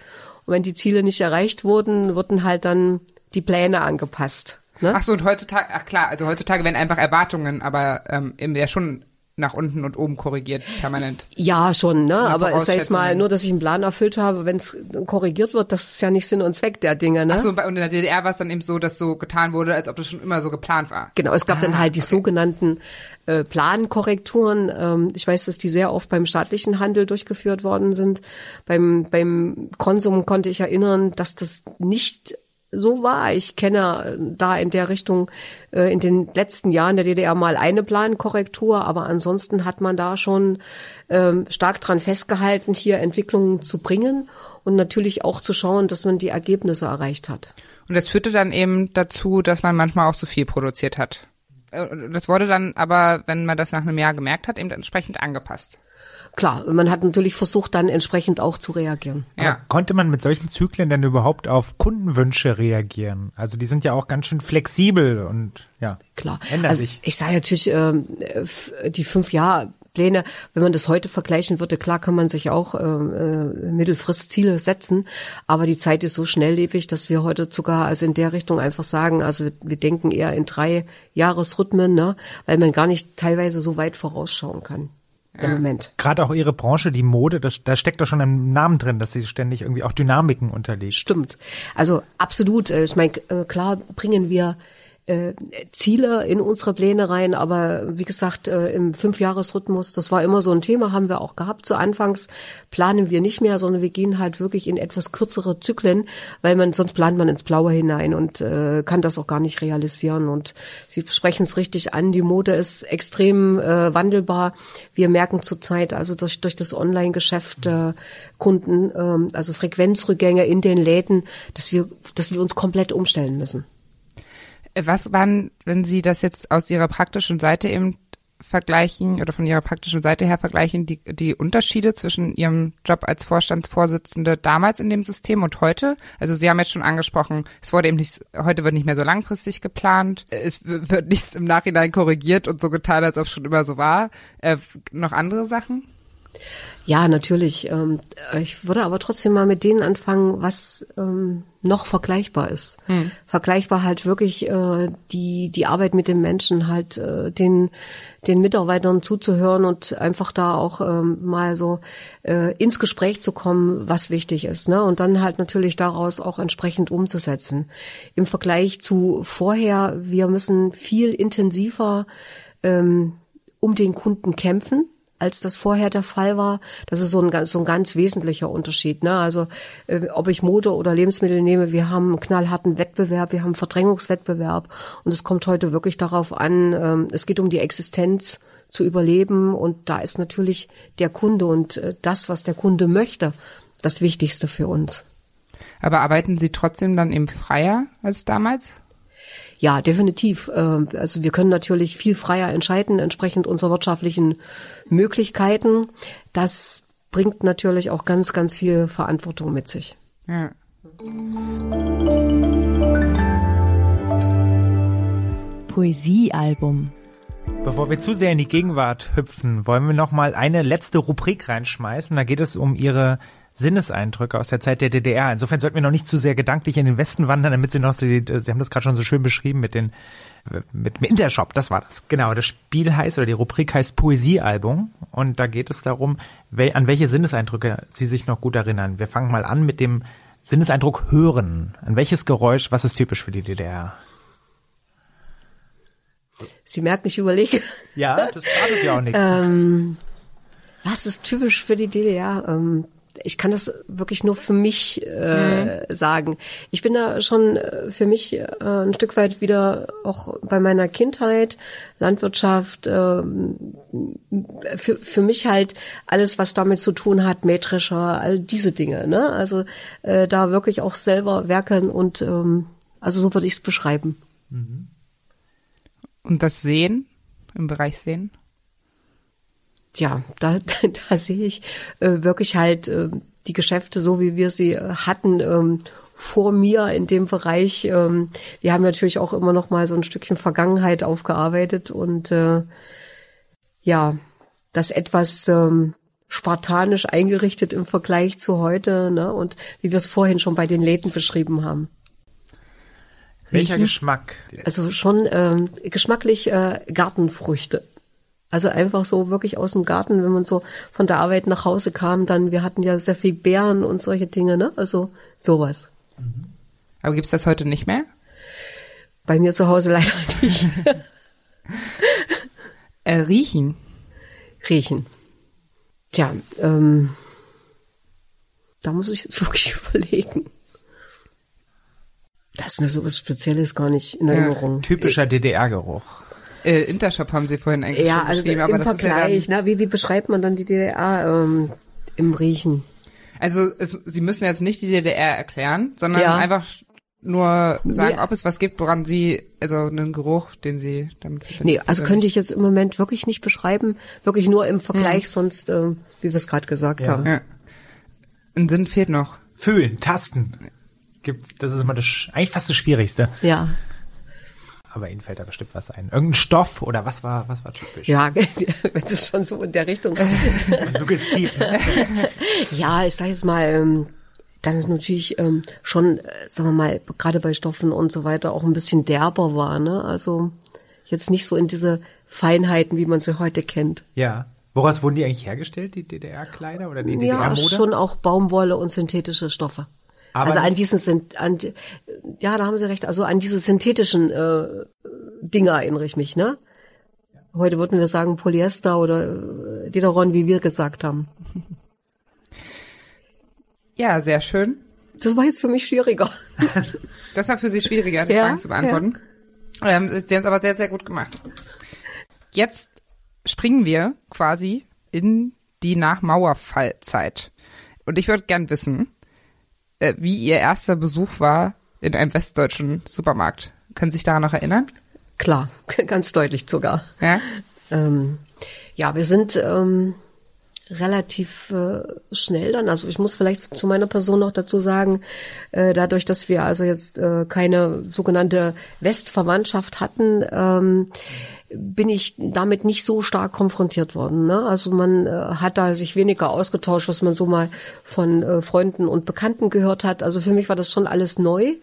und wenn die Ziele nicht erreicht wurden, wurden halt dann die Pläne angepasst. Ne? Ach so, und heutzutage, ach klar, also heutzutage werden einfach Erwartungen, aber ähm, eben ja schon nach unten und oben korrigiert permanent. Ja, schon, ne? Aber sag ich mal, nur, dass ich einen Plan erfüllt habe, wenn es korrigiert wird, das ist ja nicht Sinn und Zweck der Dinge, ne? Ach so, und in der DDR war es dann eben so, dass so getan wurde, als ob das schon immer so geplant war. Genau, es gab ah, dann halt die okay. sogenannten äh, Plankorrekturen. Ähm, ich weiß, dass die sehr oft beim staatlichen Handel durchgeführt worden sind. Beim, beim Konsum konnte ich erinnern, dass das nicht so war. Ich kenne da in der Richtung äh, in den letzten Jahren der DDR mal eine Plankorrektur, aber ansonsten hat man da schon ähm, stark dran festgehalten, hier Entwicklungen zu bringen und natürlich auch zu schauen, dass man die Ergebnisse erreicht hat. Und das führte dann eben dazu, dass man manchmal auch zu viel produziert hat. Äh, das wurde dann aber, wenn man das nach einem Jahr gemerkt hat, eben entsprechend angepasst klar, man hat natürlich versucht, dann entsprechend auch zu reagieren. Ja. Aber konnte man mit solchen Zyklen denn überhaupt auf Kundenwünsche reagieren? Also die sind ja auch ganz schön flexibel und ja, klar. ändern also sich. Ich sage natürlich, äh, die fünf Jahre Pläne, wenn man das heute vergleichen würde, klar kann man sich auch äh, äh, Mittelfristziele setzen, aber die Zeit ist so schnelllebig, dass wir heute sogar also in der Richtung einfach sagen, also wir, wir denken eher in drei Jahresrhythmen, ne, weil man gar nicht teilweise so weit vorausschauen kann im Moment. Gerade auch Ihre Branche, die Mode, das, da steckt doch schon im Namen drin, dass sie ständig irgendwie auch Dynamiken unterlegt. Stimmt. Also absolut. Äh, Ich meine, äh, klar bringen wir äh, Ziele in unsere Pläne rein, aber wie gesagt, äh, im Fünfjahresrhythmus, das war immer so ein Thema, haben wir auch gehabt. Zu Anfangs planen wir nicht mehr, sondern wir gehen halt wirklich in etwas kürzere Zyklen, weil man sonst plant man ins Blaue hinein und äh, kann das auch gar nicht realisieren. Und Sie sprechen es richtig an, die Mode ist extrem äh, wandelbar. Wir merken zurzeit also durch durch das Online-Geschäft äh, Kunden, ähm, also Frequenzrückgänge in den Läden, dass wir dass wir uns komplett umstellen müssen. Was waren, wenn Sie das jetzt aus Ihrer praktischen Seite eben vergleichen oder von Ihrer praktischen Seite her vergleichen, die, die Unterschiede zwischen Ihrem Job als Vorstandsvorsitzende damals in dem System und heute? Also Sie haben jetzt schon angesprochen, es wurde eben nicht, heute wird nicht mehr so langfristig geplant, es wird nichts im Nachhinein korrigiert und so getan, als ob es schon immer so war. Äh, noch andere Sachen? Ja, natürlich. Ähm, ich würde aber trotzdem mal mit denen anfangen, was ähm, noch vergleichbar ist. Hm. Vergleichbar halt wirklich äh, die die Arbeit mit den Menschen, halt äh, den den Mitarbeitern zuzuhören und einfach da auch ähm, mal so äh, ins Gespräch zu kommen, was wichtig ist, ne? Und dann halt natürlich daraus auch entsprechend umzusetzen. Im Vergleich zu vorher, wir müssen viel intensiver ähm, um den Kunden kämpfen als das vorher der Fall war. Das ist so ein, ganz- so ein ganz wesentlicher Unterschied. Ne? Also äh, ob ich Mode oder Lebensmittel nehme, wir haben einen knallharten Wettbewerb, wir haben einen Verdrängungswettbewerb und es kommt heute wirklich darauf an, ähm, es geht um die Existenz zu überleben und da ist natürlich der Kunde und äh, das, was der Kunde möchte, das Wichtigste für uns. Aber arbeiten Sie trotzdem dann eben freier als damals? Ja, definitiv. Ähm, Also wir können natürlich viel freier entscheiden, entsprechend unserer wirtschaftlichen Möglichkeiten. Das bringt natürlich auch ganz, ganz viel Verantwortung mit sich. Ja. Poesiealbum. Bevor wir zu sehr in die Gegenwart hüpfen, wollen wir noch mal eine letzte Rubrik reinschmeißen. Da geht es um Ihre Sinneseindrücke aus der Zeit der DDR. Insofern sollten wir noch nicht zu sehr gedanklich in den Westen wandern, damit Sie noch so die, Sie haben das gerade schon so schön beschrieben mit den mit dem Intershop, das war das. Genau, das Spiel heißt oder die Rubrik heißt Poesiealbum und da geht es darum, wel, an welche Sinneseindrücke Sie sich noch gut erinnern. Wir fangen mal an mit dem Sinneseindruck hören. An welches Geräusch, was ist typisch für die DDR? Sie merken, ich überlege, Ja, das schadet ja auch nichts. ähm, was ist typisch für die DDR? Ähm, ich kann das wirklich nur für mich äh, sagen. Ich bin da schon äh, für mich äh, ein Stück weit wieder auch bei meiner Kindheit, Landwirtschaft, ähm, für, für mich halt alles, was damit zu tun hat, metrischer, all diese Dinge. Ne? Also äh, da wirklich auch selber werkeln und ähm, also so würde ich es beschreiben. Und das Sehen im Bereich Sehen? Tja, da, <laughs> da sehe ich äh, wirklich halt äh, die Geschäfte so, wie wir sie äh, hatten, ähm, vor mir in dem Bereich. Ähm, wir haben natürlich auch immer noch mal so ein Stückchen Vergangenheit aufgearbeitet und äh, ja, das etwas ähm, spartanisch eingerichtet im Vergleich zu heute, ne? Und wie wir es vorhin schon bei den Läden beschrieben haben. Welcher Riechen? Geschmack? Also schon ähm, geschmacklich äh, Gartenfrüchte. Also einfach so wirklich aus dem Garten, wenn man so von der Arbeit nach Hause kam, dann, wir hatten ja sehr viel Beeren und solche Dinge, ne? Also sowas. Aber gibt's das heute nicht mehr? Bei mir zu Hause <laughs> leider nicht. <laughs> Äh, riechen. Riechen. Tja, ähm, da muss ich jetzt <laughs> wirklich überlegen. Da ist mir sowas Spezielles gar nicht in Erinnerung. Typischer DDR-Geruch. Äh, Intershop haben Sie vorhin eigentlich Ja, schon also beschrieben, aber im das Vergleich, ist ja dann, ne? wie, wie beschreibt man dann die DDR ähm, im Riechen? also es, Sie müssen jetzt nicht die DDR erklären, sondern Ja. einfach nur sagen, Ja. ob es was gibt, woran Sie, also einen Geruch, den Sie damit verbinden. Nee, also könnte ich jetzt im Moment wirklich nicht beschreiben, wirklich nur im Vergleich, sonst, äh, wie wir es gerade gesagt haben. Ja. Ein Sinn fehlt noch. Fühlen, tasten. Gibt's, das ist immer das, eigentlich fast das Schwierigste. Ja. Aber Ihnen fällt da bestimmt was ein. Irgendein Stoff oder was war, was war typisch? Ja, <laughs> wenn es schon so in der Richtung. <laughs> <laughs> Suggestiv. Ne? ja, ich sage jetzt mal, ähm, dann ist natürlich ähm, schon, äh, sagen wir mal, gerade bei Stoffen und so weiter auch ein bisschen derber war, ne? Also jetzt nicht so in diese Feinheiten, wie man sie heute kennt. Ja. Woraus wurden die eigentlich hergestellt, die DDR-Kleider oder die Ja, DDR-Mode? schon auch Baumwolle und synthetische Stoffe. Aber also an diesen sind an ja, da haben Sie recht, also an diese synthetischen äh, Dinger erinnere ich mich, ne? Heute würden wir sagen Polyester oder äh, Dederon, wie wir gesagt haben. <laughs> Ja, sehr schön. Das war jetzt für mich schwieriger. <laughs> Das war für Sie schwieriger, die Ja, Fragen zu beantworten. Ähm, Sie haben es aber sehr, sehr gut gemacht. Jetzt springen wir quasi in die Nachmauerfallzeit. Und ich würde gern wissen, äh, wie Ihr erster Besuch war in einem westdeutschen Supermarkt. Können Sie sich daran noch erinnern? Klar, <laughs> ganz deutlich sogar. Ja? Ähm, ja, wir sind ähm, relativ äh, schnell dann. Also ich muss vielleicht zu meiner Person noch dazu sagen, äh, dadurch, dass wir also jetzt äh, keine sogenannte Westverwandtschaft hatten, ähm, bin ich damit nicht so stark konfrontiert worden. Ne? Also man äh, hat da sich weniger ausgetauscht, was man so mal von äh, Freunden und Bekannten gehört hat. Also für mich war das schon alles neu.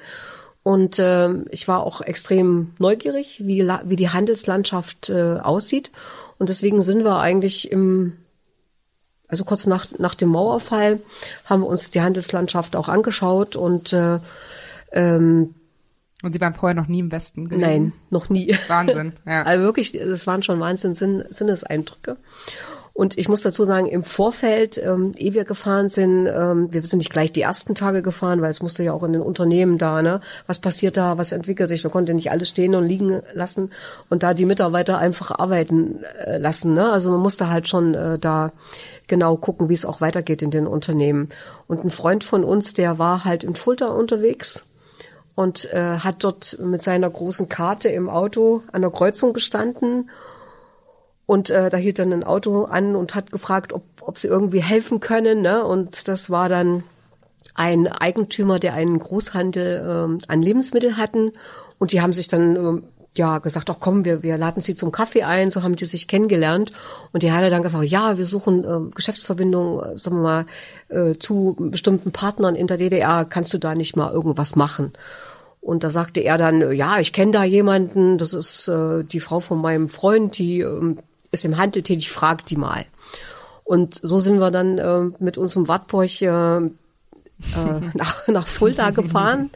Und ähm, ich war auch extrem neugierig, wie die, wie die Handelslandschaft äh, aussieht. Und deswegen sind wir eigentlich im, also kurz nach, nach dem Mauerfall, haben wir uns die Handelslandschaft auch angeschaut und äh, ähm, Und Sie waren vorher noch nie im Westen gewesen? nein, noch nie. Wahnsinn, ja. <laughs> Also wirklich, es waren schon Wahnsinn Sinn, Sinneseindrücke. Und ich muss dazu sagen, im Vorfeld, ähm, ehe wir gefahren sind, ähm, wir sind nicht gleich die ersten Tage gefahren, weil es musste ja auch in den Unternehmen da, ne? Was passiert da, was entwickelt sich? Wir konnten nicht alles stehen und liegen lassen und da die Mitarbeiter einfach arbeiten äh, lassen, ne? Also man musste halt schon äh, da genau gucken, wie es auch weitergeht in den Unternehmen. Und ein Freund von uns, der war halt in Fulda unterwegs und äh, hat dort mit seiner großen Karte im Auto an der Kreuzung gestanden und äh, da hielt dann ein Auto an und hat gefragt, ob, ob sie irgendwie helfen können. Ne? Und das war dann ein Eigentümer, der einen Großhandel ähm, an Lebensmitteln hatten. Und die haben sich dann ähm, ja gesagt, ach komm, wir, wir laden sie zum Kaffee ein. So haben die sich kennengelernt. Und die hat er dann gefragt, ja, wir suchen äh, Geschäftsverbindungen, äh, sagen wir mal, äh, zu bestimmten Partnern in der DDR. Kannst du da nicht mal irgendwas machen? Und da sagte er dann, ja, ich kenne da jemanden, das ist äh, die Frau von meinem Freund, die ähm, ist im Handel tätig, frag die mal. Und so sind wir dann äh, mit unserem Wartburg äh, äh, <laughs> nach, nach Fulda <laughs> gefahren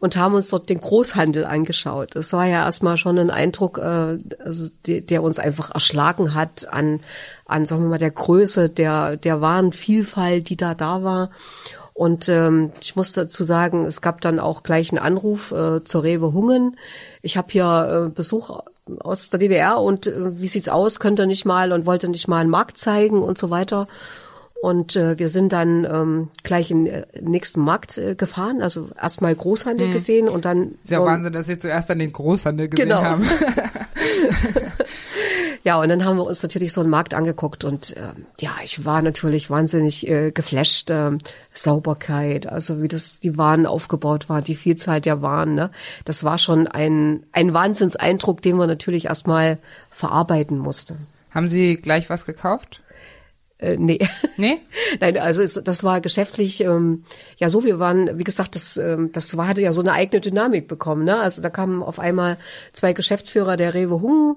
und haben uns dort den Großhandel angeschaut. Das war ja erstmal schon ein Eindruck, äh, also der, der uns einfach erschlagen hat an, an sagen wir mal, der Größe, der, der Warenvielfalt, die da da war. Und ähm, ich muss dazu sagen, es gab dann auch gleich einen Anruf äh, zur Rewe Hungen. Ich habe hier äh, Besuch aus der DDR und äh, wie sieht's aus? Könnt ihr nicht mal und wollte nicht mal einen Markt zeigen und so weiter. Und äh, wir sind dann ähm, gleich in den nächsten Markt äh, gefahren, also erstmal Großhandel gesehen und dann Ist ja so Wahnsinn, dass Sie zuerst dann den Großhandel gesehen Genau. haben. <laughs> Ja, und dann haben wir uns natürlich so einen Markt angeguckt und ähm, ja, ich war natürlich wahnsinnig äh, geflasht. Ähm, Sauberkeit, also wie das die Waren aufgebaut war, die Vielzahl der Waren, ne? Das war schon ein ein Wahnsinnseindruck, den man natürlich erstmal verarbeiten musste. haben Sie gleich was gekauft? Äh, nee. Nee? <laughs> Nein, also es, das war geschäftlich, ähm, ja so, wir waren, wie gesagt, das, ähm, das war, hatte ja so eine eigene Dynamik bekommen. Ne? Also da kamen auf einmal zwei Geschäftsführer der Rewe Hungen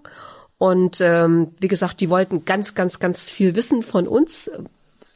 und ähm, wie gesagt, die wollten ganz, ganz, ganz viel wissen von uns.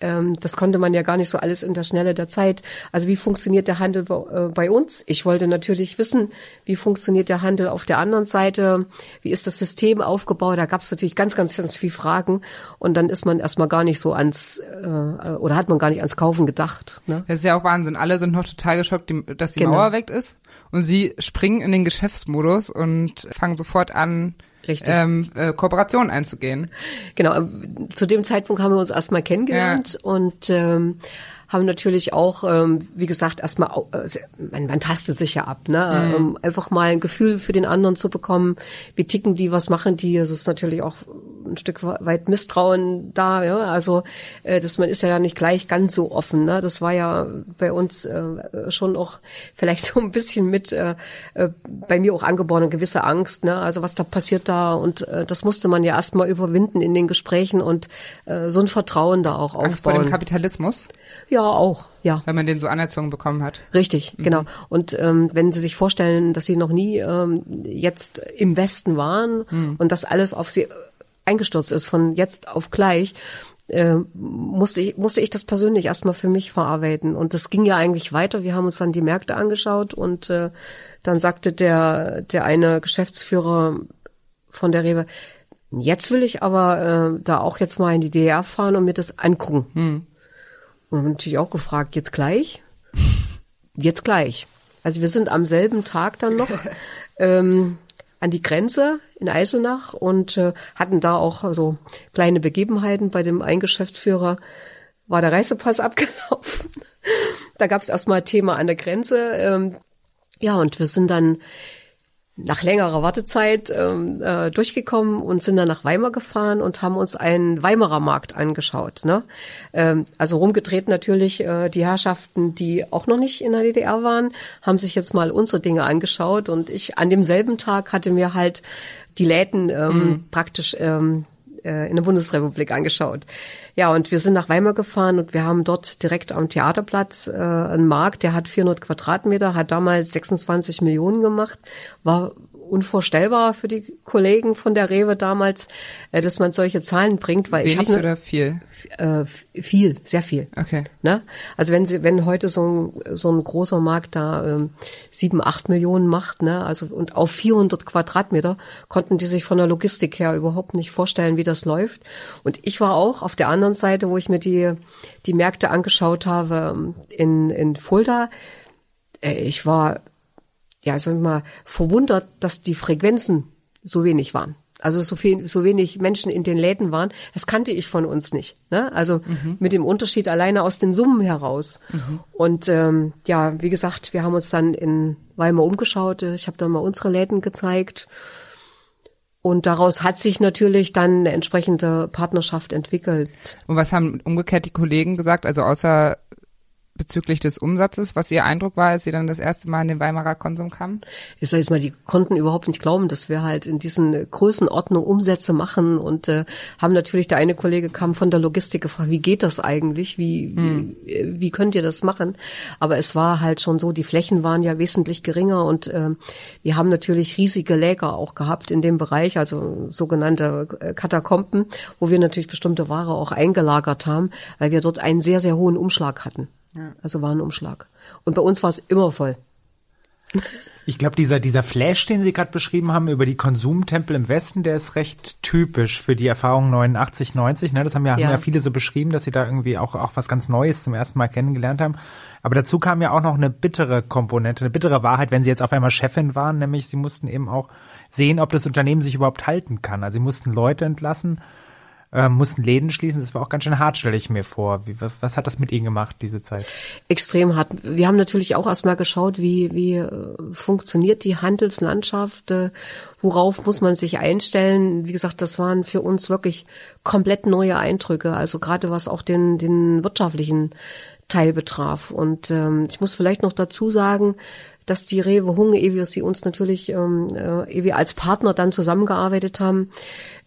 Ähm, das konnte man ja gar nicht so alles in der Schnelle der Zeit. Also wie funktioniert der Handel bei, äh, bei uns? Ich wollte natürlich wissen, wie funktioniert der Handel auf der anderen Seite? Wie ist das System aufgebaut? Da gab es natürlich ganz, ganz, ganz viele Fragen. Und dann ist man erstmal gar nicht so ans, äh, oder hat man gar nicht ans Kaufen gedacht. Ne? Das ist ja auch Wahnsinn. Alle sind noch total geschockt, dass die Genau. Mauer weg ist. Und sie springen in den Geschäftsmodus und fangen sofort an, Richtig. ähm, äh, Kooperationen einzugehen. Genau, ähm, zu dem Zeitpunkt haben wir uns erstmal kennengelernt und ähm, haben natürlich auch, ähm, wie gesagt, erstmal, äh, man, man tastet sich ja ab, ne? Mhm. Ähm, einfach mal ein Gefühl für den anderen zu bekommen, wie ticken die, was machen die. Es ist natürlich auch ein Stück weit Misstrauen da, ja. Also äh, das man ist ja nicht gleich ganz so offen. Ne? Das war ja bei uns äh, schon auch vielleicht <laughs> so ein bisschen mit äh, äh, bei mir auch angeboren, eine gewisse Angst. Ne? Also was da passiert da und äh, das musste man ja erstmal überwinden in den Gesprächen und äh, so ein Vertrauen da auch Angst aufbauen. vor dem Kapitalismus? Ja, auch, ja. Wenn man den so anerzogen bekommen hat. Richtig, mhm. genau. Und ähm, wenn Sie sich vorstellen, dass Sie noch nie ähm, jetzt im Westen waren mhm. und das alles auf Sie eingestürzt ist von jetzt auf gleich, äh, musste ich, musste ich das persönlich erstmal für mich verarbeiten. Und das ging ja eigentlich weiter. Wir haben uns dann die Märkte angeschaut und äh, dann sagte der, der eine Geschäftsführer von der Rewe, jetzt will ich aber äh, da auch jetzt mal in die DDR fahren und mir das angucken. Hm. Und natürlich auch gefragt, jetzt gleich? <laughs> Jetzt gleich. Also wir sind am selben Tag dann noch <laughs> ähm, an die Grenze in Eisenach und äh, hatten da auch so kleine Begebenheiten. Bei dem Eingeschäftsführer war der Reisepass <laughs> abgelaufen. da gab es erstmal Thema an der Grenze. Ähm, ja, und wir sind dann nach längerer Wartezeit ähm, äh, durchgekommen und sind dann nach Weimar gefahren und haben uns einen Weimarer Markt angeschaut. Ne? Ähm, also rumgedreht natürlich äh, die Herrschaften, die auch noch nicht in der DDR waren, haben sich jetzt mal unsere Dinge angeschaut und ich an demselben Tag hatte mir halt die Läden ähm, mhm. praktisch ähm, äh, in der Bundesrepublik angeschaut. Ja, und wir sind nach Weimar gefahren und wir haben dort direkt am Theaterplatz äh, einen Markt, der hat 400 Quadratmeter, hat damals 26 Millionen gemacht, war unvorstellbar für die Kollegen von der Rewe damals, äh, dass man solche Zahlen bringt, weil Wenig ich habe oder viel? Äh, viel, sehr viel. Okay. Ne? Also wenn sie, wenn heute so ein so ein großer Markt da ähm, sieben, acht Millionen macht, ne, also und auf 400 Quadratmeter konnten die sich von der Logistik her überhaupt nicht vorstellen, wie das läuft. Und ich war auch auf der anderen Seite, wo ich mir die die Märkte angeschaut habe ähm, in in Fulda. Äh, ich war ja, sagen wir mal, verwundert, dass die Frequenzen so wenig waren. Also so viel, so wenig Menschen in den Läden waren, das kannte ich von uns nicht. Ne? Also mhm. mit dem Unterschied alleine aus den Summen heraus. Mhm. Und ähm, ja, wie gesagt, wir haben uns dann in Weimar umgeschaut. Ich habe dann mal unsere Läden gezeigt. Und daraus hat sich natürlich dann eine entsprechende Partnerschaft entwickelt. Und was haben umgekehrt die Kollegen gesagt? Also außer bezüglich des Umsatzes, was Ihr Eindruck war, als Sie dann das erste Mal in den Weimarer Konsum kamen? Ich sage jetzt mal, die konnten überhaupt nicht glauben, dass wir halt in diesen Größenordnung Umsätze machen und äh, haben natürlich, der eine Kollege kam von der Logistik gefragt, wie geht das eigentlich? Wie, hm. wie, wie könnt ihr das machen? Aber es war halt schon so, die Flächen waren ja wesentlich geringer und äh, wir haben natürlich riesige Läger auch gehabt in dem Bereich, also sogenannte äh, Katakomben, wo wir natürlich bestimmte Ware auch eingelagert haben, weil wir dort einen sehr, sehr hohen Umschlag hatten. Ja. Also Warenumschlag. Und bei uns war es immer voll. Ich glaube, dieser, dieser Flash, den Sie gerade beschrieben haben über die Konsumtempel im Westen, der ist recht typisch für die Erfahrung 89, 90. Ne? Das haben ja, ja. haben ja viele so beschrieben, dass sie da irgendwie auch, auch was ganz Neues zum ersten Mal kennengelernt haben. Aber dazu kam ja auch noch eine bittere Komponente, eine bittere Wahrheit, wenn sie jetzt auf einmal Chefin waren, nämlich sie mussten eben auch sehen, ob das Unternehmen sich überhaupt halten kann. Also sie mussten Leute entlassen äh, mussten Läden schließen. Das war auch ganz schön hart, stelle ich mir vor. Wie, was, was, hat das mit Ihnen gemacht, diese Zeit? Extrem hart. Wir haben natürlich auch erstmal geschaut, wie, wie äh, funktioniert die Handelslandschaft, äh, worauf muss man sich einstellen. Wie gesagt, das waren für uns wirklich komplett neue Eindrücke. Also gerade was auch den, den wirtschaftlichen Teil betraf. Und ähm, ich muss vielleicht noch dazu sagen, dass die Rewe Hunge, ehe wir sie uns natürlich, ähm, äh, ehe wir als Partner dann zusammengearbeitet haben,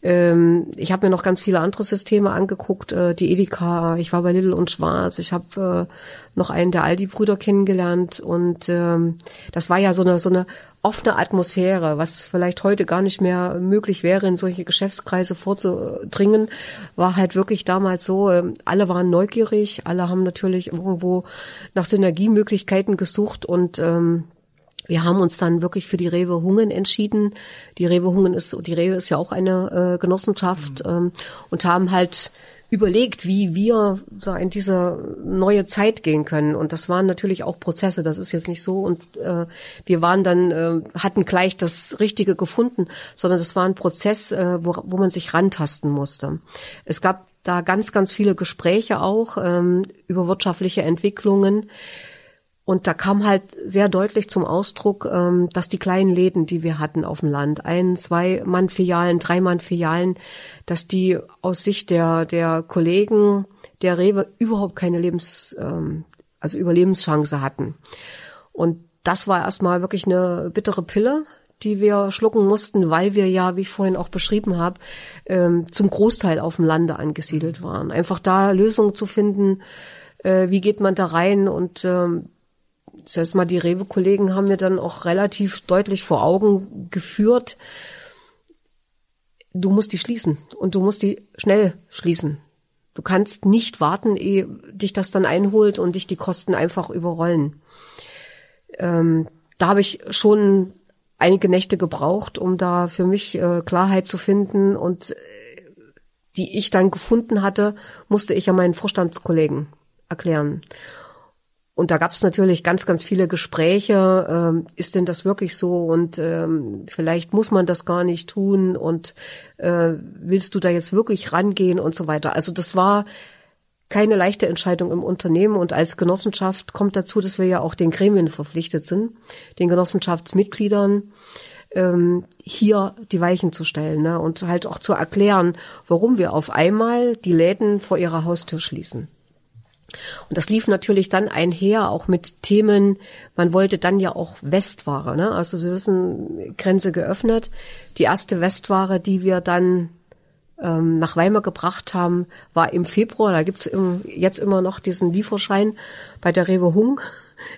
ähm, ich habe mir noch ganz viele andere Systeme angeguckt, äh, die Edeka, ich war bei Lidl und Schwarz, ich habe äh, noch einen der Aldi-Brüder kennengelernt und ähm, das war ja so eine so eine offene Atmosphäre, was vielleicht heute gar nicht mehr möglich wäre, in solche Geschäftskreise vorzudringen, war halt wirklich damals so, äh, alle waren neugierig, alle haben natürlich irgendwo nach Synergiemöglichkeiten gesucht und ähm, wir haben uns dann wirklich für die Rewe Hungen entschieden. Die Rewe Hungen ist, die Rewe ist ja auch eine äh, Genossenschaft mhm. ähm, und haben halt überlegt, wie wir so in diese neue Zeit gehen können. Und das waren natürlich auch Prozesse. Das ist jetzt nicht so. Und äh, wir waren dann, äh, hatten gleich das Richtige gefunden, sondern das war ein Prozess, äh, wo, wo man sich rantasten musste. Es gab da ganz, ganz viele Gespräche auch ähm, über wirtschaftliche Entwicklungen. Und da kam halt sehr deutlich zum Ausdruck, ähm, dass die kleinen Läden, die wir hatten auf dem Land, ein, zwei Mann-Filialen, drei Mann-Filialen, dass die aus Sicht der, der Kollegen der Rewe überhaupt keine Lebens, ähm, also Überlebenschance hatten. Und das war erstmal wirklich eine bittere Pille, die wir schlucken mussten, weil wir ja, wie ich vorhin auch beschrieben habe, ähm, zum Großteil auf dem Lande angesiedelt waren. Einfach da Lösungen zu finden, äh, wie geht man da rein und ähm, das heißt mal, die Rewe-Kollegen haben mir dann auch relativ deutlich vor Augen geführt, du musst die schließen und du musst die schnell schließen. Du kannst nicht warten, ehe dich das dann einholt und dich die Kosten einfach überrollen. Ähm, da habe ich schon einige Nächte gebraucht, um da für mich äh, Klarheit zu finden und äh, die ich dann gefunden hatte, musste ich ja meinen Vorstandskollegen erklären. Und da gab es natürlich ganz, ganz viele Gespräche. Ähm, ist denn das wirklich so? Und ähm, vielleicht muss man das gar nicht tun. Und äh, willst du da jetzt wirklich rangehen und so weiter? Also das war keine leichte Entscheidung im Unternehmen. Und als Genossenschaft kommt dazu, dass wir ja auch den Gremien verpflichtet sind, den Genossenschaftsmitgliedern ähm, hier die Weichen zu stellen ne? und halt auch zu erklären, warum wir auf einmal die Läden vor ihrer Haustür schließen. Und das lief natürlich dann einher, auch mit Themen, man wollte dann ja auch Westware, ne? Also Sie wissen, Grenze geöffnet. Die erste Westware, die wir dann ähm, nach Weimar gebracht haben, war im Februar. Da gibt's im, jetzt immer noch diesen Lieferschein bei der Rewe Hung,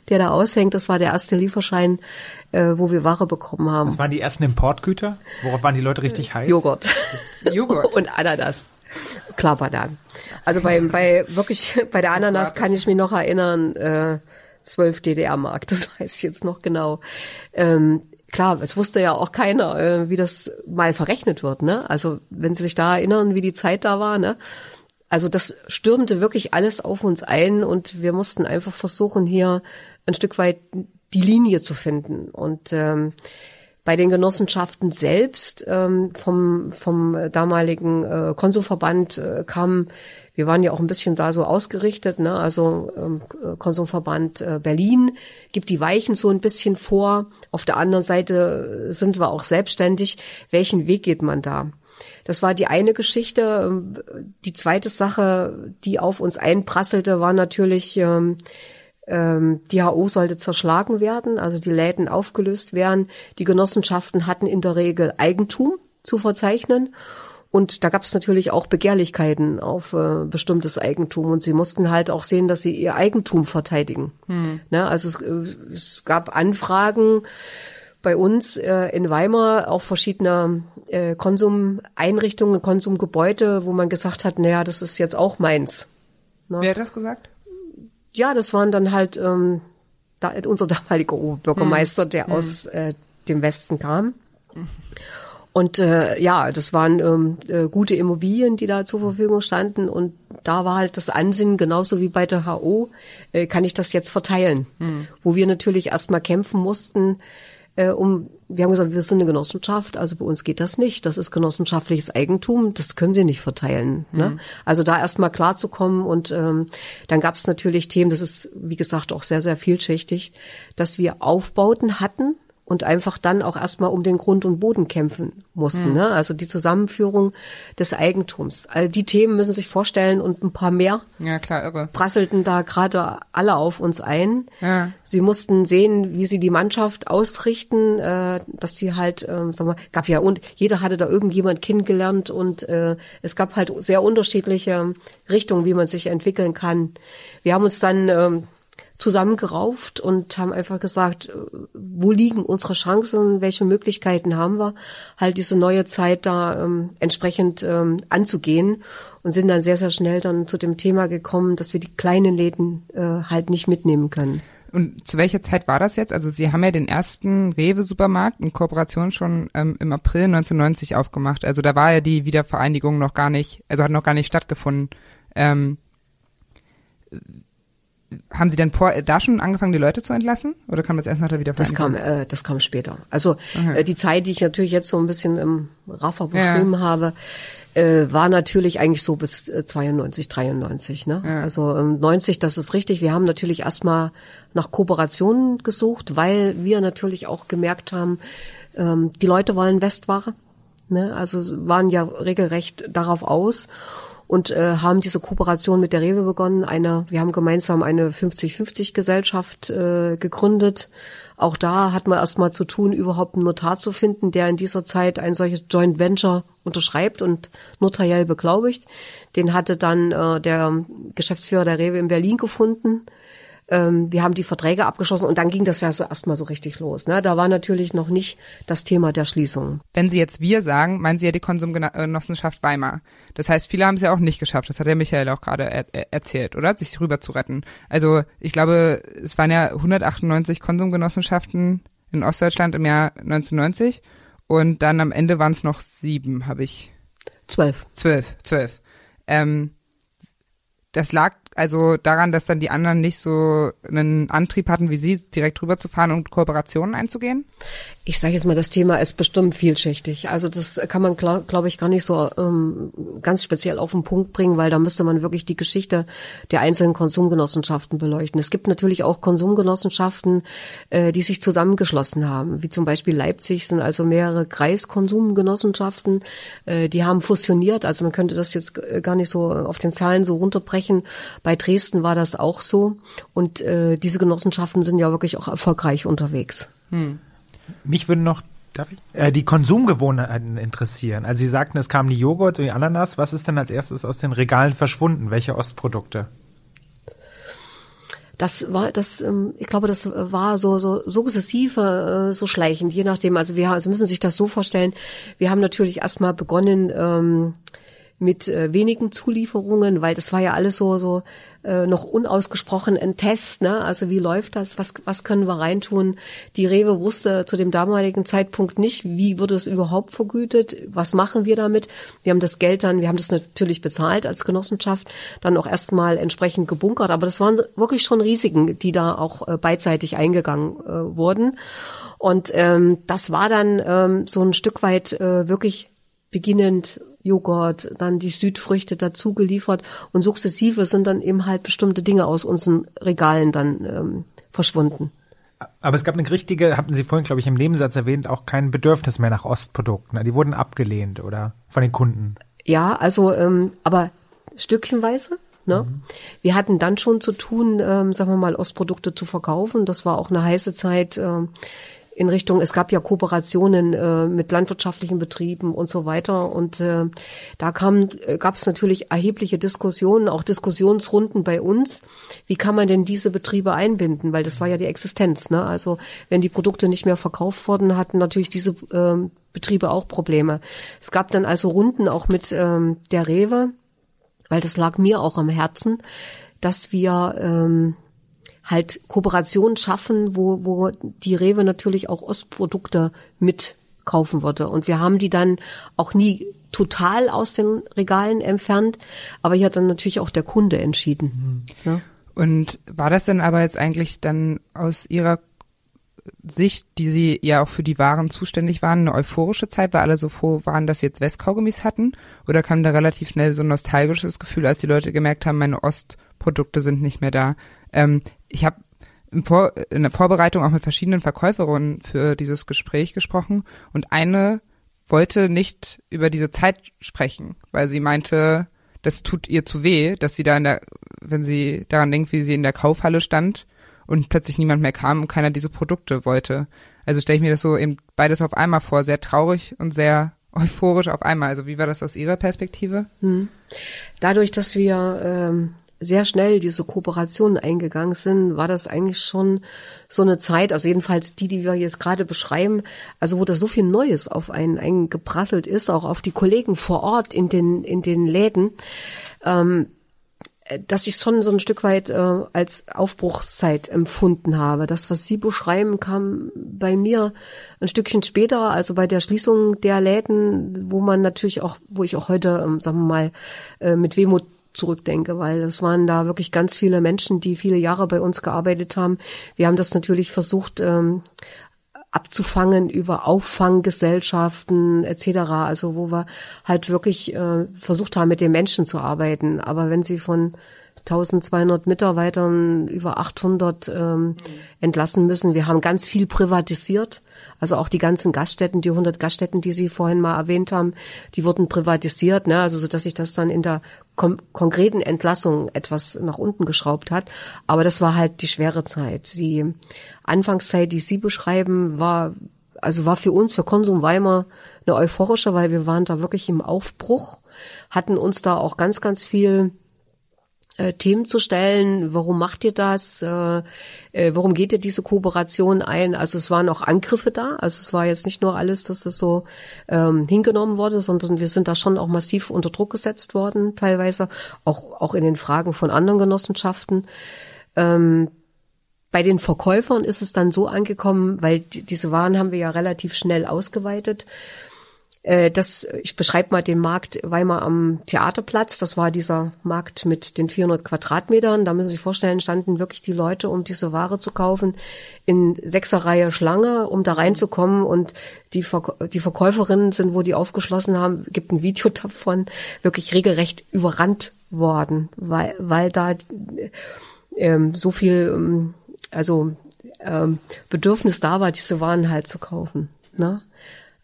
der da aushängt. Das war der erste Lieferschein, äh, wo wir Ware bekommen haben. Das waren die ersten Importgüter? Worauf waren die Leute richtig heiß? Joghurt. <laughs> Joghurt. Und Ananas. Klar, Bananen. Also bei, bei wirklich bei der Ananas kann ich mich noch erinnern, äh, 12 DDR-Mark, das weiß ich jetzt noch genau. Ähm, klar, es wusste ja auch keiner, äh, wie das mal verrechnet wird. Ne? Also wenn Sie sich da erinnern, wie die Zeit da war, ne? Also das stürmte wirklich alles auf uns ein und wir mussten einfach versuchen, hier ein Stück weit die Linie zu finden. Und ähm, bei den Genossenschaften selbst ähm, vom, vom damaligen äh, Konsumverband äh, kam, wir waren ja auch ein bisschen da so ausgerichtet, ne? also ähm, Konsumverband äh, Berlin gibt die Weichen so ein bisschen vor. Auf der anderen Seite sind wir auch selbstständig. Welchen Weg geht man da? Das war die eine Geschichte. Ähm, die zweite Sache, die auf uns einprasselte, war natürlich, ähm, ähm, die HO sollte zerschlagen werden, also die Läden aufgelöst werden. Die Genossenschaften hatten in der Regel Eigentum zu verzeichnen. Und da gab es natürlich auch Begehrlichkeiten auf äh, bestimmtes Eigentum. Und sie mussten halt auch sehen, dass sie ihr Eigentum verteidigen. Hm. Ne? Also es, äh, es, gab Anfragen bei uns äh, in Weimar, auch verschiedene äh, Konsumeinrichtungen, Konsumgebäude, wo man gesagt hat, naja, das ist jetzt auch meins. Ne? Wer hat das gesagt? ja, das waren dann halt ähm, da, unser <laughs> damaliger Oberbürgermeister, hm. der hm. aus äh, dem Westen kam. Und äh, ja, das waren ähm, äh, gute Immobilien, die da zur Verfügung standen. Und da war halt das Ansinnen, genauso wie bei der HO, äh, kann ich das jetzt verteilen. Hm. Wo wir natürlich erstmal kämpfen mussten, äh, um, wir haben gesagt, wir sind eine Genossenschaft, also bei uns geht das nicht. Das ist genossenschaftliches Eigentum, das können sie nicht verteilen. Ne? Mhm. Also da erstmal klarzukommen und ähm, dann gab es natürlich Themen, das ist, wie gesagt, auch sehr, sehr vielschichtig, dass wir Aufbauten hatten, und einfach dann auch erstmal um den Grund und Boden kämpfen mussten. Mhm. Ne? Also die Zusammenführung des Eigentums. Also die Themen müssen sich vorstellen und ein paar mehr. Ja, klar, irre. Prasselten da gerade alle auf uns ein. Ja. Sie mussten sehen, wie sie die Mannschaft ausrichten, äh, dass die halt, äh, sag mal, gab ja und jeder hatte da irgendjemand kennengelernt und äh, es gab halt sehr unterschiedliche Richtungen, wie man sich entwickeln kann. Wir haben uns dann ähm, zusammengerauft und haben einfach gesagt, äh, wo liegen unsere Chancen, welche Möglichkeiten haben wir, halt diese neue Zeit da ähm, entsprechend ähm, anzugehen und sind dann sehr, sehr schnell dann zu dem Thema gekommen, dass wir die kleinen Läden äh, halt nicht mitnehmen können. Und zu welcher Zeit war das jetzt? Also Sie haben ja den ersten Rewe-Supermarkt in Kooperation schon ähm, im April 1990 aufgemacht. Also da war ja die Wiedervereinigung noch gar nicht, also hat noch gar nicht stattgefunden. Ähm, haben Sie denn vor, da schon angefangen, die Leute zu entlassen? Oder kam das erst nach der Wiedervereinigung? Das kam, äh, das kam später. Also äh, die Zeit, die ich natürlich jetzt so ein bisschen im Raffer beschrieben ja. habe, äh, war natürlich eigentlich so bis äh, 92, 93. Ne? Ja. Also ähm, 90, das ist richtig. Wir haben natürlich erstmal nach Kooperationen gesucht, weil wir natürlich auch gemerkt haben, ähm, die Leute wollen Westware. Ne? Also waren ja regelrecht darauf aus und äh, haben diese Kooperation mit der Rewe begonnen. Eine, wir haben gemeinsam eine 50-50 Gesellschaft äh, gegründet auch da hat man erstmal zu tun, überhaupt einen Notar zu finden, der in dieser Zeit ein solches Joint Venture unterschreibt und notariell beglaubigt. Den hatte dann äh, der Geschäftsführer der Rewe in Berlin gefunden ähm, wir haben die Verträge abgeschlossen und dann ging das ja so erstmal so richtig los. Ne? Da war natürlich noch nicht das Thema der Schließung. Wenn Sie jetzt wir sagen, meinen Sie ja die Konsumgenossenschaft Weimar. Das heißt, viele haben es ja auch nicht geschafft. Das hat der Michael auch gerade er erzählt, oder? Sich rüber zu retten. Also ich glaube, es waren ja 198 Konsumgenossenschaften in Ostdeutschland im Jahr 1990 und dann am Ende waren es noch sieben, habe ich. Zwölf. Zwölf, zwölf. Ähm, das lag also daran, dass dann die anderen nicht so einen Antrieb hatten wie Sie, direkt rüberzufahren und Kooperationen einzugehen? Ich sage jetzt mal, das Thema ist bestimmt vielschichtig. Also das kann man, glaube glaub ich, gar nicht so ähm, ganz speziell auf den Punkt bringen, weil da müsste man wirklich die Geschichte der einzelnen Konsumgenossenschaften beleuchten. Es gibt natürlich auch Konsumgenossenschaften, äh, die sich zusammengeschlossen haben, wie zum Beispiel Leipzig sind also mehrere Kreiskonsumgenossenschaften, äh, die haben fusioniert. Also man könnte das jetzt äh, gar nicht so auf den Zahlen so runterbrechen. Bei Dresden war das auch so und äh, diese Genossenschaften sind ja wirklich auch erfolgreich unterwegs. Hm. Mich würden noch Darf ich? Äh, die Konsumgewohnheiten interessieren. Also Sie sagten, es kamen die Joghurt und die Ananas. Was ist denn als erstes aus den Regalen verschwunden? Welche Ostprodukte? Das war, das, ähm, ich glaube, das war so, so sukzessive, äh, so schleichend, je nachdem. Also wir, also müssen sich das so vorstellen. Wir haben natürlich erstmal begonnen, ähm, mit äh, wenigen Zulieferungen, weil das war ja alles so so äh, noch unausgesprochen ein Test, ne? Also wie läuft das? Was was können wir reintun? Die Rewe wusste zu dem damaligen Zeitpunkt nicht, wie wird es überhaupt vergütet? Was machen wir damit? Wir haben das Geld dann, wir haben das natürlich bezahlt als Genossenschaft, dann auch erstmal entsprechend gebunkert, aber das waren wirklich schon Risiken, die da auch äh, beidseitig eingegangen äh, wurden. Und ähm, das war dann ähm, so ein Stück weit äh, wirklich beginnend Joghurt, dann die Südfrüchte dazu geliefert und sukzessive sind dann eben halt bestimmte Dinge aus unseren Regalen dann ähm, verschwunden. Aber es gab eine richtige, hatten Sie vorhin, glaube ich, im Nebensatz erwähnt, auch kein Bedürfnis mehr nach Ostprodukten. Die wurden abgelehnt oder von den Kunden. Ja, also ähm, aber stückchenweise. Ne? Mhm. Wir hatten dann schon zu tun, ähm, sagen wir mal, Ostprodukte zu verkaufen. Das war auch eine heiße Zeit. Ähm, in Richtung, es gab ja Kooperationen äh, mit landwirtschaftlichen Betrieben und so weiter. Und äh, da kam, äh, gab es natürlich erhebliche Diskussionen, auch Diskussionsrunden bei uns. Wie kann man denn diese Betriebe einbinden? Weil das war ja die Existenz. Ne? Also wenn die Produkte nicht mehr verkauft wurden, hatten natürlich diese äh, Betriebe auch Probleme. Es gab dann also Runden auch mit ähm, der Rewe, weil das lag mir auch am Herzen, dass wir ähm, halt Kooperationen schaffen, wo, wo die Rewe natürlich auch Ostprodukte mitkaufen würde. Und wir haben die dann auch nie total aus den Regalen entfernt, aber hier hat dann natürlich auch der Kunde entschieden. Mhm. Ja. Und war das denn aber jetzt eigentlich dann aus Ihrer Sicht, die Sie ja auch für die Waren zuständig waren, eine euphorische Zeit, weil alle so froh waren, dass sie jetzt Westkaugummis hatten? Oder kam da relativ schnell so ein nostalgisches Gefühl, als die Leute gemerkt haben, meine Ostprodukte sind nicht mehr da? Ähm, ich habe Vor in der Vorbereitung auch mit verschiedenen Verkäuferinnen für dieses Gespräch gesprochen und eine wollte nicht über diese Zeit sprechen, weil sie meinte, das tut ihr zu weh, dass sie da in der, wenn sie daran denkt, wie sie in der Kaufhalle stand und plötzlich niemand mehr kam und keiner diese Produkte wollte. Also stelle ich mir das so eben beides auf einmal vor, sehr traurig und sehr euphorisch auf einmal. Also wie war das aus Ihrer Perspektive? Hm. Dadurch, dass wir ähm, sehr schnell diese Kooperation eingegangen sind, war das eigentlich schon so eine Zeit, also jedenfalls die, die wir jetzt gerade beschreiben, also wo da so viel Neues auf einen eingeprasselt ist, auch auf die Kollegen vor Ort in den, in den Läden, ähm, dass ich schon so ein Stück weit äh, als Aufbruchszeit empfunden habe. Das, was Sie beschreiben, kam bei mir ein Stückchen später, also bei der Schließung der Läden, wo man natürlich auch, wo ich auch heute, ähm, sagen wir mal, äh, mit Wehmut zurückdenke, weil es waren da wirklich ganz viele Menschen, die viele Jahre bei uns gearbeitet haben. Wir haben das natürlich versucht ähm, abzufangen über Auffanggesellschaften etc. Also wo wir halt wirklich äh, versucht haben, mit den Menschen zu arbeiten. Aber wenn sie von 1200 Mitarbeitern über 800 ähm, entlassen müssen. Wir haben ganz viel privatisiert. Also auch die ganzen Gaststätten, die 100 Gaststätten, die Sie vorhin mal erwähnt haben, die wurden privatisiert, ne? also so dass sich das dann in der konkreten Entlassung etwas nach unten geschraubt hat. Aber das war halt die schwere Zeit. Die Anfangszeit, die Sie beschreiben, war also war für uns, für Konsum Weimar, eine euphorische, weil wir waren da wirklich im Aufbruch, hatten uns da auch ganz, ganz viel äh, Themen zu stellen. Warum macht ihr das? Äh, äh, warum geht ihr diese Kooperation ein? Also es waren auch Angriffe da. Also es war jetzt nicht nur alles, dass das so ähm, hingenommen wurde, sondern wir sind da schon auch massiv unter Druck gesetzt worden, teilweise auch auch in den Fragen von anderen Genossenschaften. Ähm, bei den Verkäufern ist es dann so angekommen, weil die, diese Waren haben wir ja relativ schnell ausgeweitet das, ich beschreibe mal den Markt Weimar am Theaterplatz. Das war dieser Markt mit den 400 Quadratmetern. Da müssen Sie sich vorstellen, standen wirklich die Leute, um diese Ware zu kaufen, in sechser Reihe Schlange, um da reinzukommen. Und die, Ver die Verkäuferinnen sind, wo die aufgeschlossen haben, gibt ein Video <laughs> davon, wirklich regelrecht überrannt worden, weil, weil da ähm, so viel, ähm, also ähm, Bedürfnis da war, diese Waren halt zu kaufen. Ne?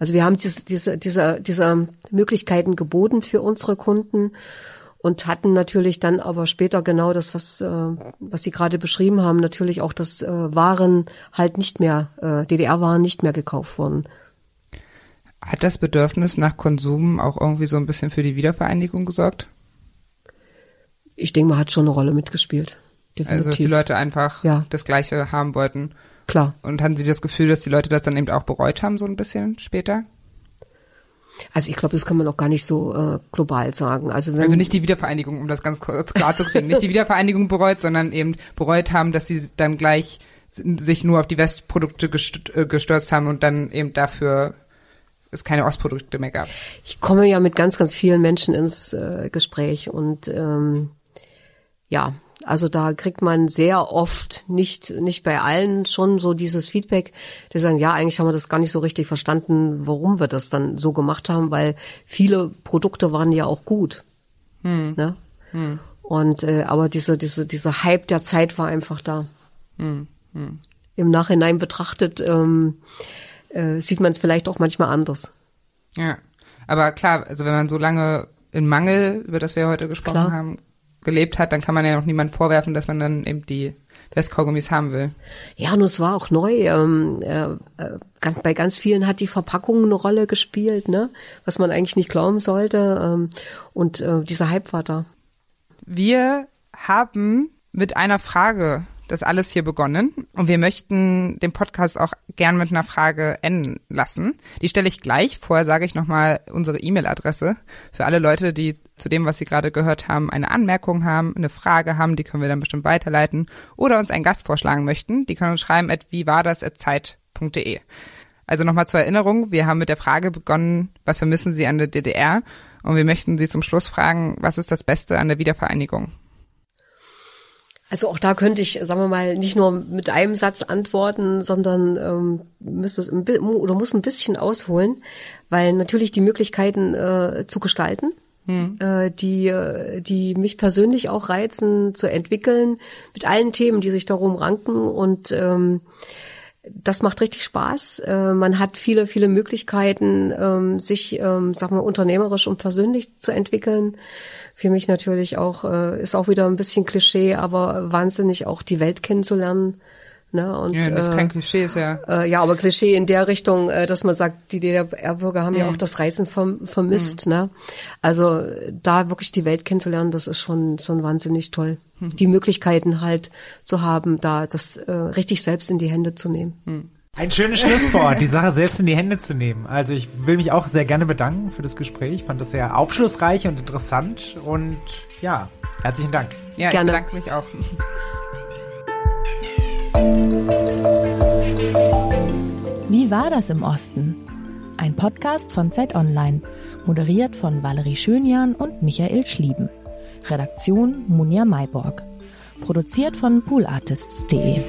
Also wir haben diese, diese, diese, diese Möglichkeiten geboten für unsere Kunden und hatten natürlich dann aber später genau das, was, äh, was Sie gerade beschrieben haben, natürlich auch, dass äh, Waren halt nicht mehr, äh, DDR-Waren nicht mehr gekauft wurden. Hat das Bedürfnis nach Konsum auch irgendwie so ein bisschen für die Wiedervereinigung gesorgt? Ich denke, man hat schon eine Rolle mitgespielt. Definitiv. Also, dass die Leute einfach ja. das Gleiche haben wollten. Klar. Und hatten Sie das Gefühl, dass die Leute das dann eben auch bereut haben, so ein bisschen später? Also ich glaube, das kann man auch gar nicht so äh, global sagen. Also, wenn also nicht die Wiedervereinigung, um das ganz kurz klar zu kriegen, <laughs> nicht die Wiedervereinigung bereut, sondern eben bereut haben, dass sie dann gleich sich nur auf die Westprodukte äh, gestürzt haben und dann eben dafür es keine Ostprodukte mehr gab. Ich komme ja mit ganz, ganz vielen Menschen ins äh, Gespräch und ähm, ja, also da kriegt man sehr oft, nicht, nicht bei allen, schon so dieses Feedback, die sagen, ja, eigentlich haben wir das gar nicht so richtig verstanden, warum wir das dann so gemacht haben, weil viele Produkte waren ja auch gut. Hm. Ne? Hm. Und äh, aber diese, diese, dieser Hype der Zeit war einfach da. Hm. Hm. Im Nachhinein betrachtet ähm, äh, sieht man es vielleicht auch manchmal anders. Ja, aber klar, also wenn man so lange in Mangel, über das wir heute gesprochen klar. haben, gelebt hat, dann kann man ja noch niemand vorwerfen, dass man dann eben die Westkaugummis haben will. Ja, und es war auch neu. Ähm, äh, äh, bei ganz vielen hat die Verpackung eine Rolle gespielt, ne? was man eigentlich nicht glauben sollte. Ähm, und äh, dieser Hype war da. Wir haben mit einer Frage das alles hier begonnen und wir möchten den Podcast auch gern mit einer Frage enden lassen. Die stelle ich gleich. Vorher sage ich nochmal unsere E-Mail-Adresse für alle Leute, die zu dem, was sie gerade gehört haben, eine Anmerkung haben, eine Frage haben, die können wir dann bestimmt weiterleiten oder uns einen Gast vorschlagen möchten. Die können uns schreiben at wie war das at zeit.de. Also nochmal zur Erinnerung, wir haben mit der Frage begonnen, was vermissen Sie an der DDR? Und wir möchten Sie zum Schluss fragen, was ist das Beste an der Wiedervereinigung? Also auch da könnte ich, sagen wir mal, nicht nur mit einem Satz antworten, sondern ähm, müsste es ein, oder muss ein bisschen ausholen, weil natürlich die Möglichkeiten äh, zu gestalten, hm. äh, die, äh, die mich persönlich auch reizen, zu entwickeln, mit allen Themen, die sich darum ranken und ähm, das macht richtig Spaß. Äh, man hat viele, viele Möglichkeiten, ähm, sich, ähm, sag mal, unternehmerisch und persönlich zu entwickeln für mich natürlich auch, äh, ist auch wieder ein bisschen Klischee, aber wahnsinnig auch die Welt kennenzulernen. Ne? Und, ja, das ist kein Klischee, ist ja. Äh, ja, aber Klischee in der Richtung, äh, dass man sagt, die DDR-Bürger haben mhm. ja auch das Reisen verm vermisst. Mhm. Ne? Also da wirklich die Welt kennenzulernen, das ist schon, schon wahnsinnig toll. Mhm. Die Möglichkeiten halt zu haben, da das äh, richtig selbst in die Hände zu nehmen. Mhm. Ein schönes Schlusswort, die Sache selbst in die Hände zu nehmen. Also ich will mich auch sehr gerne bedanken für das Gespräch. Ich fand das sehr aufschlussreich und interessant. Und ja, herzlichen Dank. Ja, gerne. ich bedanke mich auch. Wie war das im Osten? Ein Podcast von Zeit Online, moderiert von Valerie Schönjan und Michael Schlieben. Redaktion Munja Mayborg. Produziert von poolartists.de.